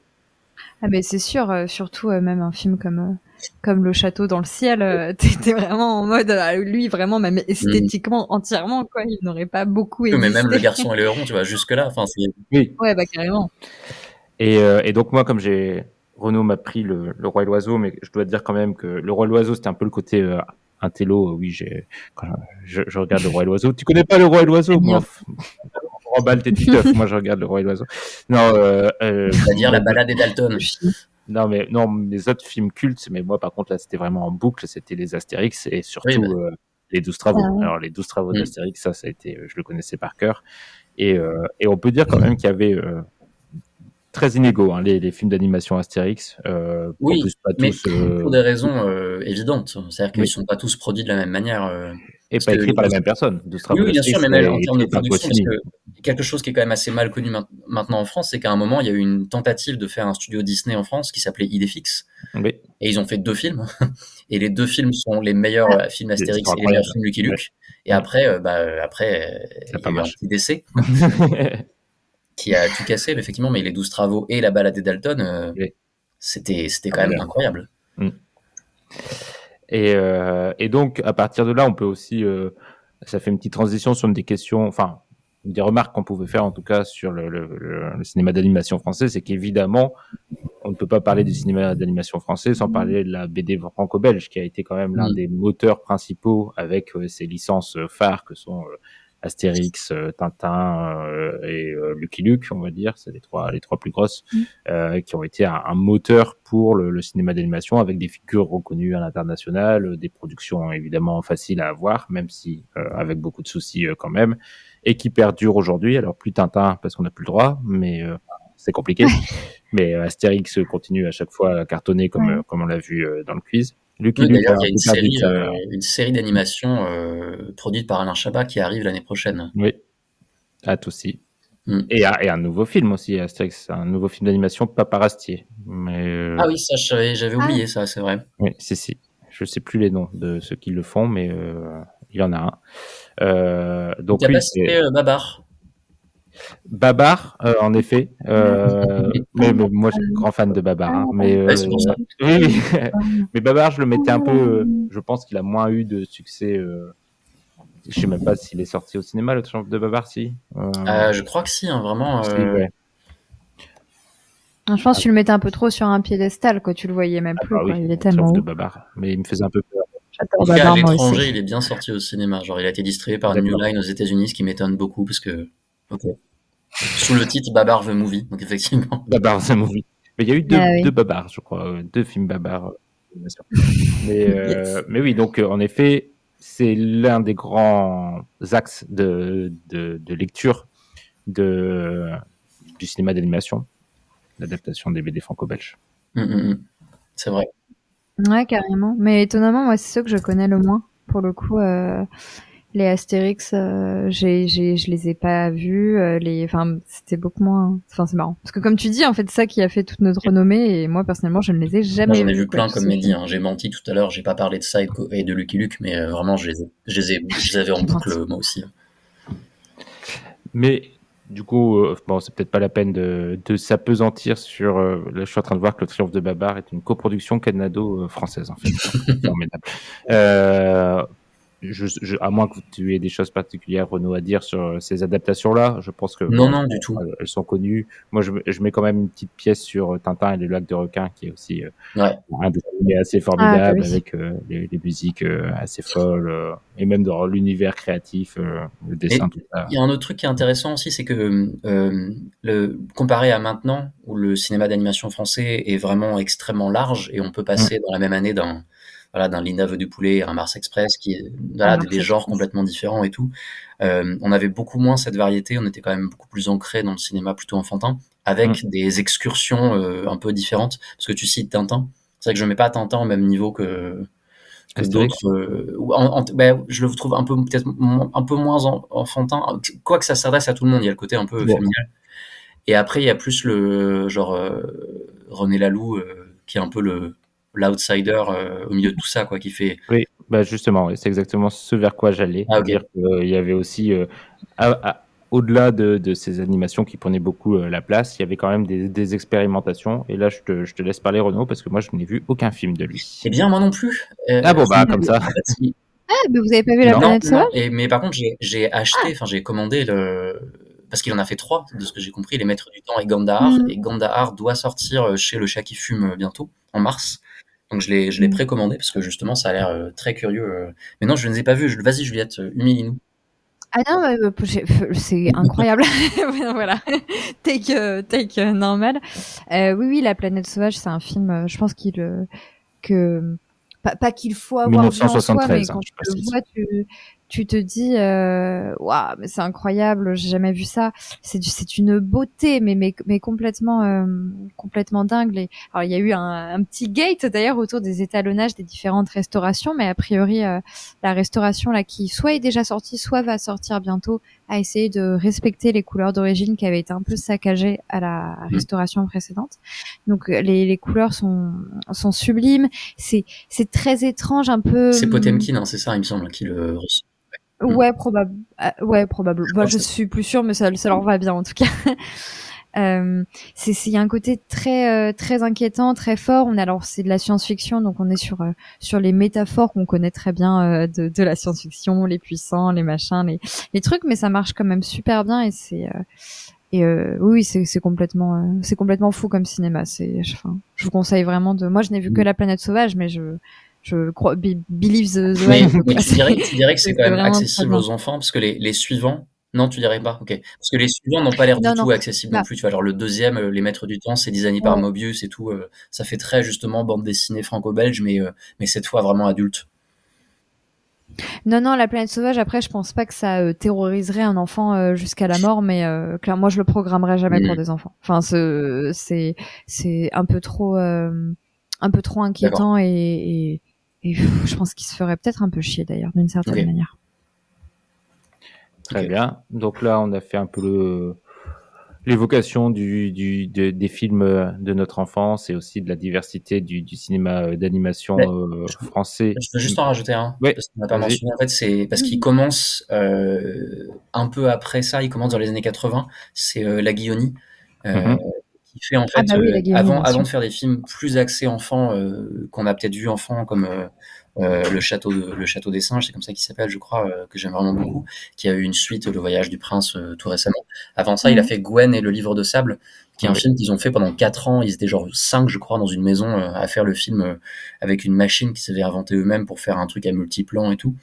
[SPEAKER 3] Ah mais c'est sûr, euh, surtout euh, même un film comme euh, comme Le Château dans le ciel, euh, t'étais vraiment en mode lui vraiment même esthétiquement mmh. entièrement quoi, il n'aurait pas beaucoup.
[SPEAKER 2] Oui, mais même Le Garçon et le Héron, tu vois, jusque là, enfin c'est.
[SPEAKER 1] Oui.
[SPEAKER 3] Ouais bah carrément.
[SPEAKER 1] Et, et donc moi comme j'ai Renaud m'a pris le, le, roi et l'oiseau, mais je dois dire quand même que le roi et l'oiseau, c'était un peu le côté euh, intello. Oui, j'ai, je, je, regarde le roi et l'oiseau. Tu connais pas le roi et l'oiseau Moi, remballe tes titeufs. Moi, je regarde le roi et l'oiseau. Non, euh, euh,
[SPEAKER 2] c'est-à-dire la balade des Dalton.
[SPEAKER 1] Non, mais non, les autres films cultes, mais moi, par contre, là, c'était vraiment en boucle. C'était les Astérix et surtout oui, bah. euh, les douze travaux. Ah, Alors, les douze travaux mmh. d'Astérix, ça, ça a été, je le connaissais par cœur. Et, euh, et on peut dire quand même qu'il y avait très inégaux, hein, les, les, films d'animation Astérix. Euh,
[SPEAKER 2] oui, plus, pas mais tous, euh... pour des raisons euh, évidentes. C'est-à-dire qu'ils ne oui. sont pas tous produits de la même manière.
[SPEAKER 1] Et pas écrits par la même personne.
[SPEAKER 2] De oui, oui, bien sûr, mais même en termes de production, parce que quelque chose qui est quand même assez mal connu maintenant en France, c'est qu'à un moment, il y a eu une tentative de faire un studio Disney en France qui s'appelait Idéfix.
[SPEAKER 1] Oui.
[SPEAKER 2] Et ils ont fait deux films. et les deux films sont les meilleurs films Astérix et les meilleurs films Lucky Luke. Ouais. Et après, bah, après, il y a eu un petit décès. qui a tout cassé, effectivement, mais les 12 travaux et la balade des Dalton, euh, oui. c'était, quand ah, même bien. incroyable.
[SPEAKER 1] Mm. Et, euh, et, donc, à partir de là, on peut aussi, euh, ça fait une petite transition sur des questions, enfin, des remarques qu'on pouvait faire en tout cas sur le, le, le, le cinéma d'animation français, c'est qu'évidemment, on ne peut pas parler du cinéma d'animation français sans parler de la BD franco-belge, qui a été quand même l'un mmh. des moteurs principaux avec euh, ses licences phares que sont euh, Astérix, euh, Tintin euh, et euh, Lucky Luke, on va dire, c'est les trois les trois plus grosses, mmh. qui ont été un, un moteur pour le, le cinéma d'animation avec des figures reconnues à l'international, des productions évidemment faciles à avoir, même si avec beaucoup de soucis quand même, et qui perdurent aujourd'hui. Alors plus Tintin parce qu'on n'a plus le droit, mais c'est compliqué. mais Astérix continue à chaque fois à cartonner comme ouais. comme on l'a vu dans le quiz.
[SPEAKER 2] Lucky oui, D'ailleurs, il y a une série, euh, une série d'animation euh, produite par Alain Chabat qui arrive l'année prochaine.
[SPEAKER 1] Oui, hâte aussi. Mm. Et, et, un nouveau film aussi, Astérix, un nouveau film d'animation Paparastier. Mais, euh...
[SPEAKER 2] Ah oui, ça, j'avais oublié ah. ça, c'est vrai.
[SPEAKER 1] Oui, si, si. Je sais plus les noms de ceux qui le font, mais euh, il y en a un. Euh, donc,
[SPEAKER 2] oui, pas cité Babar
[SPEAKER 1] Babar, euh, en effet. Euh, mais, mais, moi, je suis grand fan de Babar. Hein, mais, euh, oui, mais Babar, je le mettais un peu. je pense qu'il a moins eu de succès. Euh, je sais même pas s'il est sorti au cinéma, le triomphe de Babar, si.
[SPEAKER 2] je crois que si, hein, vraiment.
[SPEAKER 1] Si, ouais.
[SPEAKER 3] Je pense que tu le mettais un peu trop sur un piédestal, quoi. Tu le voyais même plus. Ah, bah oui, il est tellement
[SPEAKER 1] de Babar. Mais il me faisait un peu peur.
[SPEAKER 2] En tout cas, à l'étranger, il est bien sorti au cinéma. Genre, il a été distribué par New Line aux États-Unis, ce qui m'étonne beaucoup parce que. Okay. Sous le titre Babar the Movie, donc effectivement.
[SPEAKER 1] Babar the Movie. Mais il y a eu deux, ah oui. deux Babars, je crois, euh, deux films Babar. Mais, euh, yes. mais oui, donc euh, en effet, c'est l'un des grands axes de, de, de lecture de, du cinéma d'animation, l'adaptation des BD franco-belges.
[SPEAKER 2] Mmh, mmh. C'est vrai.
[SPEAKER 3] Ouais, carrément. Mais étonnamment, moi, c'est ceux que je connais le moins. Pour le coup, euh, les Astérix, euh, j'ai, j'ai, je les ai pas vus. Euh, les, enfin, c'était beaucoup moins. Enfin, c'est marrant parce que comme tu dis, en fait, c'est ça qui a fait toute notre renommée. Et moi, personnellement, je ne les ai jamais.
[SPEAKER 2] Moi, j'en ai
[SPEAKER 3] vus,
[SPEAKER 2] vu plein, comme Mehdi. Hein. J'ai menti tout à l'heure. J'ai pas parlé de ça et de Lucky Luke, mais euh, vraiment, je les, ai, je les, ai, je les avais en boucle moi aussi.
[SPEAKER 1] Mais du coup, euh, bon, c'est peut-être pas la peine de, de s'apesantir sur. Euh, là, je suis en train de voir que le Triomphe de Babar est une coproduction canado-française, en fait. Formidable. Euh, je, je, à moins que tu aies des choses particulières, Renaud, à dire sur ces adaptations-là, je pense que
[SPEAKER 2] non,
[SPEAKER 1] bon,
[SPEAKER 2] non, du tout.
[SPEAKER 1] Elles sont connues. Moi, je, je, mets quand même une petite pièce sur Tintin et le lac de requin, qui est aussi euh,
[SPEAKER 2] ouais.
[SPEAKER 1] un dessin assez formidable, ah, oui. avec euh, les, les, musiques euh, assez folles, euh, et même dans l'univers créatif, euh, le dessin, et tout ça.
[SPEAKER 2] Il y a un autre truc qui est intéressant aussi, c'est que le, comparé à maintenant, où le cinéma d'animation français est vraiment extrêmement large, et on peut passer mmh. dans la même année d'un voilà, d'un Linda veut du poulet, un Mars Express, qui voilà, des, des, genres complètement différents et tout. Euh, on avait beaucoup moins cette variété, on était quand même beaucoup plus ancré dans le cinéma plutôt enfantin, avec mmh. des excursions euh, un peu différentes. Parce que tu cites Tintin, c'est vrai que je mets pas Tintin au même niveau que, que d'autres. Euh, ben, je le trouve un peu peut-être un peu moins en, enfantin, quoique ça s'adresse à tout le monde. Il y a le côté un peu bon. familial. Et après, il y a plus le genre René Laloux, qui est un peu le l'outsider euh, au milieu de tout ça, quoi, qui fait.
[SPEAKER 1] Oui, bah justement, c'est exactement ce vers quoi j'allais.
[SPEAKER 2] Ah, okay.
[SPEAKER 1] dire qu'il y avait aussi, euh, à, à, au-delà de, de, ces animations qui prenaient beaucoup euh, la place, il y avait quand même des, des expérimentations. Et là, je te, je te, laisse parler, Renaud, parce que moi, je n'ai vu aucun film de lui.
[SPEAKER 2] Eh bien, moi non plus.
[SPEAKER 1] ah bon, bah, comme ça.
[SPEAKER 3] Ah, mais vous avez pas vu la
[SPEAKER 2] non,
[SPEAKER 3] planète
[SPEAKER 2] non, et, Mais par contre, j'ai acheté, enfin, j'ai commandé le. Parce qu'il en a fait trois, de ce que j'ai compris, Les Maîtres du Temps et Gandahar. Mm. Et Gandahar doit sortir chez Le Chat qui fume bientôt, en mars. Donc je l'ai, je l'ai précommandé parce que justement ça a l'air euh, très curieux. Euh. Mais non, je ne les ai pas vus. Vas-y Juliette, euh, humilie-nous.
[SPEAKER 3] Ah non, bah, c'est incroyable. voilà, take, take normal. Euh, oui, oui, La planète sauvage, c'est un film. Je pense qu'il que pas, pas qu'il faut avoir
[SPEAKER 1] 1973,
[SPEAKER 3] soi, mais
[SPEAKER 1] hein,
[SPEAKER 3] quand tu le vois, tu, tu te dis waouh wow, mais c'est incroyable j'ai jamais vu ça. C'est c'est une beauté mais mais mais complètement euh, complètement dingue. Et, alors il y a eu un, un petit gate d'ailleurs autour des étalonnages des différentes restaurations mais a priori euh, la restauration là qui soit est déjà sortie soit va sortir bientôt a essayé de respecter les couleurs d'origine qui avaient été un peu saccagées à la restauration précédente. Donc les, les couleurs sont sont sublimes. C'est c'est très étrange un peu
[SPEAKER 2] c'est Potemkin hein, c'est ça il me semble qui le
[SPEAKER 3] Ouais, probable. Euh, ouais, probable. Bah, je suis plus sûre, mais ça, ça leur va bien en tout cas. euh, c'est il y a un côté très euh, très inquiétant, très fort. On alors c'est de la science-fiction, donc on est sur euh, sur les métaphores qu'on connaît très bien euh, de, de la science-fiction, les puissants, les machins, les les trucs, mais ça marche quand même super bien et c'est et oui, c'est c'est complètement c'est complètement fou comme cinéma. C'est enfin, je vous conseille vraiment de. Moi, je n'ai vu que La Planète Sauvage, mais je je crois believe the, the
[SPEAKER 2] mais, mais tu, dirais, tu dirais que c'est quand même accessible aux enfants parce que les, les suivants non, tu dirais pas. Ok, parce que les suivants n'ont pas l'air du
[SPEAKER 3] non,
[SPEAKER 2] tout
[SPEAKER 3] non.
[SPEAKER 2] accessibles non. non plus. Tu vois, alors le deuxième, euh, les Maîtres du Temps, c'est designé ouais. par Mobius et tout. Euh, ça fait très justement bande dessinée franco-belge, mais euh, mais cette fois vraiment adulte.
[SPEAKER 3] Non, non, la planète sauvage. Après, je pense pas que ça euh, terroriserait un enfant euh, jusqu'à la mort, mais euh, clairement, moi, je le programmerais jamais pour des enfants. Enfin, c'est c'est un peu trop un peu trop inquiétant et, et et je pense qu'il se ferait peut-être un peu chier d'ailleurs, d'une certaine okay. manière.
[SPEAKER 1] Très okay. bien. Donc là, on a fait un peu le l'évocation du, du de, des films de notre enfance et aussi de la diversité du, du cinéma d'animation euh, français.
[SPEAKER 2] Je veux juste en rajouter un.
[SPEAKER 1] Oui.
[SPEAKER 2] Parce qu'on n'a pas mentionné. En fait, c'est parce qu'il commence euh, un peu après ça. Il commence dans les années 80. C'est euh, La Guillonie. Mm -hmm qui fait en fait
[SPEAKER 3] ah bah oui,
[SPEAKER 2] euh, avant avant de faire des films plus axés enfants euh, qu'on a peut-être vu enfants comme euh, le château de, le château des singes c'est comme ça qu'il s'appelle je crois que j'aime vraiment beaucoup qui a eu une suite le voyage du prince tout récemment. Avant ça il a fait Gwen et le livre de sable qui est un film qu'ils ont fait pendant quatre ans. Ils étaient genre cinq je crois dans une maison à faire le film avec une machine qu'ils s'avaient inventé eux-mêmes pour faire un truc à multiplans et tout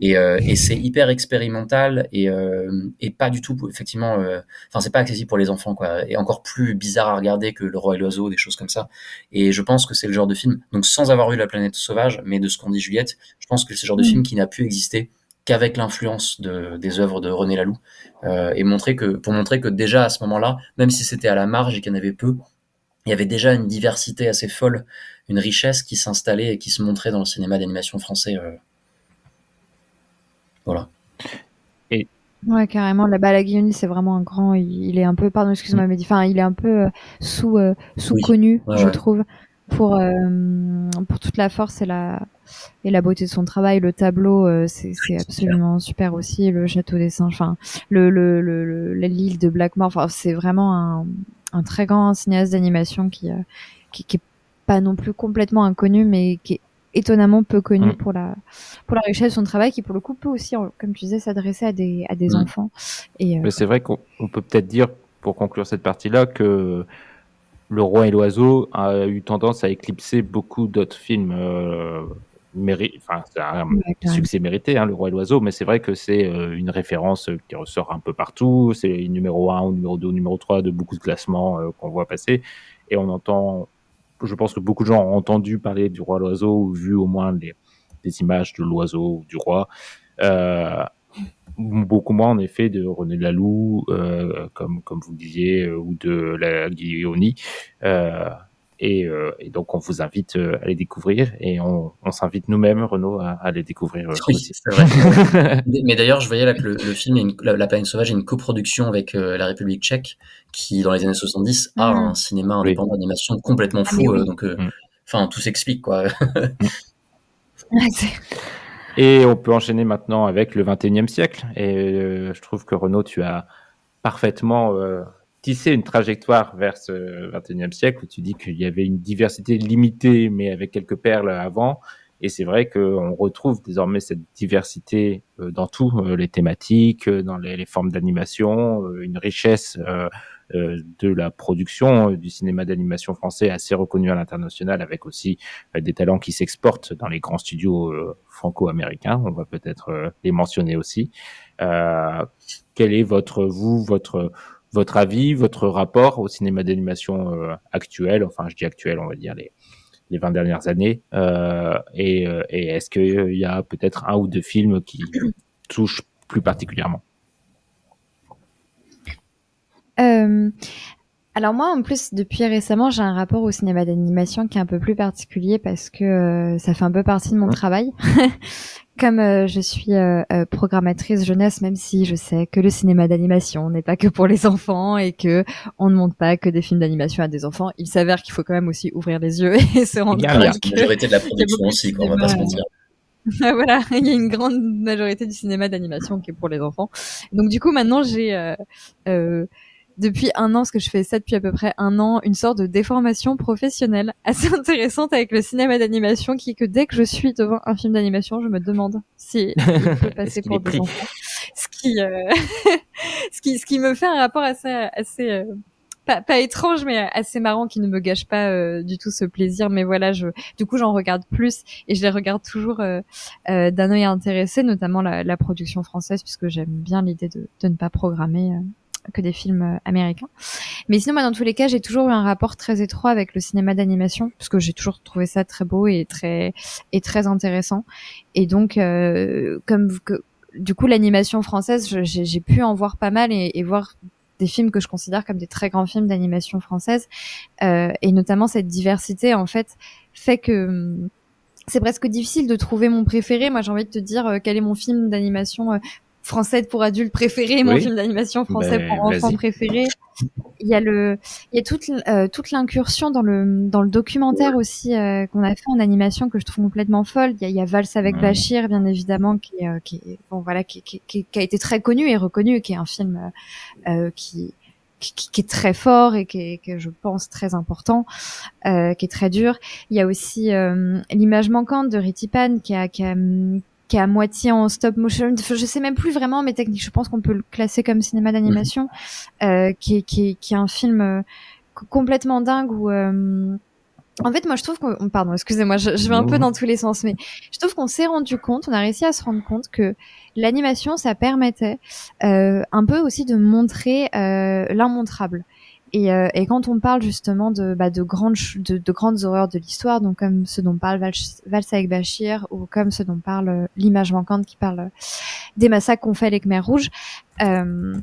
[SPEAKER 2] et, euh, et c'est hyper expérimental et, euh, et pas du tout effectivement enfin euh, c'est pas accessible pour les enfants quoi et encore plus bizarre à regarder que le roi et l'oiseau des choses comme ça et je pense que c'est le genre de film donc sans avoir eu la planète sauvage mais de ce qu'on dit Juliette je pense que c'est le genre de mmh. film qui n'a pu exister qu'avec l'influence de, des œuvres de René Laloux euh, et montrer que pour montrer que déjà à ce moment-là même si c'était à la marge et qu'il y en avait peu il y avait déjà une diversité assez folle une richesse qui s'installait et qui se montrait dans le cinéma d'animation français euh, voilà.
[SPEAKER 1] Et
[SPEAKER 3] ouais, carrément. La Balaguioni, c'est vraiment un grand. Il, est un peu, pardon, excuse-moi, mmh. mais enfin, il est un peu euh, sous euh, sous oui. connu, ouais, je ouais. trouve, pour euh, pour toute la force et la et la beauté de son travail. Le tableau, euh, c'est absolument super. super. aussi. Le château des singes, enfin, le le le l'île de Blackmore. Enfin, c'est vraiment un un très grand cinéaste d'animation qui, euh, qui qui est pas non plus complètement inconnu, mais qui est étonnamment peu connu
[SPEAKER 1] Mm.
[SPEAKER 3] pour la pour la richesse de son travail, qui pour le coup peut aussi, comme tu disais, s'adresser à des à des
[SPEAKER 2] Mm.
[SPEAKER 3] enfants. Et euh,
[SPEAKER 1] Mais c'est vrai qu'on on peut peut-être dire, pour conclure cette partie-là, que Le Roi et l'Oiseau a eu tendance à éclipser beaucoup d'autres films. Euh, méri- Enfin, c'est un
[SPEAKER 3] Ouais,
[SPEAKER 1] succès mérité, hein, Le Roi et l'Oiseau, mais c'est vrai que c'est euh, une référence qui ressort un peu partout. C'est numéro 1 ou numéro 2 ou numéro 3 de beaucoup de classements euh, qu'on voit passer. Et on entend, je pense que beaucoup de gens ont entendu parler du Roi l'Oiseau ou vu au moins les, des images de l'oiseau ou du roi. Euh, beaucoup moins en effet de René Laloux, euh, comme, comme vous le disiez, euh, ou de la Guillaumy. Euh, et, euh, et donc on vous invite euh, à les découvrir et on, on s'invite nous-mêmes, Renaud, à, à les découvrir euh,
[SPEAKER 2] Oui,
[SPEAKER 1] aussi.
[SPEAKER 2] c'est vrai. Mais d'ailleurs, je voyais là que le, le film, est une- la, La planète sauvage, est une coproduction avec euh, la République tchèque, qui dans les années 70 a
[SPEAKER 3] Mhm.
[SPEAKER 2] un cinéma
[SPEAKER 1] Oui.
[SPEAKER 2] indépendant d'animation complètement
[SPEAKER 3] Ah,
[SPEAKER 2] fou.
[SPEAKER 3] oui.
[SPEAKER 2] euh, donc, euh,
[SPEAKER 1] Mm.
[SPEAKER 2] enfin, tout s'explique quoi.
[SPEAKER 1] Et on peut enchaîner maintenant avec le 21e siècle. Et euh, je trouve que Renaud, tu as parfaitement euh, tissé une trajectoire vers ce 21e siècle où tu dis qu'il y avait une diversité limitée, mais avec quelques perles avant. Et c'est vrai qu'on retrouve désormais cette diversité euh, dans tout, euh, les thématiques, euh, dans les, formes d'animation, une richesse de la production du cinéma d'animation français assez reconnu à l'international, avec aussi des talents qui s'exportent dans les grands studios franco-américains. On va peut-être les mentionner aussi. Euh, quel est votre vous votre votre avis, votre rapport au cinéma d'animation euh, actuel Enfin, je dis actuel, on va dire les les 20 dernières années. Euh, et euh, et est-ce qu'il y a peut-être un ou deux films qui touchent plus particulièrement?
[SPEAKER 3] Alors moi, en plus, depuis récemment, j'ai un rapport au cinéma d'animation qui est un peu plus particulier parce que euh, ça fait un peu partie de mon
[SPEAKER 1] Ouais.
[SPEAKER 3] travail. Comme euh, je suis euh, euh, programmatrice jeunesse, même si je sais que le cinéma d'animation n'est pas que pour les enfants et que on ne montre pas que des films d'animation à des enfants, il s'avère qu'il faut quand même aussi ouvrir les yeux et se rendre compte
[SPEAKER 1] bien.
[SPEAKER 2] La
[SPEAKER 3] que
[SPEAKER 2] majorité de la production aussi, quoi, on va pas se mentir.
[SPEAKER 3] voilà, il y a une grande majorité du cinéma d'animation qui est pour les enfants. Donc du coup, maintenant, j'ai euh, euh, depuis un an, parce que je fais ça depuis à peu près un an, une sorte de déformation professionnelle assez intéressante avec le cinéma d'animation, qui est que dès que je suis devant un film d'animation, je me demande si il peut passer pour des enfants. Ce qui, euh, ce qui, ce qui me fait un rapport assez, assez euh, pas, pas étrange, mais assez marrant, qui ne me gâche pas euh, du tout ce plaisir. Mais voilà, je, du coup, j'en regarde plus et je les regarde toujours euh, euh, d'un œil intéressé, notamment la, la production française, puisque j'aime bien l'idée de, de ne pas programmer euh, que des films euh, américains. Mais sinon, moi, dans tous les cas, j'ai toujours eu un rapport très étroit avec le cinéma d'animation, parce que j'ai toujours trouvé ça très beau et très et très intéressant. Et donc, euh, comme que, du coup, l'animation française, j'ai pu en voir pas mal et, voir des films que je considère comme des très grands films d'animation française, euh, et notamment cette diversité, en fait, fait que hum, c'est presque difficile de trouver mon préféré. Moi, j'ai envie de te dire quel est mon film d'animation euh, français pour adultes préféré, mon
[SPEAKER 1] Oui.
[SPEAKER 3] film d'animation français
[SPEAKER 1] Ben,
[SPEAKER 3] pour enfants préféré. Il y a le, il y a toute euh, toute l'incursion dans le dans le documentaire aussi euh, qu'on a fait en animation que je trouve complètement folle. Il y a, il y a Vals avec
[SPEAKER 1] Mhm.
[SPEAKER 3] Bachir, bien évidemment, qui est, euh, qui est bon voilà, qui, qui, qui, qui a été très connu et reconnu, qui est un film euh, euh, qui qui, qui- est très fort et qui est, que je pense très important, euh, qui est très dur. Il y a aussi euh, l'image manquante de Ritipan qui a, qui a qui est à moitié en stop motion. Enfin, je sais même plus vraiment, mais technique, je pense qu'on peut le classer comme cinéma d'animation, euh, qui, est, qui, est, qui est un film euh, co- complètement dingue où. euh, en fait, moi, je trouve qu'on, pardon, excusez-moi, je, je vais un peu dans tous les sens, mais je trouve qu'on s'est rendu compte, on a réussi à se rendre compte que l'animation, ça permettait euh, un peu aussi de montrer euh, l'immontrable. Et, euh, et quand on parle justement de, bah, de, grandes, de, de grandes horreurs de l'histoire, donc comme ce dont parle Val, Vals avec Bachir, ou comme ce dont parle euh, l'image manquante qui parle euh, des massacres qu'on fait avec Khmer Rouge, euh,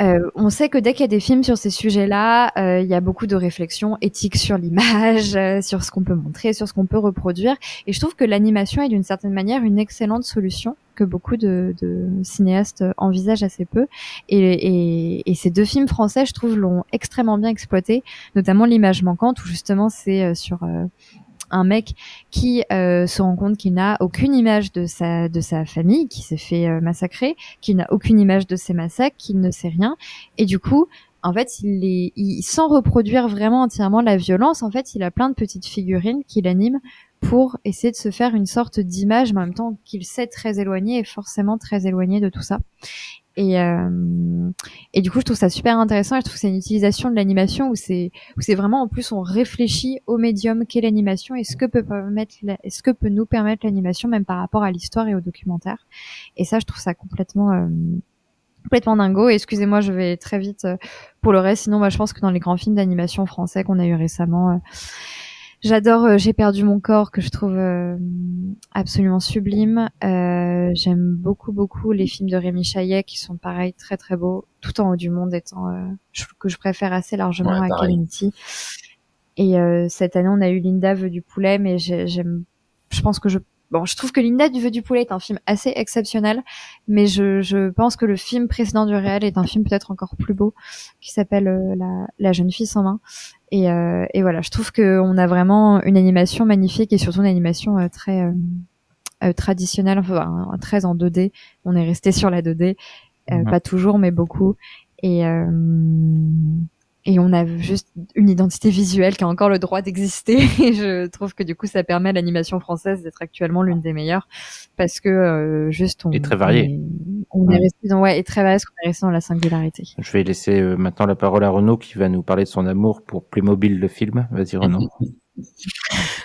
[SPEAKER 3] euh, on sait que dès qu'il y a des films sur ces sujets-là, euh, il y a beaucoup de réflexions éthiques sur l'image, euh, sur ce qu'on peut montrer, sur ce qu'on peut reproduire. Et je trouve que l'animation est d'une certaine manière une excellente solution que beaucoup de, de cinéastes envisagent assez peu. Et, et, et ces deux films français, je trouve, l'ont extrêmement bien exploité, notamment l'image manquante, où justement c'est euh, sur euh, un mec qui euh, se rend compte qu'il n'a aucune image de sa de sa famille, qui s'est fait euh, massacrer, qu'il n'a aucune image de ses massacres, qu'il ne sait rien, et du coup, en fait, il est, il, sans reproduire vraiment entièrement la violence, en fait, il a plein de petites figurines qu'il anime pour essayer de se faire une sorte d'image, mais en même temps qu'il sait très éloigné et forcément très éloigné de tout ça. Et, euh, du coup, je trouve ça super intéressant. Je trouve que c'est une utilisation de l'animation où c'est où c'est vraiment en plus on réfléchit au médium qu'est l'animation et ce que peut permettre, ce que peut nous permettre l'animation même par rapport à l'histoire et au documentaire. Et ça, je trouve ça complètement euh, complètement dingo. Excusez-moi, je vais très vite euh, pour le reste. Sinon, moi, je pense que dans les grands films d'animation français qu'on a eu récemment, euh, J'adore euh, J'ai perdu mon corps que je trouve euh, absolument sublime. Euh, J'aime beaucoup beaucoup les films de Rémi Chaillet qui sont pareil très très beaux, tout en haut du monde étant que je préfère assez largement à Calamity. Et cette année on a eu Linda veut du poulet, mais j'aime, je pense que je Bon, je trouve que Linda du Vœu du Poulet est un film assez exceptionnel, mais je, je pense que le film précédent du réel est un film peut-être encore plus beau, qui s'appelle la, la, jeune fille sans main. Et, euh, et voilà, je trouve qu'on a vraiment une animation magnifique et surtout une animation euh, très euh, euh, traditionnelle, enfin, très en 2D. On est resté sur la 2D, mhm. pas toujours, mais beaucoup. Et et on a juste une identité visuelle qui a encore le droit d'exister. Et je trouve que du coup ça permet à l'animation française d'être actuellement l'une des meilleures. Parce que euh, juste on
[SPEAKER 1] est très varié
[SPEAKER 3] on, est resté dans ouais et très varié parce qu'on est resté dans la singularité.
[SPEAKER 1] Je vais laisser euh, maintenant la parole à Renaud qui va nous parler de son amour pour Playmobil le film. Vas-y Renaud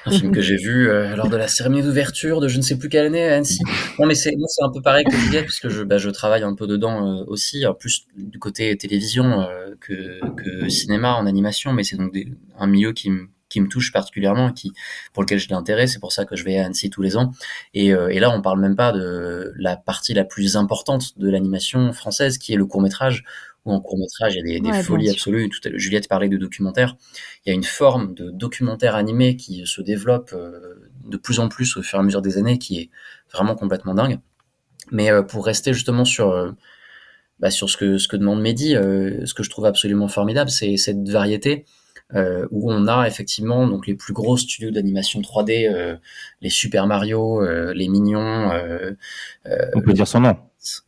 [SPEAKER 2] un film que j'ai vu euh, lors de la cérémonie d'ouverture de je ne sais plus quelle année à Annecy. Non, mais c'est un peu pareil que Juliette puisque je bah, je travaille un peu dedans euh, aussi, en plus du côté télévision euh, que, cinéma en animation, mais c'est donc un milieu qui me touche particulièrement, qui pour lequel j'ai l'intérêt, c'est pour ça que je vais à Annecy tous les ans. Et, là, on parle même pas de la partie la plus importante de l'animation française, qui est le court métrage, ou en court métrage, il y a des, des folies absolues. Tout à, Juliette parlait de documentaire. Il y a une forme de documentaire animé qui se développe euh, de plus en plus au fur et à mesure des années, qui est vraiment complètement dingue. Mais euh, pour rester justement sur euh, bah, sur ce que ce que demande Mehdi, ce que je trouve absolument formidable, c'est cette variété. Euh, où on a effectivement donc les plus gros studios d'animation 3D, euh, les Super Mario, euh, les Mignons.
[SPEAKER 1] on peut dire son nom.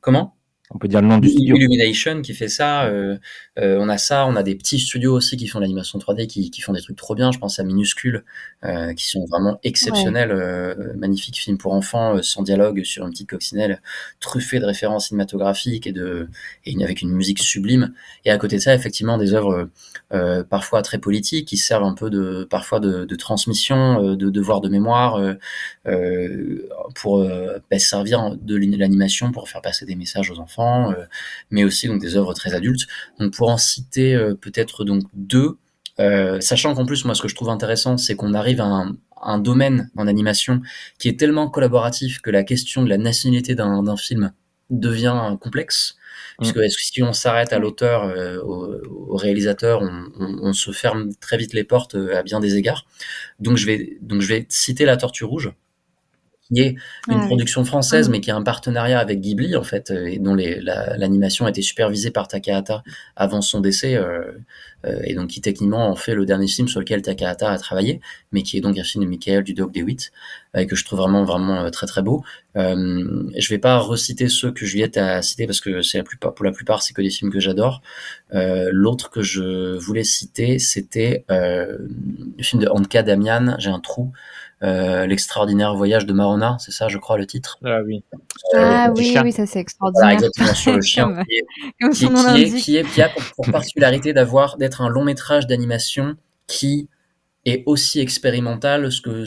[SPEAKER 2] Comment?
[SPEAKER 1] On peut dire le nom du studio.
[SPEAKER 2] Illumination qui fait ça. Euh, euh, on a ça. On a des petits studios aussi qui font l'animation 3D, qui, qui, font des trucs trop bien. Je pense à Minuscule, euh, qui sont vraiment exceptionnels. Euh, magnifique film pour enfants, euh, sans dialogue, sur une petite coccinelle, truffé de références cinématographiques et de et avec une musique sublime. Et à côté de ça, effectivement, des œuvres euh, parfois très politiques qui servent un peu de parfois de, de transmission, de devoir de mémoire, pour bah, servir de l'animation pour faire passer des messages aux enfants euh, mais aussi donc des œuvres très adultes. Donc pour en citer euh, peut-être donc deux, euh, sachant qu'en plus moi ce que je trouve intéressant c'est qu'on arrive à un, un, domaine en animation qui est tellement collaboratif que la question de la nationalité d'un film devient complexe. Mm. Puisque que si on s'arrête à l'auteur, au, au, réalisateur, on, on, on, se ferme très vite les portes à bien des égards. Donc je vais donc je vais citer La Tortue Rouge, qui est une production française, mais qui a un partenariat avec Ghibli, en fait, euh, et dont l'animation a été supervisée par Takahata avant son décès, euh, euh, et donc qui techniquement en fait le dernier film sur lequel Takahata a travaillé, mais qui est donc un film de Michael du Dog DeWitt, et que je trouve vraiment vraiment très très beau. Je vais pas reciter ceux que Juliette a cités parce que c'est la plupart, pour la plupart, c'est que des films que j'adore. L'autre que je voulais citer, c'était le film de Anka Damian, j'ai un trou. Euh, l'extraordinaire voyage de Marona, c'est ça, je crois, le titre?
[SPEAKER 1] Ah oui.
[SPEAKER 3] Euh, ah oui, oui, ça c'est extraordinaire.
[SPEAKER 2] Voilà, exactement sur le chien, qui, est, qui, est, qui, est, qui, a pour, particularité d'avoir d'être un long métrage d'animation qui est aussi expérimental que,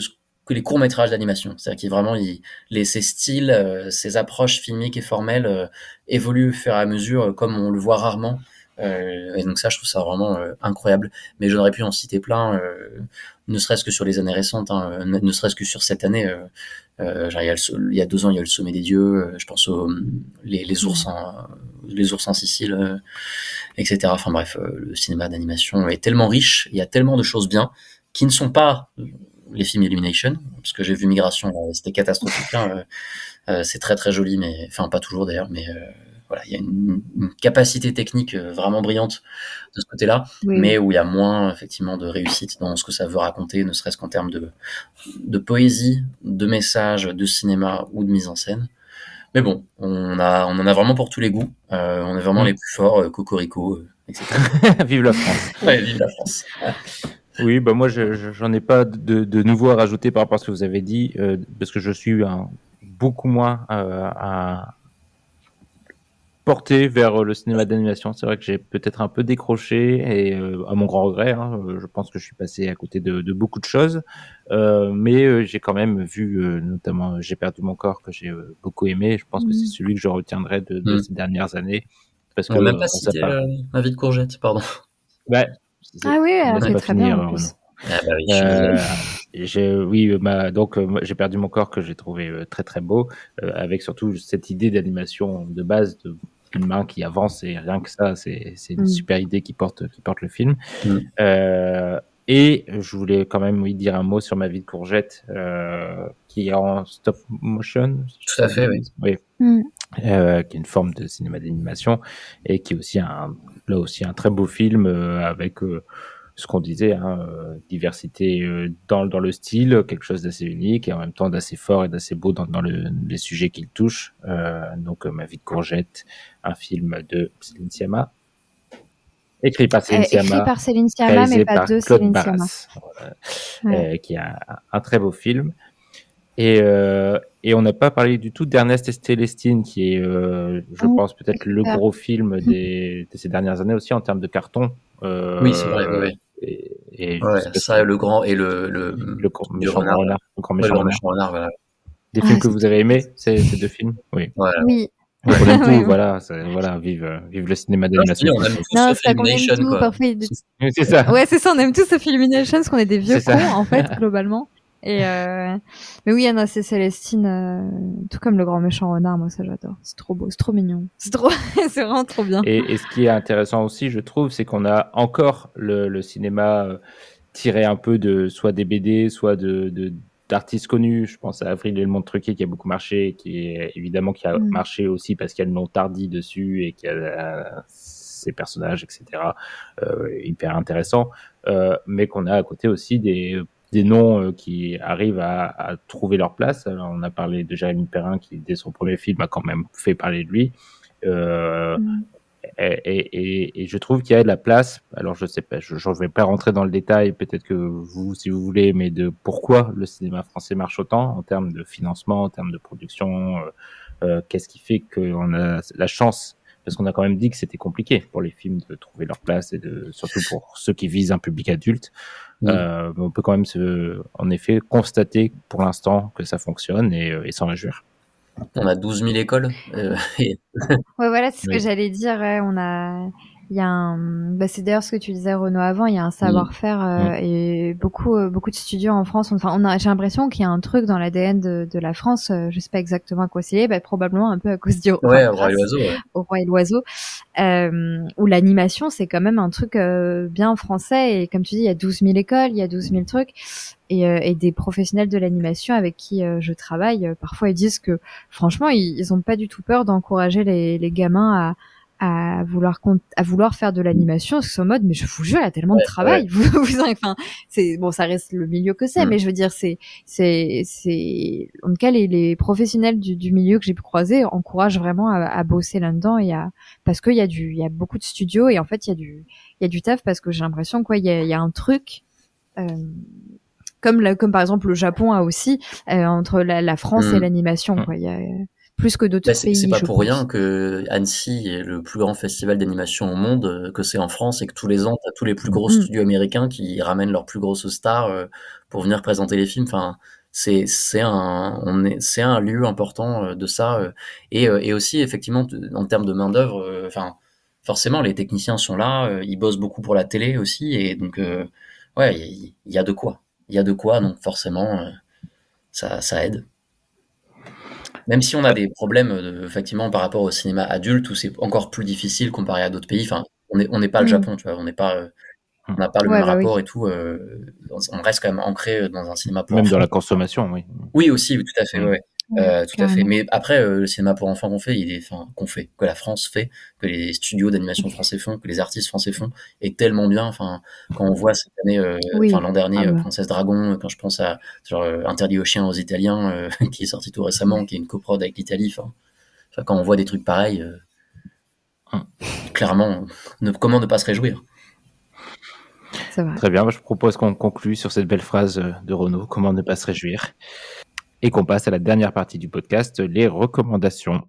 [SPEAKER 2] que les courts métrages d'animation. C'est-à-dire qu'il vraiment, il, les, ses styles, euh, ses approches filmiques et formelles euh, évoluent au fur et à mesure, euh, comme on le voit rarement. Et donc ça, je trouve ça vraiment incroyable. Mais j'aurais pu en citer plein ne serait-ce que sur les années récentes, hein, ne, serait-ce que sur cette année. Euh, euh, il, y a il, y a deux ans, il y a le sommet des dieux. Euh, je pense aux les, les ours en les ours en Sicile, etc. Enfin bref, le cinéma d'animation est tellement riche. Il y a tellement de choses bien qui ne sont pas les films Illumination, parce que j'ai vu Migration, c'était catastrophique. Hein, c'est très très joli, mais enfin pas toujours d'ailleurs, mais voilà, il y a une, capacité technique euh, vraiment brillante de ce côté-là, mais où il y a moins effectivement de réussite dans ce que ça veut raconter, ne serait-ce qu'en termes de, de poésie, de message, de cinéma ou de mise en scène. Mais bon, on, a, on en a vraiment pour tous les goûts. Euh, on est vraiment mm. les plus forts, euh, Cocorico, euh, etc.
[SPEAKER 1] vive la France.
[SPEAKER 2] ouais, vive la France.
[SPEAKER 1] Oui, bah moi, j'en ai pas de, de, nouveau à rajouter par rapport à ce que vous avez dit, euh, parce que je suis un, beaucoup moins euh, à, porté vers le cinéma d'animation. C'est vrai que j'ai peut-être un peu décroché et euh, à mon grand regret, hein, je pense que je suis passé à côté de, de beaucoup de choses, euh, mais euh, j'ai quand même vu, notamment, j'ai perdu mon corps que j'ai beaucoup aimé. Je pense que c'est mmh. celui que je retiendrai de, de mmh. ces dernières années.
[SPEAKER 2] Parce que même pas cité ma vie de courgette, pardon.
[SPEAKER 1] Ouais,
[SPEAKER 3] ah oui, c'est très bien. En plus.
[SPEAKER 2] Ah bah oui,
[SPEAKER 1] j'ai oui bah, donc j'ai perdu mon corps que j'ai trouvé très très beau avec surtout cette idée d'animation de base de une main qui avance et rien que ça c'est une mm. super idée qui porte qui porte le film mm. euh, et je voulais quand même oui dire un mot sur ma vie de courgette euh, qui est en stop motion
[SPEAKER 2] tout à fait oui,
[SPEAKER 1] oui. Mm. Euh, qui est une forme de cinéma d'animation et qui est aussi un là aussi un très beau film euh, avec euh, ce qu'on disait, hein, euh, diversité dans, dans le style, quelque chose d'assez unique et en même temps d'assez fort et d'assez beau dans, dans le, les sujets qu'il touche. donc, Ma vie de courgette, un film de Céline Sciamma, écrit par Céline Sciamma,
[SPEAKER 3] écrit par Céline Sciamma mais pas de Céline Sciamma,
[SPEAKER 1] qui a un très beau film. Et, euh, et on n'a pas parlé du tout d'Ernest et Célestine, qui est, euh, je oh, pense, peut-être le gros film des, de ces dernières années aussi en termes de carton.
[SPEAKER 2] Euh, oui, c'est vrai. Oui. Et, et ouais, ça, le grand et le le,
[SPEAKER 1] le méchant renard, renard, le grand méchant,
[SPEAKER 2] ouais, renard. voilà.
[SPEAKER 1] Des films que vous avez aimés, ces, ces deux films, oui.
[SPEAKER 3] Voilà. Oui.
[SPEAKER 1] Voilà, voilà, vive, vive le cinéma d'animation.
[SPEAKER 2] on aime tous non, ça qu'on aime
[SPEAKER 3] tout, parfait.
[SPEAKER 1] C'est ça.
[SPEAKER 3] Ouais, c'est ça, on aime tous ce Illumination parce qu'on est des vieux cons, en fait, globalement. Et euh... mais oui, Anna, c'est Célestine, euh... tout comme le grand méchant renard, moi ça j'adore. C'est trop beau, c'est trop mignon, c'est trop, c'est vraiment trop bien.
[SPEAKER 1] Et, et, ce qui est intéressant aussi, je trouve, c'est qu'on a encore le, le cinéma euh, tiré un peu de soit des BD, soit de, de d'artistes connus. Je pense à Avril et le Monde Truqué qui a beaucoup marché, qui est évidemment qui a mm. marché aussi parce qu'il y a le nom Tardy dessus et qu'il y a euh, ses personnages, etc. Euh, hyper intéressant. Euh, mais qu'on a à côté aussi des des noms euh, qui arrivent à, à, trouver leur place. Alors, on a parlé de Jérémy Perrin qui, dès son premier film, a quand même fait parler de lui. Euh, et, et, et, je trouve qu'il y a de la place. Alors, je sais pas, je ne vais pas rentrer dans le détail, peut-être que vous, si vous voulez, mais de pourquoi le cinéma français marche autant en termes de financement, en termes de production. Euh, euh Qu'est-ce qui fait qu'on a la chance? Parce qu'on a quand même dit que c'était compliqué pour les films de trouver leur place et de surtout pour ceux qui visent un public adulte. Euh, on peut quand même se, en effet constater pour l'instant que ça fonctionne et, euh, et s'en réjouir.
[SPEAKER 2] On a 12 000 écoles. Euh,
[SPEAKER 3] ouais, voilà, c'est ce que j'allais dire. Ouais, on a il y a un, bah c'est d'ailleurs ce que tu disais Renaud avant, il y a un savoir-faire euh, et beaucoup euh, beaucoup de studios en France. Enfin, on a, j'ai l'impression qu'il y a un truc dans l'ADN de, de la France. Euh, je sais pas exactement à quoi c'est, bah, probablement un peu à cause du
[SPEAKER 2] ouais, au roi et l'oiseau. Ouais.
[SPEAKER 3] Au roi et l'oiseau, où l'animation c'est quand même un truc bien français et comme tu dis, il y a 12 000 écoles, il y a 12 000 trucs. Et, et, des professionnels de l'animation avec qui je travaille, parfois ils disent que franchement, ils, ils ont pas du tout peur d'encourager les, les gamins à, à vouloir à vouloir faire de l'animation c'est en mode mais je vous jure il y a tellement de travail vous, vous enfin c'est bon ça reste le milieu que c'est mm. mais je veux dire c'est c'est c'est en tout cas les, les professionnels du, du, milieu que j'ai pu croiser encouragent vraiment à, à bosser là-dedans et à parce qu'il y a du il y a beaucoup de studios et en fait il y a du il y a du taf parce que j'ai l'impression quoi il y a, y a un truc euh, comme la, comme par exemple le Japon a aussi euh, entre la, la France et mm. l'animation mm. quoi il y a plus que d'autres bah, pays.
[SPEAKER 2] C'est pas pour rien que Annecy est le plus grand festival d'animation au monde, euh, que c'est en France et que tous les ans, tu tous les plus gros mm. studios américains qui ramènent leurs plus grosses stars euh, pour venir présenter les films. Enfin, c'est c'est un on est c'est un lieu important euh, de ça et et aussi effectivement en termes de main d'œuvre. Enfin, forcément les techniciens sont là, ils bossent beaucoup pour la télé aussi et donc ouais, il y, y, a de quoi. Il y a de quoi donc forcément ça ça aide. Même si on a des problèmes, euh, effectivement, par rapport au cinéma adulte, où c'est encore plus difficile comparé à d'autres pays. Enfin, on n'est on pas le mm. Japon, tu vois. On n'est pas, euh, on n'a pas le même bah rapport et tout. Euh, on reste quand même ancré dans un cinéma
[SPEAKER 1] pour Même dans la consommation, oui.
[SPEAKER 2] Oui, aussi, tout à fait. Ouais. Euh, tout à fait. Mais après, euh, le cinéma pour enfants qu'on fait, il est, enfin, qu'on fait, que la France fait, que les studios d'animation français font, que les artistes français font, est tellement bien. Enfin, quand on voit cette année, euh, enfin l'an dernier, ah bah. Princesse Dragon, quand je pense à genre Interdit aux chiens aux Italiens, qui est sorti tout récemment, qui est une coprode avec l'Italie. Enfin, quand on voit des trucs pareils, hum. clairement, ne, comment ne pas se réjouir?
[SPEAKER 1] Très bien, moi, je propose qu'on conclue sur cette belle phrase de Renaud, comment ne pas se réjouir, et qu'on passe à la dernière partie du podcast, les recommandations.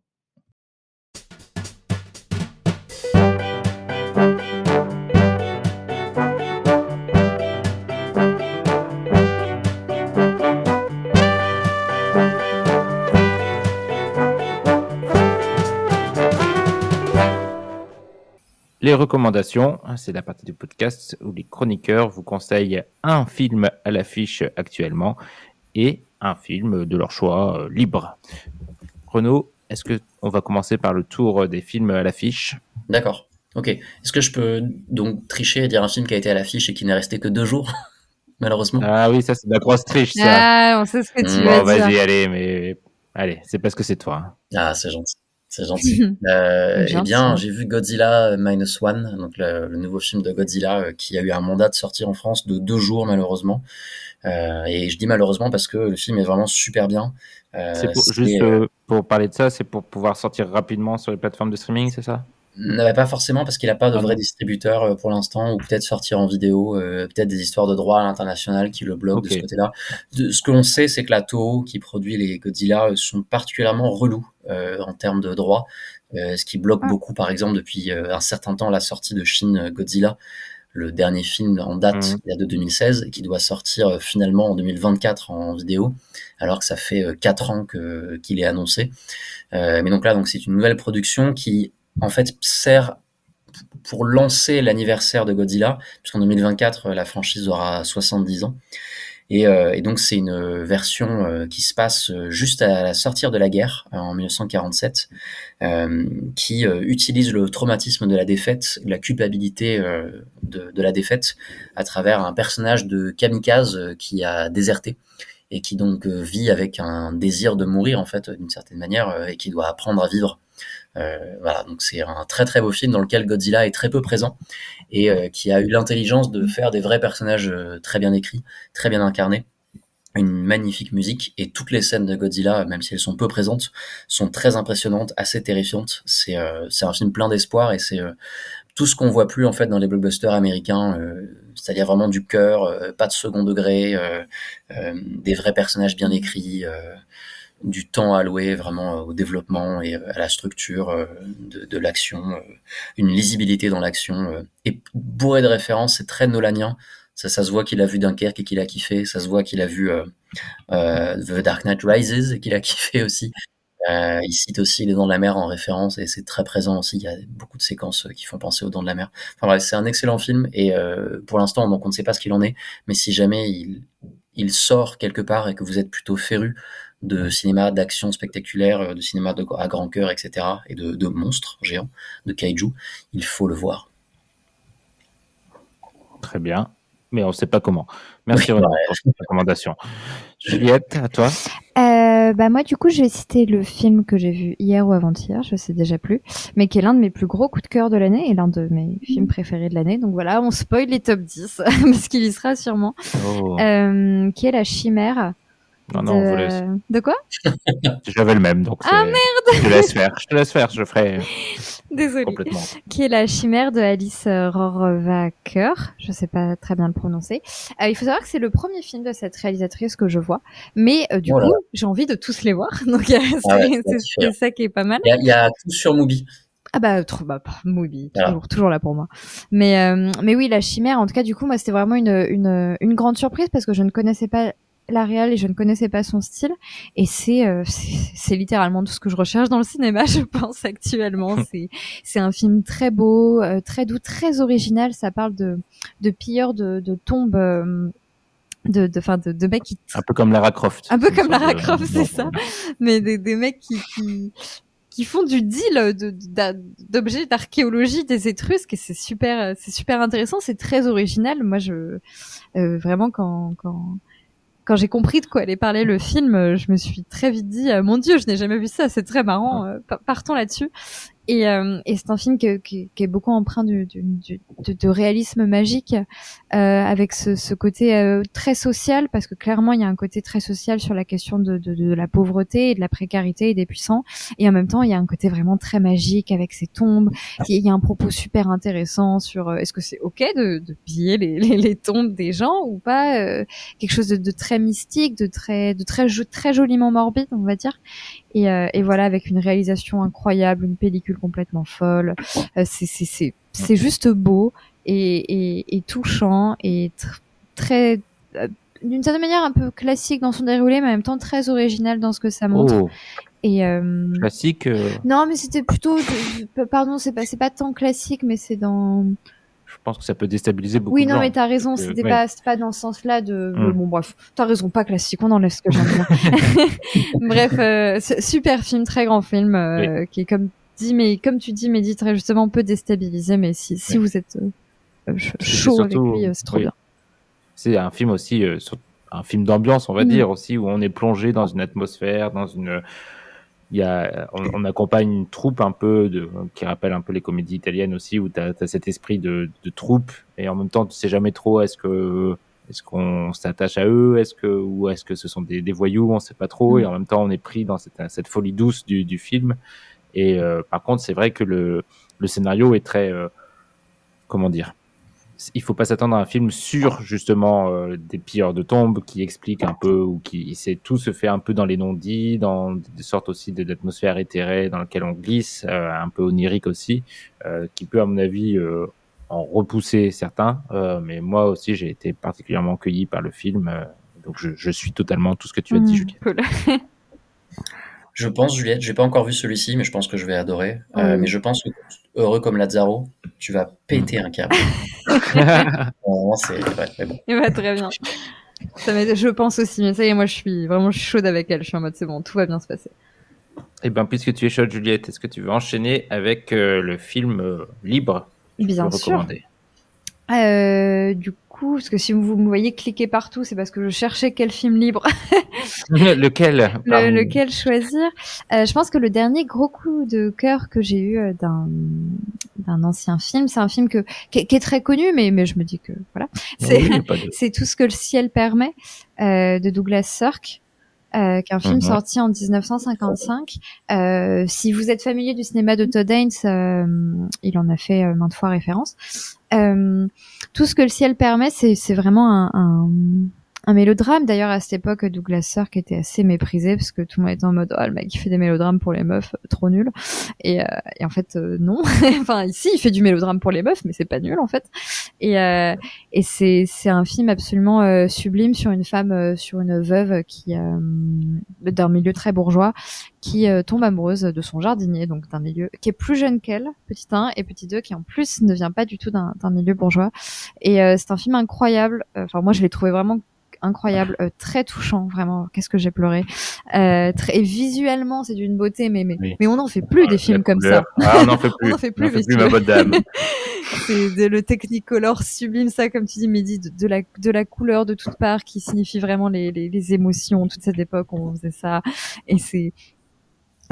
[SPEAKER 1] Les recommandations, c'est la partie du podcast où les chroniqueurs vous conseillent un film à l'affiche actuellement et un film de leur choix euh, libre. Renaud, est-ce que on va commencer par le tour des films à l'affiche?
[SPEAKER 2] D'accord. Ok. Est-ce que je peux donc tricher et dire un film qui a été à l'affiche et qui n'est resté que deux jours, malheureusement
[SPEAKER 1] Ah oui, ça c'est de la grosse triche, ça.
[SPEAKER 3] Ah, on sait ce que tu
[SPEAKER 2] Bon,
[SPEAKER 3] vas
[SPEAKER 1] Bon, vas-y, allez, mais allez, c'est parce que c'est toi. hein.
[SPEAKER 2] Ah, c'est gentil. C'est gentil. Euh, eh bien, j'ai vu Godzilla Minus One, donc le, le nouveau film de Godzilla euh, qui a eu un mandat de sortir en France de deux jours malheureusement. Euh, et je dis malheureusement parce que le film est vraiment super bien. Euh,
[SPEAKER 1] C'est pour, juste
[SPEAKER 2] euh,
[SPEAKER 1] pour parler de ça, c'est pour pouvoir sortir rapidement sur les plateformes de streaming, c'est ça?
[SPEAKER 2] N'avait pas forcément parce qu'il n'a pas de
[SPEAKER 1] Ah
[SPEAKER 2] vrai distributeur pour l'instant ou peut-être sortir en vidéo, euh, peut-être des histoires de droit à l'international qui le bloquent de ce côté-là. Ce que l'on sait, c'est que la Toho qui produit les Godzilla euh, sont particulièrement relous euh, en termes de droit, euh, ce qui bloque
[SPEAKER 3] Ah.
[SPEAKER 2] beaucoup, par exemple, depuis euh, un certain temps, la sortie de Shin euh, Godzilla, le dernier film en date,
[SPEAKER 1] Mhm.
[SPEAKER 2] qui date de 2016, et qui doit sortir euh, finalement en 2024 en vidéo, alors que ça fait euh, quatre ans que qu'il est annoncé. Euh, mais donc là, donc c'est une nouvelle production qui en fait sert pour lancer l'anniversaire de Godzilla, puisqu'en 2024, euh, la franchise aura 70 ans. Et, euh, et donc c'est une version euh, qui se passe euh, juste à la sortir de la guerre, euh, en 1947, euh, qui euh, utilise le traumatisme de la défaite, la culpabilité euh, de, la défaite, à travers un personnage de kamikaze euh, qui a déserté et qui donc euh, vit avec un désir de mourir en fait d'une certaine manière euh, et qui doit apprendre à vivre. Euh, voilà, donc c'est un très très beau film dans lequel Godzilla est très peu présent et euh, qui a eu l'intelligence de faire des vrais personnages euh, très bien écrits, très bien incarnés, une magnifique musique et toutes les scènes de Godzilla, même si elles sont peu présentes, sont très impressionnantes, assez terrifiantes. C'est euh, un film plein d'espoir et c'est euh, tout ce qu'on voit plus en fait dans les blockbusters américains, euh, c'est-à-dire vraiment du cœur, pas de second degré, des vrais personnages bien écrits. Du temps alloué vraiment euh, au développement et euh, à la structure euh, de, de l'action, une lisibilité dans l'action, et bourré de références, c'est très nolanien. Ça, ça se voit qu'il a vu Dunkerque et qu'il a kiffé. Ça se voit qu'il a vu euh, The Dark Knight Rises et qu'il a kiffé aussi. Euh, il cite aussi Les Dents de la Mer en référence et c'est très présent aussi. Il y a beaucoup de séquences qui font penser aux Dents de la Mer. Enfin bref, c'est un excellent film et pour l'instant, donc on ne sait pas ce qu'il en est, mais si jamais il, il sort quelque part et que vous êtes plutôt féru de cinéma d'action spectaculaire, euh, de cinéma de, à grand cœur, etc., et de, de monstres géants, de kaiju, il faut le voir.
[SPEAKER 1] Très bien, mais on ne sait pas comment. Merci
[SPEAKER 2] Oui,
[SPEAKER 1] Renaud pour cette recommandation. Juliette, à toi
[SPEAKER 3] Euh, bah moi du coup je vais citer le film que j'ai vu hier ou avant-hier, je sais déjà plus, mais qui est l'un de mes plus gros coups de cœur de l'année et l'un de mes films préférés de l'année. Donc voilà, on spoil les top 10 parce qu'il y sera sûrement.
[SPEAKER 1] Oh.
[SPEAKER 3] Euh, qui est La Chimère.
[SPEAKER 1] Non, non, on vous
[SPEAKER 3] de...
[SPEAKER 1] laisse.
[SPEAKER 3] de quoi?
[SPEAKER 1] J'avais le même, donc
[SPEAKER 3] Ah,
[SPEAKER 1] c'est- je te laisse faire. Je te laisse faire, je ferai
[SPEAKER 3] Désolée.
[SPEAKER 1] complètement.
[SPEAKER 3] Qui est La Chimère de Alice euh, Rohrwacher. Je sais pas très bien le prononcer. Euh, il faut savoir que c'est le premier film de cette réalisatrice que je vois, mais euh, du
[SPEAKER 2] Oh
[SPEAKER 3] coup j'ai envie de tous les voir. Donc euh, c'est
[SPEAKER 2] Ah ouais,
[SPEAKER 3] c'est- ça qui est pas mal.
[SPEAKER 2] Il y a, il y a tout sur Mubi.
[SPEAKER 3] Ah bah trop bah
[SPEAKER 2] Voilà.
[SPEAKER 3] toujours, toujours là pour moi. Mais euh, mais oui, la chimère en tout cas du coup moi c'était vraiment une une une grande surprise parce que je ne connaissais pas la réal et je ne connaissais pas son style et c'est euh, c'est littéralement tout ce que je recherche dans le cinéma je pense actuellement c'est c'est un film très beau euh, très doux très original ça parle de de pilleurs de de tombes euh, de de enfin de, de mecs qui
[SPEAKER 1] Un peu comme Lara Croft.
[SPEAKER 3] un peu comme Lara Croft, c'est ça. Mais des, des mecs qui, qui, qui font du deal de- d'objets d'archéologie des Étrusques et c'est super, c'est super intéressant, c'est très original. Moi, je, euh, vraiment, quand, quand, quand j'ai compris de quoi allait parler le film, euh, je me suis très vite dit, euh, mon Dieu, je n'ai jamais vu ça, c'est très marrant, euh, pa- partons là-dessus. Et, euh, et c'est un film qui, qui, qui, est beaucoup empreint du, du, du de, de, réalisme magique, euh, avec ce, ce côté euh, très social, parce que clairement il y a un côté très social sur la question de, de, de, la pauvreté et de la précarité et des puissants, et en même temps il y a un côté vraiment très magique avec ces tombes. Il y a un propos super intéressant sur est-ce que c'est ok de, de piller les, les, les, tombes des gens ou pas, quelque chose de, de, très mystique, de très de très très joliment morbide on va dire. Et, euh, et, voilà, avec une réalisation incroyable, une pellicule complètement folle. Euh, c'est juste beau et, et, et touchant et très, euh, d'une certaine manière, un peu classique dans son déroulé, mais en même temps très original dans ce que ça montre.
[SPEAKER 1] Oh. Et euh... classique. Euh...
[SPEAKER 3] Non, mais c'était plutôt, pardon, c'est pas, c'est pas tant classique, mais c'est dans
[SPEAKER 1] je pense que ça peut déstabiliser beaucoup
[SPEAKER 3] oui,
[SPEAKER 1] de
[SPEAKER 3] non, mais t'as raison, c'était pas, pas dans ce sens-là de, mm. bon, bref, t'as raison, pas classique, on enlève ce que j'aime bref, euh, super film, très grand film, euh, oui. qui est comme dit, mais comme tu dis, Mehdi, très justement, peut déstabiliser, mais si, si oui. vous êtes euh, chaud surtout, avec lui, euh, c'est trop oui. bien.
[SPEAKER 1] C'est un film aussi, euh, un film d'ambiance, on va mm. dire aussi, où on est plongé dans une atmosphère, dans une, il y a, on, on, accompagne une troupe un peu de, qui rappelle un peu les comédies italiennes aussi, où tu as, cet esprit de, de, troupe et en même temps tu sais jamais trop est-ce que est-ce qu'on s'attache à eux, est-ce que ou est-ce que ce sont des, des voyous, on sait pas trop mmh. et en même temps on est pris dans cette, cette folie douce du, du film. Et euh, par contre c'est vrai que le, le scénario est très euh, comment dire il faut pas s'attendre à un film sur justement euh, des pilleurs de tombes qui explique un peu ou qui c'est tout se fait un peu dans les non-dits, dans des sortes aussi d'atmosphère éthérée dans laquelle on glisse, euh, un peu onirique aussi, euh, qui peut à mon avis euh, en repousser certains. Euh, mais moi aussi j'ai été particulièrement cueilli par le film, donc je, je, suis totalement tout ce que tu as dit, mmh, Juliette.
[SPEAKER 3] Cool.
[SPEAKER 2] Je pense, Juliette, j'ai pas encore vu celui-ci, mais je pense que je vais adorer. Euh, mais je pense que, heureux comme Lazaro, tu vas péter un câble.
[SPEAKER 3] bon, c'est ouais, bon. Il va très bien. Ça je pense aussi, mais ça y est, moi je suis vraiment chaude avec elle. Je suis en mode c'est bon, tout va bien se passer.
[SPEAKER 1] Et eh ben, puisque tu es chaude, Juliette, est-ce que tu veux enchaîner avec euh, le film euh, libre?
[SPEAKER 3] Bien sûr. Euh, du coup, parce que si vous me voyez cliquer partout, c'est parce que je cherchais quel film libre.
[SPEAKER 1] lequel
[SPEAKER 3] le, Lequel choisir euh, Je pense que le dernier gros coup de cœur que j'ai eu euh, d'un d'un ancien film, c'est un film que qui, qui, est très connu, mais mais je me dis que voilà, c'est oui, de... tout ce que le ciel permet euh, de Douglas Sirk. Euh, qui est un film mm -hmm. sorti en 1955. Euh, si vous êtes familier du cinéma de Todd Haynes, euh, il en a fait maintes fois référence. Tout ce que le ciel permet, c'est vraiment un, un mélodrame. D'ailleurs, à cette époque, Douglas Sirk était assez méprisé parce que tout le monde était en mode oh, le mec il fait des mélodrames pour les meufs, trop nul. Et, euh, et en fait, euh, non. enfin, ici, il fait du mélodrame pour les meufs, mais c'est pas nul en fait. Et, euh, et c'est un film absolument euh, sublime sur une femme, euh, sur une veuve qui d'un milieu très bourgeois qui tombe amoureuse de son jardinier, donc d'un milieu qui est plus jeune qu'elle, petit 1, et petit 2 qui en plus ne vient pas du tout d'un milieu bourgeois. Et c'est un film incroyable. Enfin, moi, je l'ai trouvé vraiment incroyable, euh, très touchant, vraiment. Qu'est-ce que j'ai pleuré. Euh, très, et visuellement, c'est d'une beauté, mais mais, oui. mais on n'en fait plus ah, des films comme
[SPEAKER 1] couleur.
[SPEAKER 3] ça.
[SPEAKER 1] Ah, on n'en fait plus. on n'en fait plus, on fait plus ma bonne dame.
[SPEAKER 3] c'est le Technicolor sublime, ça, comme tu dis, Mehdi, de, de, la de la couleur de toutes parts, qui signifie vraiment les, les, les émotions. Toute cette époque, on faisait ça, et c'est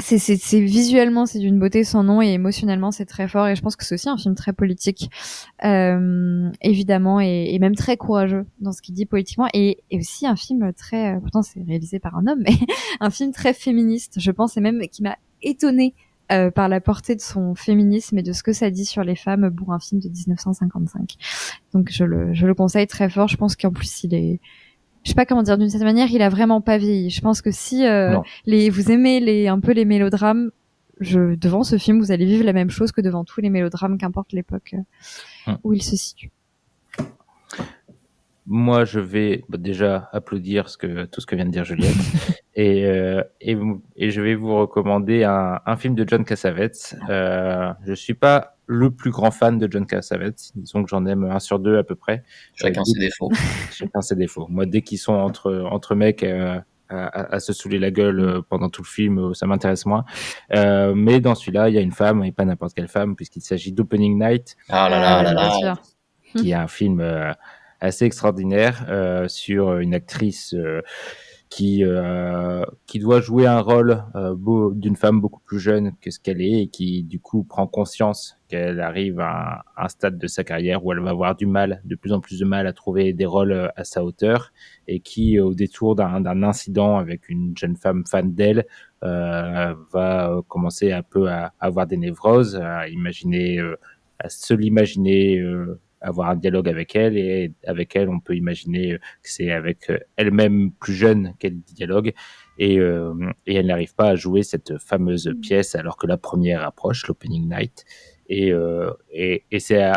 [SPEAKER 3] c'est, c'est, visuellement c'est d'une beauté sans nom et émotionnellement c'est très fort. Et je pense que c'est aussi un film très politique euh, évidemment et, et, même très courageux dans ce qu'il dit politiquement. Et, et, aussi un film très euh, pourtant c'est réalisé par un homme mais un film très féministe je pense et même qui m'a étonné euh, par la portée de son féminisme et de ce que ça dit sur les femmes pour un film de 1955 donc je le, je le conseille très fort. Je pense qu'en plus il est je sais pas comment dire d'une certaine manière, il a vraiment pas vieilli. Je pense que si euh, les vous aimez les un peu les mélodrames, je devant ce film, vous allez vivre la même chose que devant tous les mélodrames, qu'importe l'époque euh, où il se situe.
[SPEAKER 1] Moi, je vais bah, déjà applaudir ce que, tout ce que vient de dire Juliette. et, euh, et, et, je vais vous recommander un, un film de John Cassavetes. Euh, je suis pas le plus grand fan de John Cassavetes. Disons que j'en aime un sur deux à peu près.
[SPEAKER 2] Chacun ses défauts.
[SPEAKER 1] Chacun ses défauts. Moi, dès qu'ils sont entre, entre mecs euh, à, à, se saouler la gueule euh, pendant tout le film, euh, ça m'intéresse moins. Euh, mais dans celui-là, il y a une femme, et pas n'importe quelle femme, puisqu'il s'agit d'Opening Night.
[SPEAKER 2] Ah là là là là.
[SPEAKER 1] Qui est un film assez extraordinaire euh, sur une actrice euh, qui euh, qui doit jouer un rôle euh, d'une femme beaucoup plus jeune que ce qu'elle est et qui du coup prend conscience qu'elle arrive à un, stade de sa carrière où elle va avoir du mal, de plus en plus de mal à trouver des rôles euh, à sa hauteur et qui au détour d'un incident avec une jeune femme fan d'elle euh, va euh, commencer un peu à, avoir des névroses, à imaginer, euh, à se l'imaginer. Avoir un dialogue avec elle et avec elle on peut imaginer que c'est avec euh, elle-même plus jeune qu'elle dialogue et, euh, et elle n'arrive pas à jouer cette fameuse pièce alors que la première approche, l'opening night. Et, euh, et, et c'est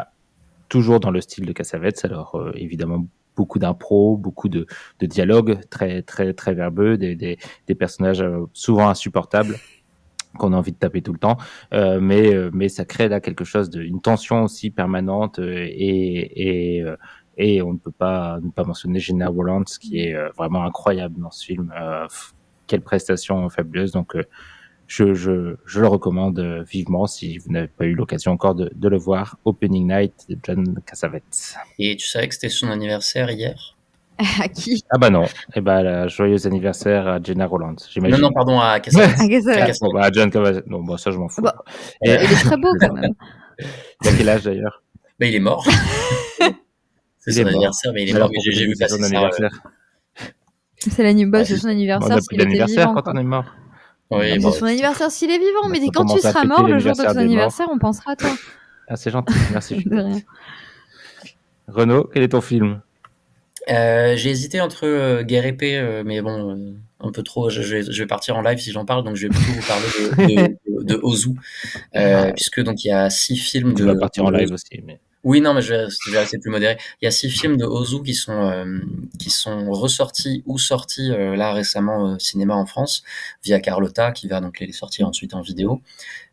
[SPEAKER 1] toujours dans le style de Cassavetes, alors euh, évidemment beaucoup d'impro, beaucoup de, de dialogues très très très verbeux, des, des, des personnages euh, souvent insupportables qu'on a envie de taper tout le temps, euh, mais euh, mais ça crée là quelque chose de une tension aussi permanente euh, et et euh, et on ne peut pas ne pas mentionner Jenna Rollins qui est vraiment incroyable dans ce film. Euh, quelle prestation fabuleuse. Donc euh, je, je, je le recommande vivement si vous n'avez pas eu l'occasion encore de, de le voir. Opening Night de John Cassavetes.
[SPEAKER 2] Et tu savais que c'était son anniversaire hier?
[SPEAKER 3] À qui
[SPEAKER 1] Ah bah non. Et bah la joyeux anniversaire à Jenna Rollins.
[SPEAKER 2] Non,
[SPEAKER 1] J'imagine.
[SPEAKER 2] non, pardon, à Cassavetes.
[SPEAKER 3] À.
[SPEAKER 2] À Cassavetes.
[SPEAKER 1] Bon, bah, John. Non, bon, ça je m'en fous.
[SPEAKER 3] Bah,
[SPEAKER 1] Et-
[SPEAKER 3] Il est très beau quand même.
[SPEAKER 1] Il a quel âge d'ailleurs?
[SPEAKER 2] Bah, il est mort. C'est son
[SPEAKER 1] mort.
[SPEAKER 2] anniversaire, mais il est
[SPEAKER 1] Alors,
[SPEAKER 2] mort.
[SPEAKER 1] pour
[SPEAKER 2] J'ai vu
[SPEAKER 1] c'est
[SPEAKER 2] passer
[SPEAKER 1] son anniversaire?
[SPEAKER 3] C'est l'anniv- bah, c'est son
[SPEAKER 1] On
[SPEAKER 3] anniversaire
[SPEAKER 1] a
[SPEAKER 3] s'il
[SPEAKER 1] pris
[SPEAKER 3] était
[SPEAKER 1] l'anniversaire
[SPEAKER 3] vivant.
[SPEAKER 1] quand on est mort.
[SPEAKER 2] Oui,
[SPEAKER 3] C'est son anniversaire s'il est vivant, mais
[SPEAKER 1] Bah,
[SPEAKER 3] dès- quand tu seras mort le jour de
[SPEAKER 1] l'anniversaire
[SPEAKER 3] ton anniversaire, on pensera à toi.
[SPEAKER 1] Ah, c'est gentil. Merci.
[SPEAKER 3] De rien.
[SPEAKER 1] Renaud, quel est ton film?
[SPEAKER 2] Euh, j'ai hésité entre euh, Guerre épée, euh, mais bon, euh, un peu trop. Je, je vais, je vais partir en live si j'en parle, donc je vais plutôt vous parler de, de, de, de Ozu, euh, puisque donc il y a six films
[SPEAKER 1] Tu
[SPEAKER 2] de.
[SPEAKER 1] vas partir en live aussi. Mais...
[SPEAKER 2] Oui, non, mais je vais, je vais rester plus modéré. Il y a six films de Ozu qui sont euh, qui sont ressortis ou sortis euh, là récemment au cinéma en France via Carlotta, qui va donc les sortir ensuite en vidéo.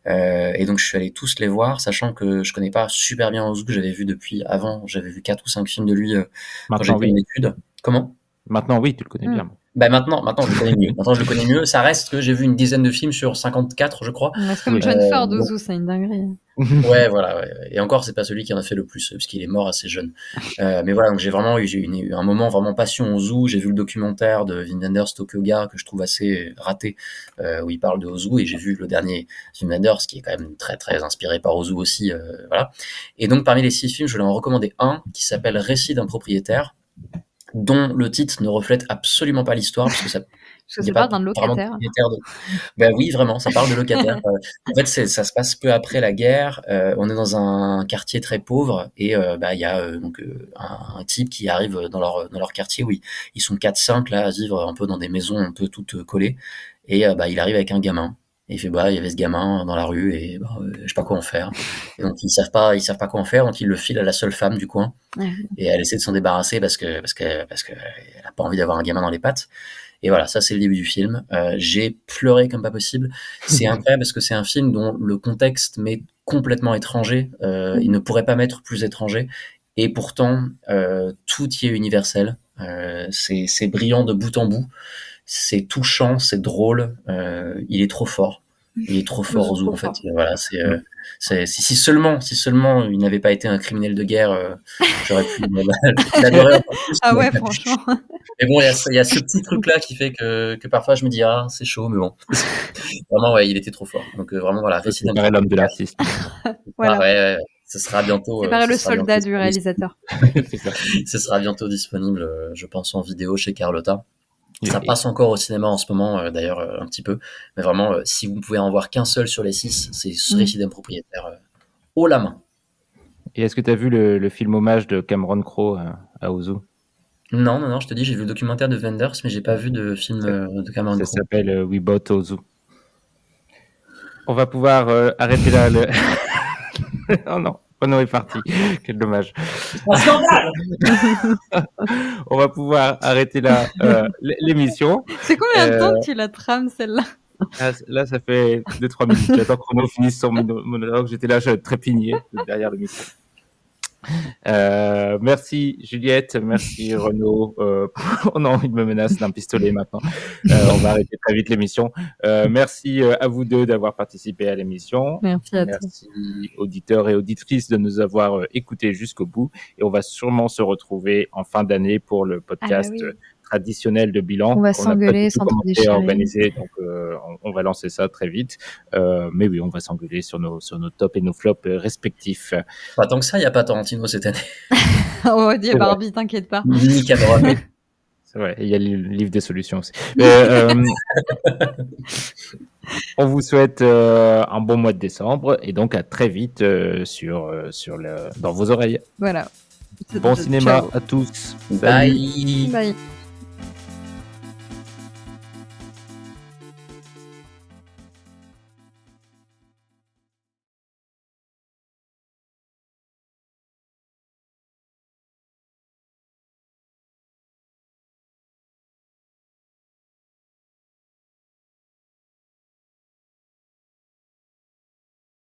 [SPEAKER 2] Euh, et donc je suis allé tous les voir, sachant que je connais pas super bien Ozu, que j'avais vu depuis avant. J'avais vu quatre ou cinq films de lui euh, quand j'étais
[SPEAKER 1] oui.
[SPEAKER 2] en études. Comment?
[SPEAKER 1] Maintenant, oui, tu le connais
[SPEAKER 3] Hmm.
[SPEAKER 1] bien.
[SPEAKER 2] Ben maintenant, maintenant je le connais mieux. Maintenant je le connais mieux. Ça reste que j'ai vu une dizaine de films sur 54, je crois.
[SPEAKER 3] C'est comme
[SPEAKER 1] Oui.
[SPEAKER 3] John
[SPEAKER 2] Euh,
[SPEAKER 3] Ford,
[SPEAKER 2] bon.
[SPEAKER 3] Ozu, c'est une dinguerie.
[SPEAKER 2] Ouais, voilà. ouais, ouais. Et encore, c'est pas celui qui en a fait le plus, parce qu'il est mort assez jeune. Euh, mais voilà, donc j'ai vraiment eu, une- un moment vraiment passion zoo. J'ai vu le documentaire de Wim Wenders Tokyo Ga que je trouve assez raté, euh, où il parle de Ozu, et j'ai vu le dernier Wim Wenders qui est quand même très très inspiré par Ozu aussi, euh, voilà. Et donc parmi les six films, je voulais en recommander un qui s'appelle Récit d'un propriétaire, dont le titre ne reflète absolument pas l'histoire, parce que ça
[SPEAKER 3] c'est
[SPEAKER 2] a
[SPEAKER 3] pas d'un locataire.
[SPEAKER 2] de- Ben oui, vraiment, ça parle de locataire. Euh, en fait, ça se passe peu après la guerre. Euh, on est dans un quartier très pauvre et euh, bah, il y a euh, donc un, un type qui arrive dans leur dans leur quartier où ils, sont 4-5 là à vivre un peu dans des maisons un peu toutes collées et bah, il arrive avec un gamin. Et il fait bah il y avait ce gamin dans la rue et bah, euh, je sais pas quoi en faire. Et donc ils savent pas ils savent pas quoi en faire donc ils le filent à la seule femme du coin et elle essaie de s'en débarrasser parce que parce que parce que elle a pas envie d'avoir un gamin dans les pattes. Et voilà, ça c'est le début du film. Euh, j'ai pleuré comme pas possible. C'est incroyable parce que c'est un film dont le contexte m'est complètement étranger. Euh, il ne pourrait pas m'être plus étranger. Et pourtant, euh, tout y est universel. C'est c'est brillant de bout en bout. C'est touchant, c'est drôle. Euh, il est trop fort. Il est trop fort, Ozu, en fait. Voilà, c'est euh, c'est- si, si seulement, si seulement il n'avait pas été un criminel de guerre, euh, j'aurais pu l'adorer.
[SPEAKER 3] Ah ouais, franchement.
[SPEAKER 2] mais bon, il y a, ce- il y a ce petit truc-là qui fait que, que parfois je me dis, ah, c'est chaud, mais bon. vraiment, ouais, il était trop fort. Donc, euh, vraiment, voilà, récit
[SPEAKER 1] l'homme de l'artiste.
[SPEAKER 3] Voilà.
[SPEAKER 2] Ah, ouais, ce sera bientôt. euh,
[SPEAKER 3] Séparer
[SPEAKER 2] ce
[SPEAKER 3] le
[SPEAKER 2] sera
[SPEAKER 3] soldat
[SPEAKER 2] bientôt
[SPEAKER 3] du réalisateur.
[SPEAKER 1] C'est ça.
[SPEAKER 2] Ce sera bientôt disponible, je pense, en vidéo chez Carlotta. Ça
[SPEAKER 1] Et-
[SPEAKER 2] passe encore au cinéma en ce moment, euh, d'ailleurs, euh, un petit peu. Mais vraiment, euh, si vous ne pouvez en voir qu'un seul sur les six, c'est ce
[SPEAKER 3] Mm.
[SPEAKER 2] récit d'un propriétaire euh, haut la main.
[SPEAKER 1] Et est-ce que tu as vu le, le film hommage de Cameron Crowe à, à Ozu
[SPEAKER 2] Non, non, non, je te dis, j'ai vu le documentaire de Wenders, mais j'ai pas vu de film euh, de Cameron
[SPEAKER 1] Ça
[SPEAKER 2] Crowe.
[SPEAKER 1] s'appelle euh, We Bought Ozu. On va pouvoir euh, arrêter là le. oh non, Renaud est parti. Quel dommage. On va pouvoir arrêter là euh, l'émission.
[SPEAKER 3] C'est combien de
[SPEAKER 1] Euh,
[SPEAKER 3] temps que tu la trames celle-là?
[SPEAKER 1] Là, là, ça fait 2-3 minutes. J'attends que Renaud finisse son mono- monologue. J'étais là, je trépignais derrière le micro. Euh, merci Juliette, merci Renaud. Euh, oh non, il me menace d'un pistolet maintenant. Euh, on va arrêter très vite l'émission. Euh, merci euh, à vous deux d'avoir participé à l'émission.
[SPEAKER 3] Merci à toi.
[SPEAKER 1] Merci auditeurs et auditrices de nous avoir euh, écoutés jusqu'au bout. Et on va sûrement se retrouver en fin d'année pour le podcast
[SPEAKER 3] Ah bah oui.
[SPEAKER 1] Traditionnel de bilan.
[SPEAKER 3] On va s'engueuler déchirer.
[SPEAKER 1] organiser, donc euh, on, on va lancer ça très vite. Euh, mais oui, on va s'engueuler sur nos, sur nos tops et nos flops euh, respectifs.
[SPEAKER 2] Pas tant que ça, il n'y a pas Tarantino cette année.
[SPEAKER 3] dis
[SPEAKER 1] C'est vrai.
[SPEAKER 3] Barbie, t'inquiète pas.
[SPEAKER 2] Ni Cameron.
[SPEAKER 1] C'est vrai, il y a le livre des solutions aussi. Euh, euh, on vous souhaite euh, un bon mois de décembre et donc à très vite euh, sur, sur le, dans vos oreilles.
[SPEAKER 3] Voilà.
[SPEAKER 1] Bon cinéma
[SPEAKER 3] Ciao.
[SPEAKER 1] à tous. Salut.
[SPEAKER 2] Bye.
[SPEAKER 3] Bye.